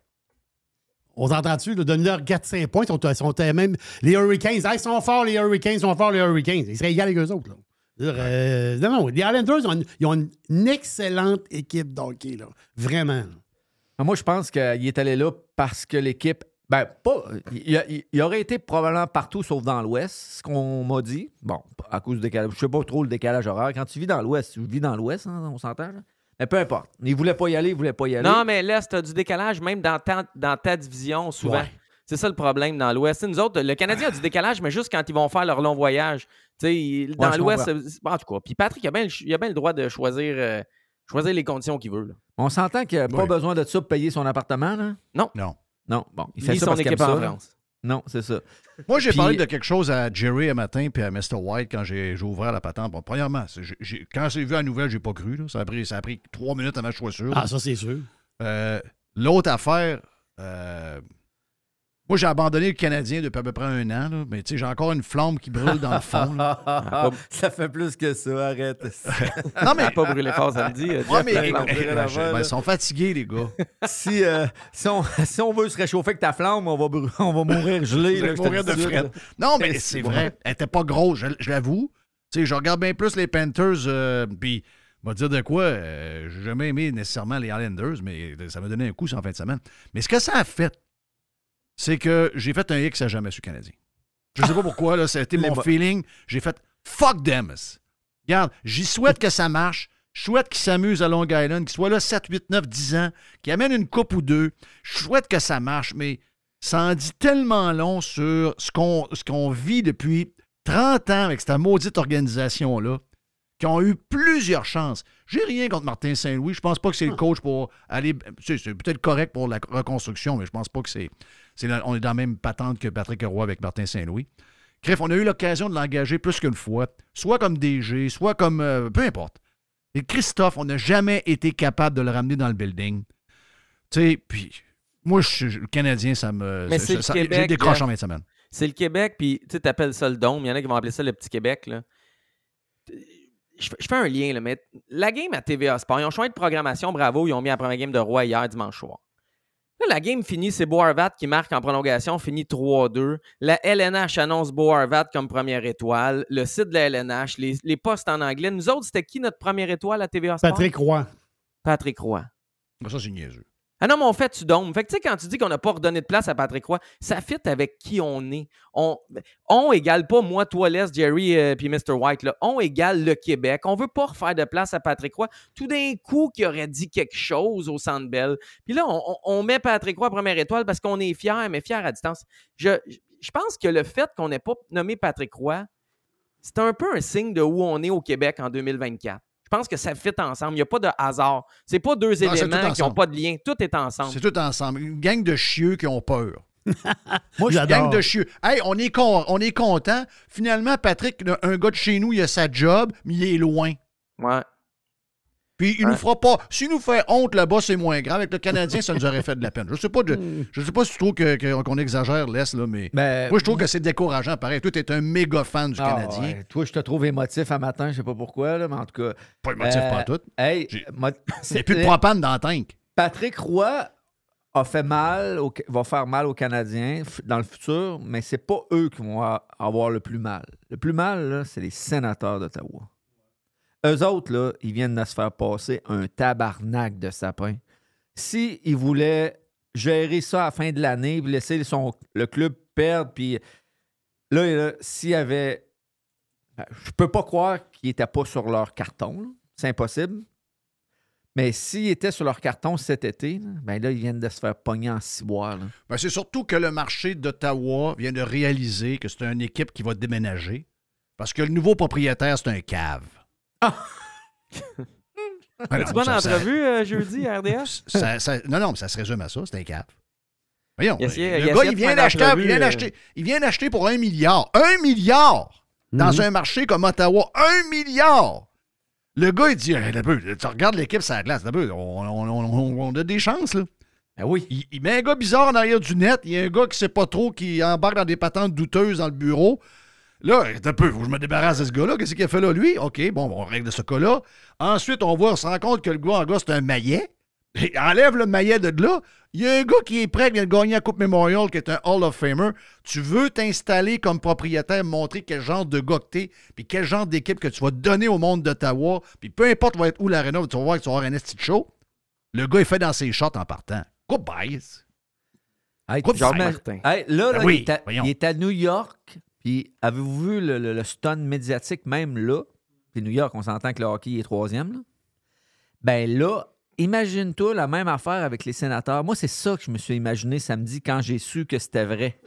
On s'entend-tu? là, Donne-leur 4-5 points. Ils sont, ils sont, euh, même, les Hurricanes, ils sont forts, les Hurricanes, ils sont forts, les Hurricanes. Ils seraient égaux avec eux autres. Là. Dire, euh, non, non, les Islanders, ils ont, une, ils ont une excellente équipe d'hockey. Là. Vraiment. Moi, je pense qu'il est allé là parce que l'équipe. Ben, pas. Il aurait été probablement partout sauf dans l'Ouest, ce qu'on m'a dit. Bon, à cause du décalage. Je sais pas trop le décalage horaire. Quand tu vis dans l'Ouest, tu vis dans l'Ouest, hein, on s'entend. là? Mais peu importe. Il voulait pas y aller, il voulait pas y aller. Non, mais l'Est, t'as du décalage même dans ta, dans ta division, souvent. Ouais. C'est ça le problème dans l'Ouest. Nous autres, le Canadien a du décalage, mais juste quand ils vont faire leur long voyage. Tu sais, il- dans l'Ouest, en tout cas. Puis Patrick, il a bien le, il a bien le droit de choisir, euh, choisir les conditions qu'il veut. là. On s'entend qu'il n'a pas besoin de ça pour payer son appartement, là? Non. Non. Non, bon. Il fait Ni ça son parce qu'il équipe aime en ça. France. Non, c'est ça. Moi, j'ai Puis- parlé de quelque chose à Jerry un matin puis à Mr. White quand j'ai ouvert la patente. Bon, premièrement, j'ai- quand j'ai vu la nouvelle, j'ai pas cru. là. Ça, a pris, ça a pris trois minutes je sois sûr. Ah, ça, c'est sûr. Euh, L'autre affaire, euh, moi, j'ai abandonné le Canadien depuis à peu près un an, là, mais tu sais, j'ai encore une flamme qui brûle dans le fond. là. *laughs* ça fait plus que ça, arrête. *laughs* Non, mais- pas brûlé fort, dit. euh, Ouais, mais ben, ils sont fatigués, les gars. *laughs* si, euh, si, on, si on veut se réchauffer avec ta flamme, on va, on va mourir gelé. Là, mourir de fret. Non, mais c'est vrai. Elle était pas grosse, je, je l'avoue. Tu sais, je regarde bien plus les Panthers, euh, puis on va dire de quoi, euh, j'ai jamais aimé nécessairement les Islanders, mais ça m'a donné un coup en fin de semaine. Mais ce que ça a fait, c'est que j'ai fait un X à jamais sur Canadien. Je sais pas pourquoi, là, ça a été *laughs* mon mo- feeling. J'ai fait fuck them. Regarde, j'y souhaite que ça marche. Je souhaite qu'ils s'amusent à Long Island, qu'ils soient là 7, 8, 9, 10 ans, qu'ils amènent une coupe ou deux. Je souhaite que ça marche, mais ça en dit tellement long sur ce qu'on ce qu'on vit depuis 30 ans avec cette maudite organisation-là, qui ont eu plusieurs chances. J'ai rien contre Martin Saint-Louis. Je pense pas que c'est le coach pour aller. C'est peut-être correct pour la reconstruction, mais je pense pas que c'est. on est dans la même patente que Patrick Roy avec Martin Saint-Louis. Cref, on a eu l'occasion de l'engager plus qu'une fois, soit comme DG, soit comme. euh, peu importe. Et Christophe, on n'a jamais été capable de le ramener dans le building. Tu sais, puis. Moi, je suis le Canadien, ça me. Mais ça- ça- Québec. Jeff. en fin de semaine. C'est le Québec, puis tu sais, t'appelles ça le dôme. Il y en a qui vont appeler ça le petit Québec. Là. Je, fais- je fais un lien, là, mais la game à TVA Sport, ils ont changé de programmation, bravo, ils ont mis la première game de Roi hier dimanche soir. Là, la game finit, c'est Boarvat qui marque en prolongation, finit 3-2. La LNH annonce Boarvat comme première étoile. Le site de la LNH, les, les postes en anglais. Nous autres, c'était qui notre première étoile à TVA Sport? Patrick Roy. Patrick Roy. Ça, c'est niaiseux. Ah non, mais on fait tu dôme. Fait que tu sais, quand tu dis qu'on n'a pas redonné de place à Patrick Roy, ça fit avec qui on est. On, on égale pas moi, toi, Les, Jerry et puis Mr. White. Là. On égale le Québec. On veut pas refaire de place à Patrick Roy. Tout d'un coup, qui aurait dit quelque chose au Centre Bell. Puis là, on, met Patrick Roy première étoile parce qu'on est fiers, mais fiers à distance. Je, je pense que le fait qu'on n'ait pas nommé Patrick Roy, c'est un peu un signe de où on est au Québec en 2024. Je pense que ça fit ensemble. Il n'y a pas de hasard. C'est pas deux Non, éléments qui n'ont pas de lien. Tout est ensemble. C'est tout ensemble. Une gang de chieux qui ont peur. *laughs* Moi, Une j'adore. gang de chieux. Hey, on est, con- on est content. Finalement, Patrick, un gars de chez nous, il a sa job, mais il est loin. Ouais. Puis il nous fera pas. S'il nous fait honte là-bas, c'est moins grave. Avec le Canadien, ça nous aurait fait de la peine. Je sais pas, de- je sais pas si tu trouves qu'on exagère, laisse, là, mais. Ben, moi, je trouve que c'est décourageant. Pareil, toi, t'es un méga fan du Ah, Canadien. ouais. Toi, je te trouve émotif à matin, je sais pas pourquoi, là, mais en tout cas. Pas émotif, pas en tout. Hey, a *laughs* plus de propane dans le tank. Patrick Roy a fait mal, au- va faire mal aux Canadiens dans le futur, mais c'est pas eux qui vont avoir le plus mal. Le plus mal, c'est les sénateurs d'Ottawa. Eux autres, là, ils viennent de se faire passer un tabarnak de sapin. S'ils ils voulaient gérer ça à la fin de l'année, laisser le club perdre, puis là, s'il y avait. ben, Je peux pas croire qu'ils n'étaient pas sur leur carton. C'est impossible. Mais s'ils étaient sur leur carton cet été, là, ben là, ils viennent de se faire pogner en ciboire. Ben, c'est surtout que le marché d'Ottawa vient de réaliser que c'est une équipe qui va déménager. Parce que le nouveau propriétaire, c'est un cave. Ah Tu bonne ça- ça- entrevue euh, jeudi à RDS? ça- non, non, mais ça se résume à ça, c'est un cave. Voyons, Il le il gars, essayé il vient d'acheter, il vient euh, d'acheter, il vient d'acheter pour un milliard. Un milliard! Dans Mhm. un marché comme Ottawa, un milliard! Le gars, il dit, Hey, tu regardes l'équipe sur la glace, on, on- on- on- on a des chances, là. Ben oui. Il, il met un gars bizarre en arrière du net, il y a un gars qui sait pas trop, qui embarque dans des patentes douteuses dans le bureau. Là, un peu, faut que je me débarrasse de ce gars-là. Qu'est-ce qu'il a fait là, lui? OK, bon, on règle ce cas-là. Ensuite, on voit, on se rend compte que le gars, en gars, c'est un maillet. *laughs* Enlève le maillet de là. Il y a un gars qui est prêt, qui vient de gagner la Coupe Memorial, qui est un Hall of Famer. Tu veux t'installer comme propriétaire, montrer quel genre de gars que t'es, puis quel genre d'équipe que tu vas donner au monde d'Ottawa, puis peu importe va être où l'aréna, tu vas voir que tu vas avoir un esti de show. Le gars est fait dans ses shots en partant. Goodbye. Hey, Jean Martin. Hey, là, là, Ben oui, il, est à, voyons. il est à New York. Puis avez-vous vu le, stun médiatique même là? Puis New York, on s'entend que le hockey est troisième. Là. Ben là, imagine-toi la même affaire avec les sénateurs. Moi, c'est ça que je me suis imaginé samedi quand j'ai su que c'était vrai.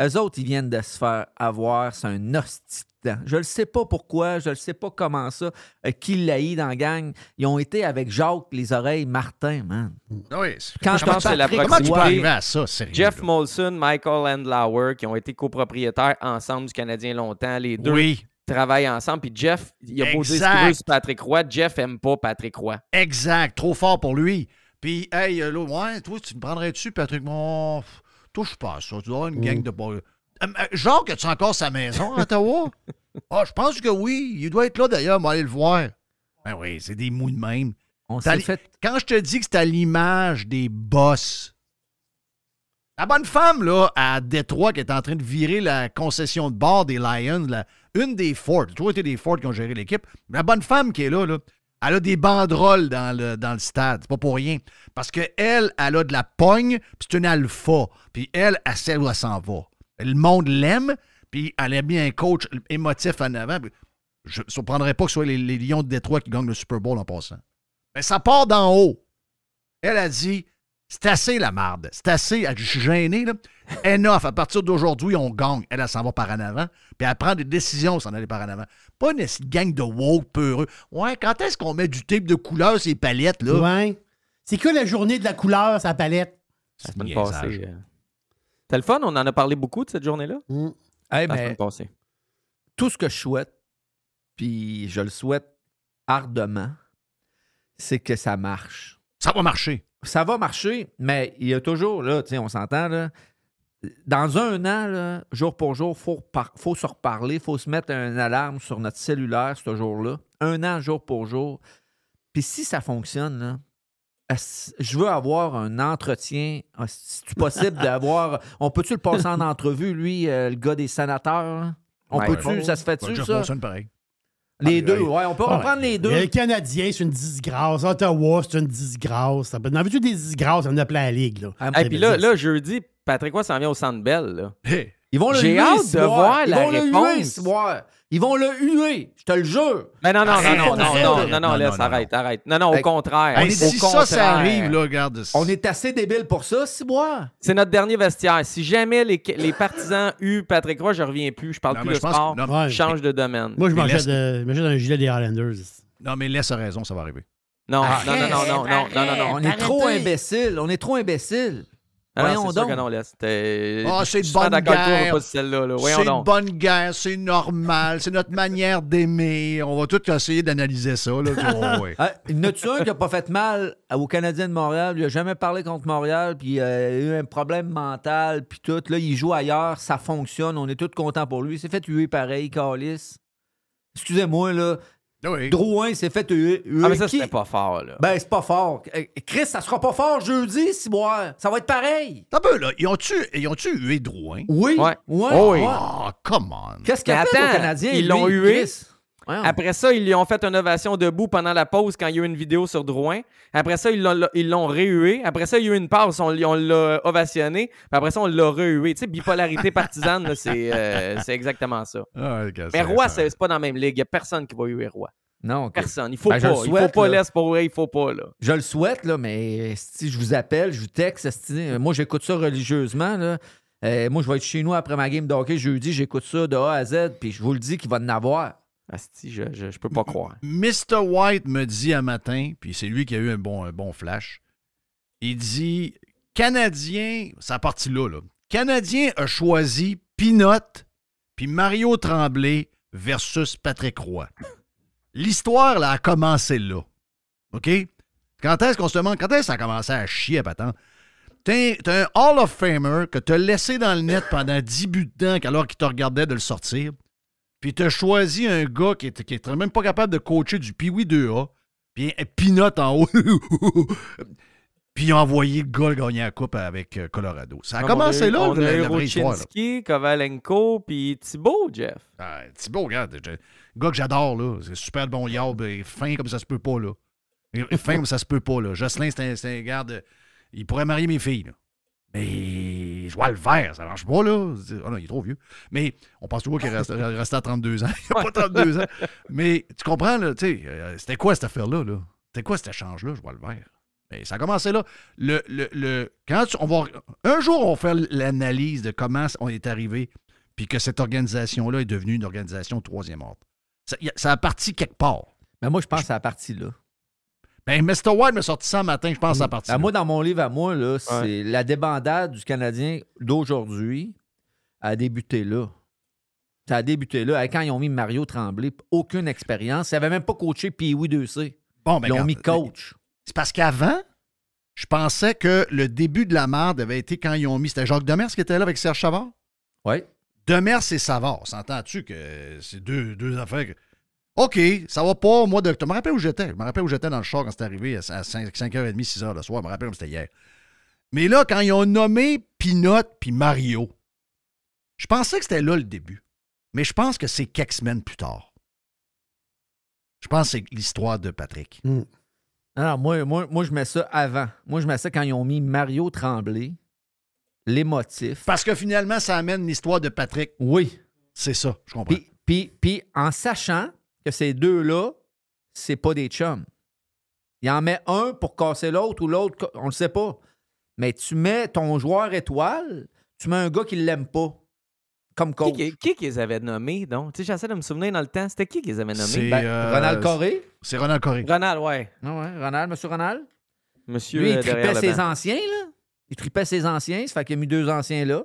Eux autres, ils viennent de se faire avoir. C'est un hostie de temps. Je ne sais pas pourquoi, je ne sais pas comment ça. euh, qui l'a eu dans la gang. Ils ont été avec Jacques Les Oreilles Martin, man. Ah oui, c'est- Quand Je pense que c'est la Patrick Comment tu peux proximité. arriver à ça, sérieux? Jeff là? Molson, Michael Andlauer, qui ont été copropriétaires ensemble du Canadien longtemps. Les deux Oui, travaillent ensemble. Puis Jeff, il a dire ce qu'il Exact. veut sur Patrick Roy. Jeff aime pas Patrick Roy. exact. Trop fort pour lui. Puis, hey, euh, là, ouais, toi, tu me prendrais dessus, Patrick? Mon... Touche pas à ça. Tu dois avoir une gang de... Euh, euh, Jacques, as-tu encore sa maison à Ottawa? *laughs* Ah, je pense que oui. Il doit être là, d'ailleurs. On va aller le voir. Ben oui, c'est des mous de même. On s'est fait. Quand je te dis que c'est à l'image des boss, la bonne femme, là, à Détroit, qui est en train de virer la concession de bord des Lions, la- une des Ford, toujours été des Ford qui ont géré l'équipe, la bonne femme qui est là, là, elle a des banderoles dans le, dans le stade. C'est pas pour rien. Parce qu'elle, elle a de la pogne, puis c'est une alpha. Puis elle, elle sait où elle s'en va. Le monde l'aime, puis elle a mis un coach émotif en avant. Je ne surprendrais pas que ce soit les, Lions de Détroit qui gagnent le Super Bowl en passant. Mais ça part d'en haut. Elle a dit c'est assez la marde. C'est assez. Je suis gêné, là. Enough. À partir d'aujourd'hui, on gagne. Elle, elle s'en va par en avant. Puis elle prend des décisions sans aller par en avant. Pas une gang de woke peureux. Ouais, quand est-ce qu'on met du tape de couleur sur les palettes, là? Ouais. C'est que la journée de la couleur, sa palette? La semaine niaisage. passée. euh. C'était le fun? On en a parlé beaucoup de cette journée-là? Hey, La mais semaine passée. tout ce que je souhaite, puis je le souhaite ardemment, c'est que ça marche. Ça va marcher. Ça va marcher, mais il y a toujours, là, tu sais, on s'entend, là. Dans un an, là, jour pour jour, il faut, faut se reparler, il faut se mettre une alarme sur notre cellulaire ce jour-là. Un an, jour pour jour. Puis si ça fonctionne, là, je veux avoir un entretien. Si c'est *laughs* possible d'avoir. On peut-tu le passer en entrevue, lui, euh, le gars des sénateurs? là? On Ouais. peut-tu? Ça se fait-tu, Jeff ça? Molson, pareil. Les Ah, deux, oui. ouais, on peut reprendre les deux. Le Canadien, c'est une disgrâce. Ottawa, c'est une disgrâce. Dans veux-tu des disgrâces? On a plein la ligue, là. Ah, Et puis là, là, jeudi, Patrick Roy s'en vient au Centre Bell. Hey, ils vont le J'ai hâte de voir la réponse. Ils vont le huer. Ils vont le huer, je te le jure. Mais non, non, non, non, non, non, non, laisse, arrête, arrête. Non, non, au contraire. si ça, ça arrive, là, regarde. On est assez débile pour ça, si moi. C'est notre dernier vestiaire. Si jamais les, partisans huent Patrick Roy, je reviens plus, je parle plus de sport, je change de domaine. Moi, je m'achète un gilet des Highlanders. Non, mais laisse raison, ça va arriver. Non, non, non, non, non, non, non, On est trop imbécile, on est trop imbécile. Ah non, c'est sûr que non, Ah, c'est je de suis pas bonne d'accord avec toi, on va guerre. pas sur celle-là. là. C'est une donc. bonne guerre, c'est normal, c'est notre manière d'aimer. On va tout essayer d'analyser ça. Là. Oh, *laughs* ouais. Ah, il y en a-tu un qui n'a pas fait mal aux Canadiens de Montréal? Il n'a jamais parlé contre Montréal, puis euh, il a eu un problème mental, puis tout. Là, il joue ailleurs, ça fonctionne, on est tous contents pour lui. Il s'est fait huer pareil, Calis. Excusez-moi, là. Oui. Drouin s'est fait huer. Ah, mais ça, Qui- c'était pas fort, là. Ben, c'est pas fort. Euh, Chris, ça sera pas fort jeudi, si moi. Ça va être pareil. T'as peu, là. Ils ont-tu ils ont hué Drouin? Oui. Ouais. Ouais. Oh oui. Ah, come on. Qu'est-ce qu'il a fait Canadiens? ils l'ont hué? Chris? Après ça, ils lui ont fait une ovation debout pendant la pause quand il y a eu une vidéo sur Drouin. Après ça, ils l'ont, ils l'ont réhué. Après ça, il y a eu une pause, on, on l'a ovationné. Puis après ça, on l'a rehué. Tu sais, bipolarité *laughs* partisane, c'est, euh, c'est exactement ça. Ah, Mais ça- c'est, pas dans la même ligue. Il n'y a personne qui va huer Roy. Non, ok. Personne. Il faut Ben, pas. il faut pas laisse pour vrai, il faut pas, là. Je le souhaite, là, mais si je vous appelle, je vous texte, euh, moi j'écoute ça religieusement. Là. Euh, moi, je vais être chez nous après ma game de hockey jeudi, j'écoute ça de A à Z, puis je vous le dis qu'il va en avoir. Asti, je, je, peux pas croire. Mr. White me dit un matin, puis c'est lui qui a eu un bon, flash. Il dit Canadien, sa partie là, là. Canadien a choisi Pinot puis Mario Tremblay versus Patrick Roy. L'histoire a commencé là. OK? Quand est-ce qu'on se demande, quand est-ce que ça a commencé à chier à patente? T'es t'es un Hall of Famer que t'as laissé dans le net pendant 10 buts de temps alors qu'il te regardait de le sortir. Puis t'as choisi un gars qui est, qui est même pas capable de coacher du Pee-Wee 2A. Puis un pinote en haut. *laughs* Puis ils ont envoyé le gars gagner la coupe avec euh, Colorado. Ça a on commencé eu- là, on la, a eu la vraie histoire. là. Kovalenko, puis Thibault, Jeff. Ah, Thibaut, regarde, je- gars que j'adore, là. C'est super bon et fin comme ça se peut pas, là. Fin comme ça se peut pas, là. Jocelyn, c'est un, un gars de- Il pourrait marier mes filles, là. Mais je vois le vert, ça marche pas, là. Ah non, il est trop vieux. Mais on pense toujours qu'il reste, *laughs* resté à 32 ans. *laughs* Il n'a pas 32 ans. *laughs* Mais tu comprends, là, tu sais, euh, c'était quoi cette affaire-là, là? C'était quoi cet échange-là? Je vois le vert. Mais ça a commencé là. Le, le, le- quand tu- on va, un jour, on va faire l'analyse de comment on est arrivé, puis que cette organisation-là est devenue une organisation de troisième ordre. Ça, a- ça a parti quelque part. Ben moi, je pense que c'est la partie là. Ben, Mr. White m'a sorti ça un matin, je pense, à partir Ben, moi, dans mon livre à moi, là, c'est la débandade du Canadien d'aujourd'hui a débuté là. Ça a débuté là. Quand ils ont mis Mario Tremblay, aucune expérience. Ils n'avaient même pas coaché Pee-Wee 2C. Bon, ben, ils ont regarde, mis coach. C'est parce qu'avant, je pensais que le début de la merde avait été quand ils ont mis. C'était Jacques Demers qui était là avec Serge Savard? Oui. Demers et Savard. S'entends-tu que c'est deux, deux affaires. que- OK, ça va pas au mois d'octobre. Je me rappelle où j'étais. Je me rappelle où j'étais dans le char quand c'est arrivé à 5, 5h30, 6h le soir. Je me rappelle comme c'était hier. Mais là, quand ils ont nommé Pinot puis Mario, je pensais que c'était là le début. Mais je pense que c'est quelques semaines plus tard. Je pense que c'est l'histoire de Patrick. Non, non, moi, moi, moi, je mets ça avant. Moi, je mets ça quand ils ont mis Mario Tremblay, l'émotif. Parce que finalement, ça amène l'histoire de Patrick. Oui. C'est ça, je comprends. Puis, puis, puis en sachant que ces deux-là, c'est pas des chums. Il en met un pour casser l'autre ou l'autre, on le sait pas. Mais tu mets ton joueur étoile, tu mets un gars qui l'aime pas comme coach. Qui, qui, qui qu'ils avaient nommé, donc? Tu sais, j'essaie de me souvenir dans le temps. C'était qui qu'ils avaient nommé? C'est, Ben, euh, Ronald Coré. C'est Ronald Coré. Ronald, ouais. Ah ouais, Ronald, monsieur Ronald. Monsieur Lui, il euh, tripait ses banc. anciens, là. Il tripait ses anciens, ça fait qu'il a mis deux anciens là.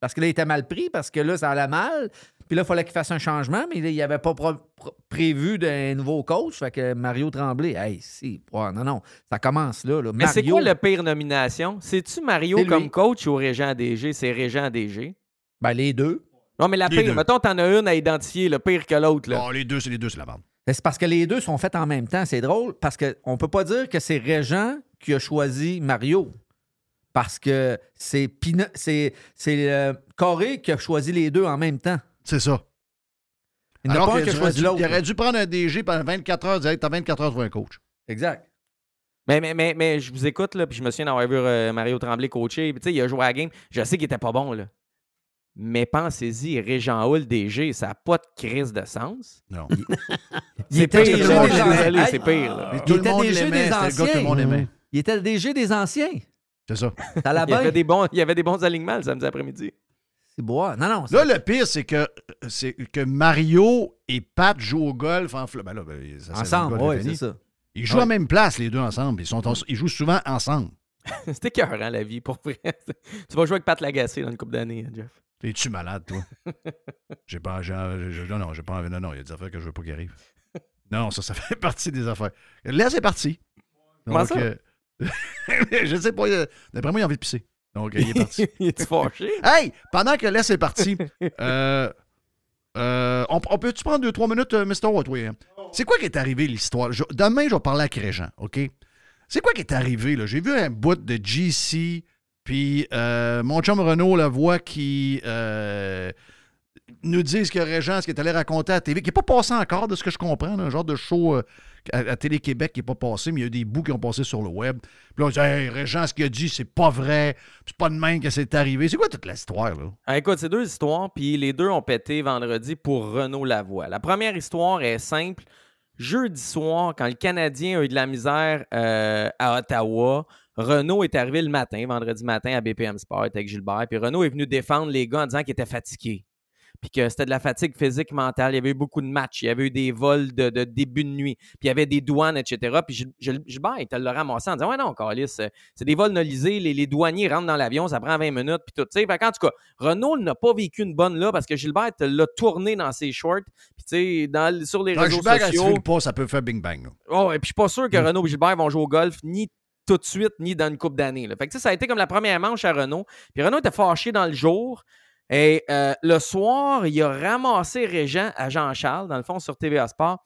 Parce que là, il était mal pris, parce que là, ça allait mal. Puis là, il fallait qu'il fasse un changement, mais là, il n'avait pas pro- pro- prévu d'un nouveau coach. Fait que Mario Tremblay, hey, si, non, non, ça commence là. là. Mais c'est Mario- quoi le pire nomination? C'est-tu Mario comme coach ou Régent DG? C'est Régent DG. Ben, les deux. Non, mais la Les pire, deux. mettons, t'en as une à identifier, le pire que l'autre. là. Oh, les deux, c'est les deux, c'est la bande. C'est parce que les deux sont faits en même temps. C'est drôle parce qu'on ne peut pas dire que c'est Régent qui a choisi Mario. Parce que c'est Pina- c'est c'est, euh, Coré qui a choisi les deux en même temps. C'est ça. Il pas choisi l'autre. Il aurait dû prendre un DG pendant 24 heures, dire t'as 24 heures pour un coach. Exact. Mais, mais, mais, mais je vous écoute, là, puis je me souviens d'avoir vu euh, Mario Tremblay coacher. Puis, tu sais, il a joué à la game. Je sais qu'il était pas bon, là. Mais pensez-y, Régent Hull, DG, ça n'a pas de crise de sens. Non. Il était pire, des anciens. c'est pire, là. Mais Il tout le était monde des c'était le gars tout le anciens. monde aimait. Il était le DG des anciens. C'est ça. T'as la Il y, avait des bons, il y avait des bons alignements le samedi après-midi. C'est bois. Non, non. Là, le pire, c'est que, c'est que Mario et Pat jouent au golf en ben là, ben, ça, Ensemble, oui, c'est ça. Ils jouent Ouais. à la même place, les deux ensemble. Ils, sont en- ils jouent souvent ensemble. *laughs* C'était écœurant, la vie, pour vrai. *laughs* tu vas jouer avec Pat Lagacé dans une couple d'années, hein, Jeff. Es-tu malade, toi? *laughs* j'ai pas. j'ai- j'ai- non, non, j'ai pas envie. Non, non, il y a des affaires que je veux pas qu'il arrive. Non, ça, ça fait partie des affaires. Là, c'est parti. Comment Donc, ça? euh, je sais pas. euh, D'après moi, il a envie de pisser. Donc, il est parti. *laughs* il est fâché? Hey, pendant que là, c'est parti, *laughs* euh, euh, on, on peut-tu prendre deux, trois minutes, euh, Mr. Watt, oui, hein? C'est quoi qui est arrivé, l'histoire? Je- demain, je vais parler avec Régent, OK? C'est quoi qui est arrivé, là? J'ai vu un bout de GC, puis euh, mon chum Renaud, la voix qui nous dit ce que Régent, ce qu'il est allé raconter à la TV, qui n'est pas passé encore, de ce que je comprends, là, un genre de show à, Télé-Québec qui n'est pas passé, mais il y a des bouts qui ont passé sur le web. Puis là, on dit, hey, Régent, ce qu'il a dit, c'est pas vrai, c'est pas de même que c'est arrivé. C'est quoi toute l'histoire, là? Ah, écoute, c'est deux histoires, puis les deux ont pété vendredi pour Renaud Lavoie. La première histoire est simple. Jeudi soir, quand le Canadien a eu de la misère euh, à Ottawa, Renaud est arrivé le matin, vendredi matin, à BPM Sport avec Gilbert. Puis Renaud est venu défendre les gars en disant qu'il était fatigué. Puis que c'était de la fatigue physique, mentale. Il y avait eu beaucoup de matchs. Il y avait eu des vols de, de début de nuit. Puis il y avait des douanes, etc. Puis Gil- Gil- Gilbert, il te l'a ramassé en disant Ouais, non, Carlis, euh, c'est des vols nolisés. Les, les douaniers rentrent dans l'avion, ça prend 20 minutes. Puis tout. tu sais. Fait qu'en tout cas, Renault n'a pas vécu une bonne là parce que Gilbert l'a tourné dans ses shorts. Puis tu sais, dans- sur les réseaux Gilbert, sociaux. pas, ça peut faire bing-bang. là. Oh, et puis je suis pas sûr que Mm. Renault et Gilbert vont jouer au golf ni tout de suite, ni dans une coupe d'années. Fait que tu sais, ça a été comme la première manche à Renault. Puis Renault était fâché dans le jour. Et euh, le soir, il a ramassé Régent à Jean-Charles, dans le fond, sur TVA Sport.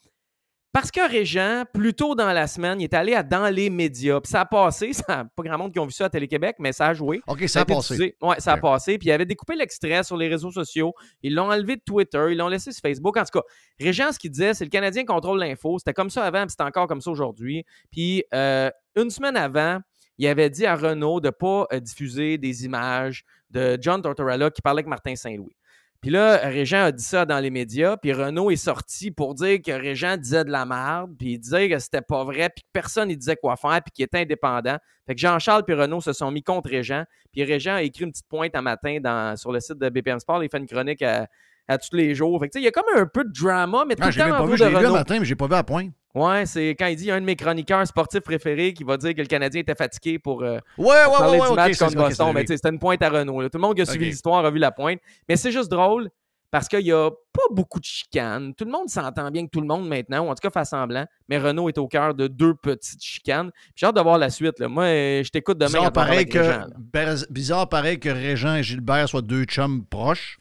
Parce que Régent, plus tôt dans la semaine, il est allé à dans les médias. Puis ça a passé. *laughs* Ça a pas grand monde qui ont vu ça à Télé-Québec, mais ça a joué. OK, ça a passé. Ouais, ça a passé. Puis il avait découpé l'extrait sur les réseaux sociaux. Ils l'ont enlevé de Twitter. Ils l'ont laissé sur Facebook. En tout cas, Régent, ce qu'il disait, c'est le Canadien contrôle l'info. C'était comme ça avant, puis c'est encore comme ça aujourd'hui. Puis euh, une semaine avant, il avait dit à Renault de ne pas euh, diffuser des images de John Tortorella qui parlait avec Martin Saint-Louis. Puis là, Régent a dit ça dans les médias, puis Renault est sorti pour dire que Régent disait de la merde, puis il disait que c'était pas vrai, puis que personne ne disait quoi faire, puis qu'il était indépendant. Fait que Jean-Charles et Renault se sont mis contre Régent, puis Régent a écrit une petite pointe un matin dans, sur le site de BPM Sport, il fait une chronique à, à tous les jours. Fait que tu sais, il y a comme un peu de drama, mais tout Ah, le temps en pas vu, de Renault. matin, mais j'ai pas vu à point. Ouais, c'est quand il dit un de mes chroniqueurs sportifs préférés qui va dire que le Canadien était fatigué pour, euh, Ouais, ouais, pour parler ouais, du ouais, match contre Boston. Mais sais, c'était une pointe à Renault. là. Tout le monde qui a suivi l'histoire a vu la pointe. Mais c'est juste drôle parce qu'il n'y a pas beaucoup de chicanes. Tout le monde s'entend bien que tout le monde maintenant, ou en tout cas fait semblant. Mais Renault est au cœur de deux petites chicanes. J'ai hâte de voir la suite. là. Moi, je t'écoute demain. Bizarre pareil, que, Régent, bizarre pareil que Régent et Gilbert soient deux chums proches.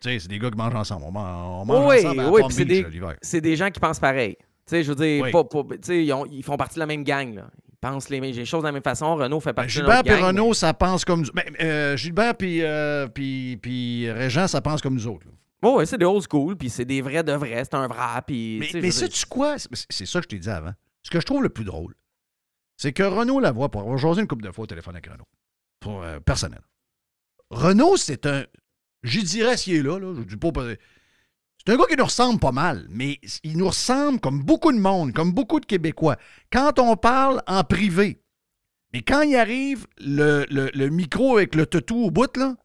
Tu sais, c'est des gars qui mangent ensemble. On man- on mange Oui, ensemble à oui, c'est des, c'est des gens qui pensent pareil. Tu sais, je veux dire, Oui. pas- pas- ils, ont- ils font partie de la même gang. Là. Ils pensent les, mêmes- les choses de la même façon. Renault fait Ben, partie de Gilbert notre et gang. Renault, ça pense comme nous ben, euh, Gilbert puis, euh, puis, puis Régent, ça pense comme nous autres. là. Oh, ouais, c'est des old school, puis c'est des vrais de vrais, c'est un vrai, puis... Mais, mais sais-tu quoi? C'est ça que je t'ai dit avant. Ce que je trouve le plus drôle, c'est que Renault la voit pour avoir jasé une couple de fois au téléphone avec Renault. Pour euh, personnel. Renault, c'est un. J'y dirais s'il est là, là. Je dis pas. C'est un gars qui nous ressemble pas mal, mais il nous ressemble comme beaucoup de monde, comme beaucoup de Québécois. Quand on parle en privé, mais quand il arrive le, micro avec le toutou au bout, là,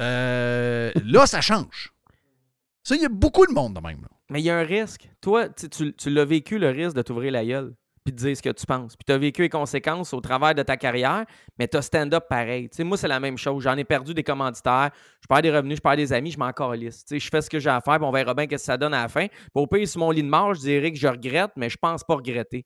euh, là, ça change. Ça, il y a beaucoup de monde de même. Mais il y a un risque. Toi, tu- tu l'as vécu, le risque de t'ouvrir la gueule puis de dire ce que tu penses. Puis tu as vécu les conséquences au travers de ta carrière, mais tu as stand-up pareil. Moi, c'est la même chose. J'en ai perdu des commanditaires, je perds des revenus, je perds des amis, je m'en calisse. Je fais ce que j'ai à faire, puis on verra bien ce que ça donne à la fin. Puis au pire, sur mon lit de mort, je dirais que je regrette, mais je pense pas regretter.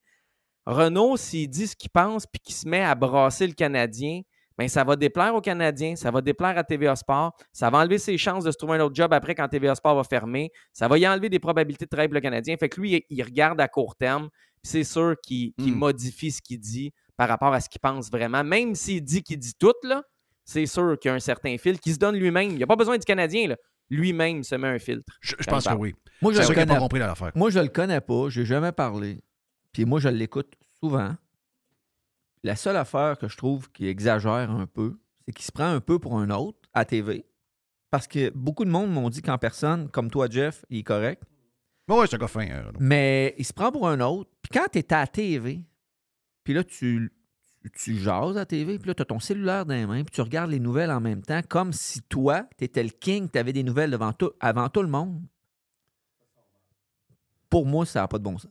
Renault, s'il dit ce qu'il pense puis qu'il se met à brasser le Canadien, ben ça va déplaire aux Canadiens, ça va déplaire à TVA Sport, ça va enlever ses chances de se trouver un autre job après quand TVA Sport va fermer, ça va y enlever des probabilités de travailler pour le Canadien. Fait que lui, il, regarde à court terme, c'est sûr qu'il Hmm. modifie ce qu'il dit par rapport à ce qu'il pense vraiment. Même s'il dit qu'il dit tout, là, c'est sûr qu'il y a un certain fil qui se donne lui-même. Il n'y a pas besoin du Canadien, là. Lui-même se met un filtre. Je, je pense que oui. Moi, je le connais. pas compris dans l'affaire. Moi, je le connais pas. J'ai jamais parlé. Puis moi, je l'écoute souvent. La seule affaire que je trouve qui exagère un peu, c'est qu'il se prend un peu pour un autre à TV. Parce que beaucoup de monde m'ont dit qu'en personne, comme toi, Jeff, il est correct. Oui, c'est un gars fin. Renaud. Mais il se prend pour un autre. Puis quand tu es à la TV, puis là, tu, tu, jases à la TV, puis là, tu as ton cellulaire dans les mains, puis tu regardes les nouvelles en même temps, comme si toi, tu étais le king, tu avais des nouvelles devant tout, avant tout le monde. Pour moi, ça n'a pas de bon sens.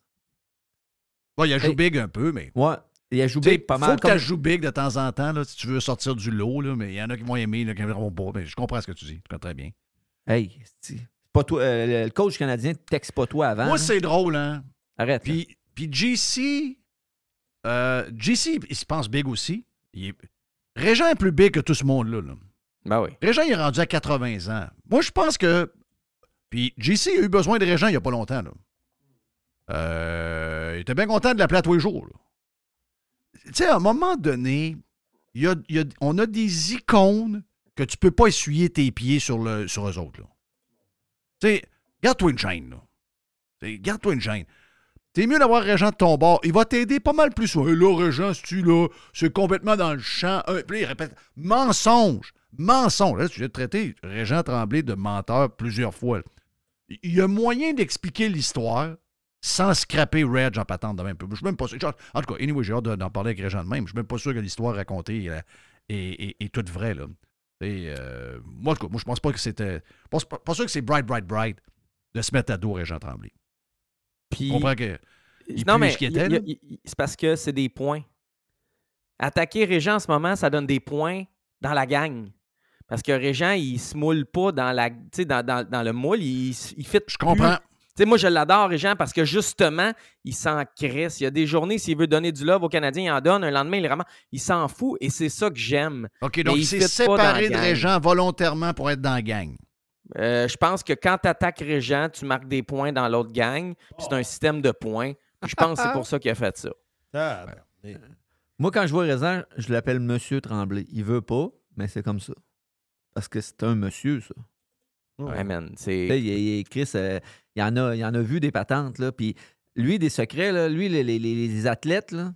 Il a joué big un peu, mais. Ouais, il a joué big pas faut mal. que comme- tu joues big de temps en temps, là, si tu veux sortir du lot, là, mais il y en a qui vont aimer, il y en a qui n'aimeront pas. Mais je comprends ce que tu dis. Je comprends très bien. Hey, pas toi, euh, le coach canadien ne texte pas toi avant. Moi, c'est drôle, hein. Arrête. là. Puis, puis JC, euh, JC, il se pense big aussi. Il est- Régent est plus big que tout ce monde-là. là. Ben oui. Régent, il est rendu à 80 ans. Moi, je pense que. Puis JC a eu besoin de Régent il n'y a pas longtemps. Là. Euh, il était bien content de l'appeler à tous les jours. Tu sais, à un moment donné, il y a- il y a- on a des icônes que tu peux pas essuyer tes pieds sur, le, sur eux autres. là. Tu sais, garde-toi une chaîne. Là. Garde-toi une chaîne. T'es mieux d'avoir Régent de ton bord. Il va t'aider pas mal plus. Hey, là, Régent, tu là, c'est complètement dans le champ. Euh, puis il répète mensonge, mensonge. Là, tu de traiter Régent Tremblay de menteur plusieurs fois. Il y a moyen d'expliquer l'histoire sans scraper Reg en patente de même. Je suis même pas sûr. En tout cas, anyway, j'ai hâte de- d'en parler avec Régent de même. Je suis même pas sûr que l'histoire racontée euh, est, est- est toute vraie. Là. Et, euh, moi, en tout cas, moi, je pense pas que c'était. Pas, pas- sûr que c'est bright, bright, bright de se mettre à dos Régent Tremblay. Puis, Je comprends que. il non, mais c'est parce que c'est des points. Attaquer Régent en ce moment, ça donne des points dans la gang. Parce que Régent, il se moule pas dans, la, tu sais, dans, dans- dans le moule, il, il fit Je comprends. Tu sais, moi, je l'adore, Régent, parce que justement, il s'en crisse. Il y a des journées, s'il veut donner du love aux Canadiens, il en donne. Un lendemain, il, vraiment, il s'en fout et c'est ça que j'aime. OK, donc il s'est séparé de. Régent volontairement pour être dans la gang. Euh, je pense que quand tu attaques Régent, tu marques des points dans l'autre gang. puis C'est un système de points. Je pense que c'est pour ça qu'il a fait ça. *laughs* Ah, Moi, quand je vois Raisin, je l'appelle Monsieur Tremblay. Il veut pas, mais c'est comme ça. Parce que c'est un monsieur, ça. Ouais, man. C'est. Il, il- Chris, euh, il, en a, il en a vu des patentes. Là, puis lui, des secrets, là, lui, les, les- les- athlètes, là,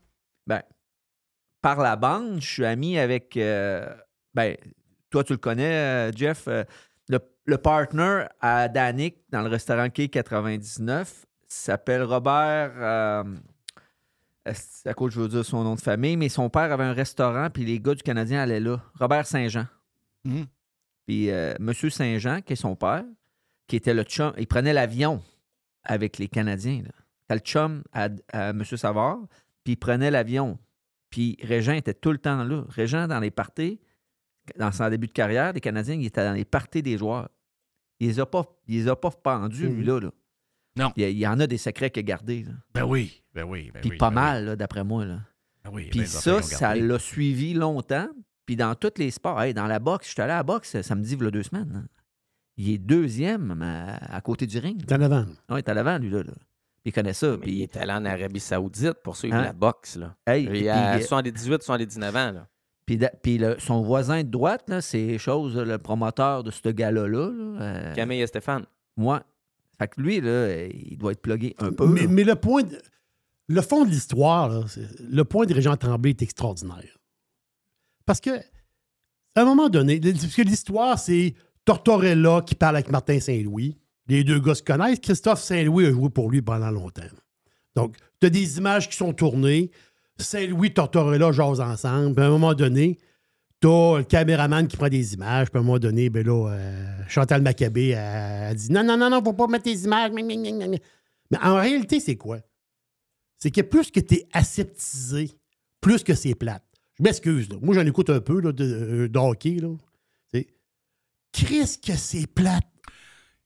ben, par la bande, je suis ami avec. euh, ben, toi, tu le connais, euh, Jeff, euh, le, le partner à Danick dans le restaurant K99 s'appelle Robert. à cause je veux dire son nom de famille, mais son père avait un restaurant, puis les gars du Canadien allaient là. Robert Saint-Jean. Mhm. Puis euh, Monsieur Saint-Jean, qui est son père, qui était le chum, il prenait l'avion avec les Canadiens. T'as le chum à, à M. Savard, puis il prenait l'avion. Puis Régent était tout le temps là. Régent, dans les parties, dans son début de carrière, des Canadiens, il était dans les parties des joueurs. Il les a pas, il les a pas pendus, Mhm. lui-là. là. Non. Il y, a- il y en a des secrets qu'il a gardés. là. Ben oui, ben oui, ben Puis oui, pas ben mal, d'après moi. Là. Ben oui, Puis ben, ça, les affaires ça gardées. l'a suivi longtemps. Puis dans tous les sports, hey, dans la boxe, je suis allé à la boxe samedi, il y a deux semaines. hein. Il est deuxième à, à côté du ring. T'es en avant. Non, il est à l'avant, lui, là. là. Puis il connaît ça. Mais il Puis, est allé en Arabie Saoudite pour suivre Hein? la boxe. Là. hey, Il puis, a euh, 78, 79 ans. Là. puis da- puis le- son voisin de droite, là, c'est chose, le promoteur de ce gala-là. là, euh, Camille et Stéphane. moi. Fait que lui, là, euh, il doit être plugué un peu. Mais, le point, de- le fond de l'histoire, là, c'est- le point de Régent Tremblay est extraordinaire. Parce que, à un moment donné, parce que l'histoire, c'est Tortorella qui parle avec Martin Saint-Louis. Les deux gars se connaissent. Christophe Saint-Louis a joué pour lui pendant longtemps. Donc, tu as des images qui sont tournées. Saint-Louis, Tortorella jasent ensemble. Puis à un moment donné, tu as le caméraman qui prend des images. Puis à un moment donné, ben là, euh, Chantal Maccabé a, dit Non, non, non, non, faut pas mettre tes images. Mais en réalité, c'est quoi? C'est que plus que tu es aseptisé, plus que c'est plate. Je m'excuse, là. Moi, j'en écoute un peu là, de, euh, de hockey. Là. Que c'est plate.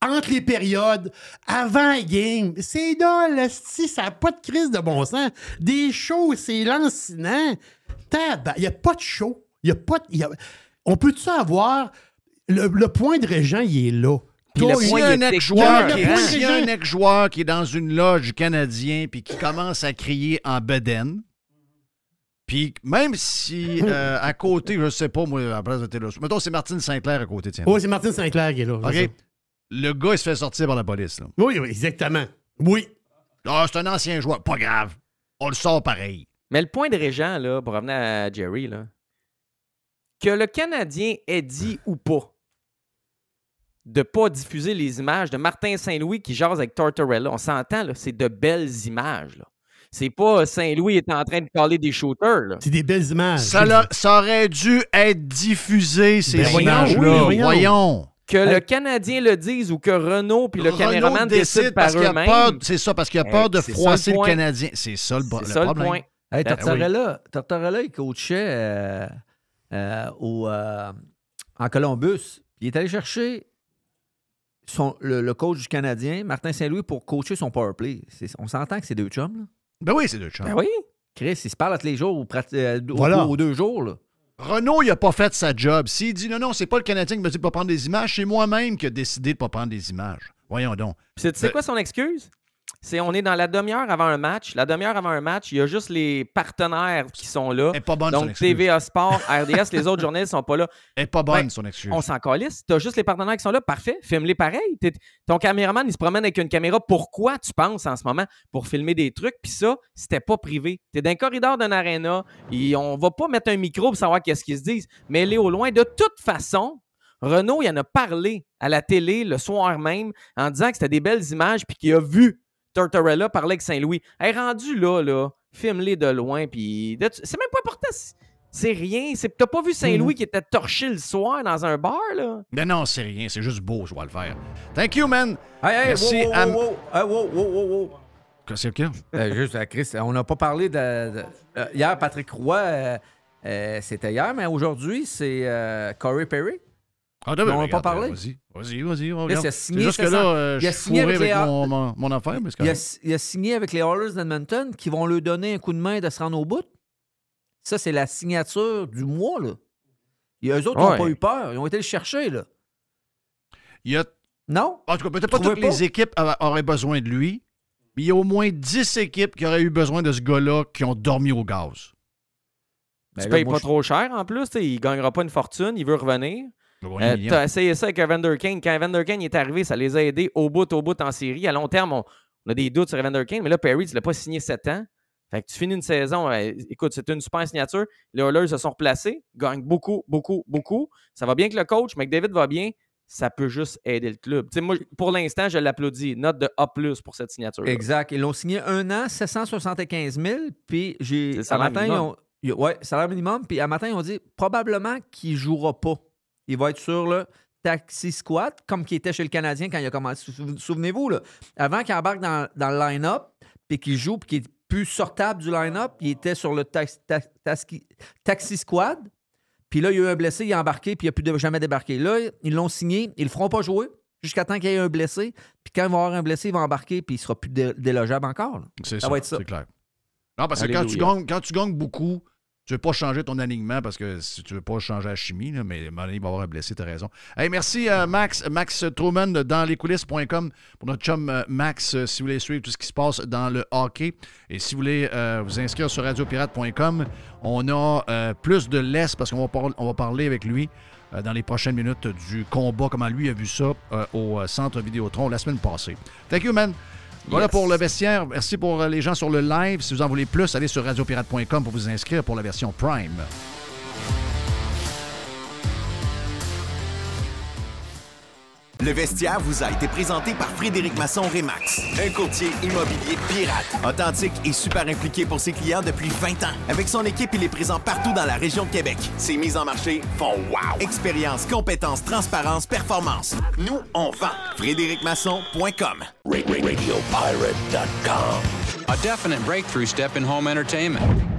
Entre les périodes, avant les game, c'est dole, esti, ça n'a pas de crise de bon sens. Des shows, c'est lancinant. Il n'y a pas de show. Y a pas de- il y a- On peut-tu avoir. Le, le point de Régent, il est là. Puis le Toi, S'il point, y a il un ex-joueur qui, y a un ex-joueur qui est dans une loge canadien puis qui commence à crier en bedaine, puis même si *laughs* euh, à côté, je sais pas, moi, à la place de Taylor Swift, mettons, c'est Martine Sinclair à côté, tiens. Oui, c'est Martin Sinclair qui est là. OK? Le gars, il se fait sortir par la police. Là. Oui, oui, exactement. Oui. Ah, c'est un ancien joueur. Pas grave. On le sort pareil. Mais le point de Régent, là, pour revenir à Jerry, là, que le Canadien ait dit ou pas de pas diffuser les images de Martin Saint-Louis qui jase avec Tortorella, on s'entend, là, c'est de belles images. Là. C'est pas euh, Saint-Louis est en train de caler des shooters. Là. C'est des belles images. Ça, aurait dû être diffusé, ces Ben voyons, images-là. oui, voyons. Que le Canadien le dise ou que Renault puis le Renault caméraman décide décident par parce qu'il a eux-mêmes. peur- C'est ça, parce qu'il a peur Hey, de froisser le. Canadien. C'est ça le, bo- C'est le ça le problème. point. Hey, Ben Tortorella, Tortorella, il coachait euh, euh, au, euh, en Columbus. Il est allé chercher son, le, le coach du Canadien, Martin Saint-Louis, pour coacher son powerplay. On s'entend que c'est deux chums. Là. Ben oui, c'est deux chums. Ben oui. Chris, ils se parlent tous les jours euh, au- Voilà. aux deux jours. Là. Renault, il a pas fait sa job. S'il dit non, non, c'est pas le Canadien qui me dit de pas prendre des images, c'est moi-même qui a décidé de pas prendre des images. Voyons donc. Tu sais Ben- quoi son excuse? C'est on est dans la demi-heure avant un match. La demi-heure avant un match, il y a juste les partenaires qui sont là. Elle est pas bonne, Donc. TVA Sport, *laughs* RDS, les autres journalistes sont pas là. Elle est pas bonne, Ben, son excuse. On s'en calisse. T'as juste les partenaires qui sont là. Parfait. Filme-les pareil. Ton caméraman, il se promène avec une caméra. Pourquoi tu penses en ce moment? Pour filmer des trucs? Puis ça, c'était pas privé. T'es dans un corridor d'un aréna. Et on va pas mettre un micro pour savoir qu'est-ce qu'ils se disent. Mais elle est au loin. De toute façon, Renault, il en a parlé à la télé le soir même en disant que c'était des belles images puis qu'il a vu Tortorella parler avec Saint-Louis. Elle est rendu là, là. Filme-les de loin. Puis c'est même pas important. C'est- C'est rien. T'as pas vu Saint-Louis qui était torché le soir dans un bar, là? Ben non, c'est rien. C'est juste beau, je vais le faire. Thank you, man. Hey, hey, Merci wow, à- wow, wow. Wow, wow. Qu'est-ce qu'il y a? Euh, juste, euh, Chris, on n'a pas parlé de. de- euh, hier, Patrick Roy, euh, euh, c'était hier, mais aujourd'hui, c'est euh, Corey Perry. Ah, Mais on n'a pas parlé. Vas-y, vas-y, vas-y. on Là, regarde. c'est C'est signé, juste que là, ça. euh, Il a je suis signé avec avec les- mon, mon- mon affaire, mais c'est Il a, il a signé avec les Oilers d'Edmonton qui vont lui donner un coup de main de se rendre au bout. Ça, c'est la signature du mois, là. Et eux autres n'ont Ouais. pas eu peur. Ils ont été le chercher, là. Il y a, Non? En tout cas, peut-être pas toutes pas? les équipes a- auraient besoin de lui, mais il y a au moins 10 équipes qui auraient eu besoin de ce gars-là qui ont dormi au gaz. Tu Ben payes là, moi, pas je- trop cher en plus. Il ne gagnera pas une fortune. Il veut revenir. Euh. T'as essayé ça avec Evander Kane. Quand Evander Kane est arrivé, ça les a aidés au bout, au bout en série. À long terme, on, on a des doutes sur Evander Kane, mais là, Perry, tu l'as pas signé 7 ans. Fait que tu finis une saison. euh, écoute, c'est une super signature. Les Oilers se sont replacés, gagnent beaucoup, beaucoup, beaucoup. Ça va bien avec le coach, mais que David va bien, ça peut juste aider le club. T'sais, moi, pour l'instant, je l'applaudis. Note de A pour cette signature. Exact. Ils l'ont signé un an, 775 000. Puis j'ai. Salaire matin, ils minimum. ont. Ouais, salaire minimum. Puis à matin, ils ont dit probablement qu'il ne jouera pas. Il va être sur le taxi squad, comme qu'il était chez le Canadien quand il a commencé. Sou- Souvenez-vous, là, avant qu'il embarque dans, dans le line-up, puis qu'il joue, puis qu'il est plus sortable du line-up, il était sur le tax- tax- taxi- taxi squad. Puis là, il y a eu un blessé, il est embarqué, puis il n'a plus de- jamais débarqué. Là, ils l'ont signé, ils le feront pas jouer jusqu'à temps qu'il y ait un blessé. Puis quand il va y avoir un blessé, il va embarquer, puis il sera plus dé- délogeable encore. là. C'est Ça ça, va être ça. c'est clair. Non, parce que quand tu, gagnes, quand tu gagnes beaucoup, tu veux pas changer ton alignement parce que si tu veux pas changer la chimie, mais il va avoir un blessé, tu as raison. Hey, merci euh, Max, Max Truman dans lescoulisses.com pour notre chum euh, Max, euh, si vous voulez suivre tout ce qui se passe dans le hockey. Et si vous voulez vous inscrire sur radiopirate.com, on a plus de l'Est parce qu'on va, va parler avec lui dans les prochaines minutes du combat, comment lui a vu ça au centre Vidéotron la semaine passée. Thank you, man. Voilà Yes. pour le vestiaire. Merci pour euh, les gens sur le live. Si vous en voulez plus, allez sur radiopirate.com pour vous inscrire pour la version Prime. Le vestiaire vous a été présenté par Frédéric Masson Rémax, un courtier immobilier pirate, authentique et super impliqué pour ses clients depuis 20 ans. Avec son équipe, il est présent partout dans la région de Québec. Ses mises en marché font wow! Expérience, compétence, transparence, performance. Nous, on vend. FrédéricMasson.com RadioPirate.com. A definite breakthrough step in home entertainment.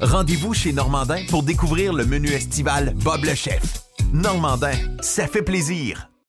Rendez-vous chez Normandin pour découvrir le menu estival Bob le chef. Normandin, ça fait plaisir.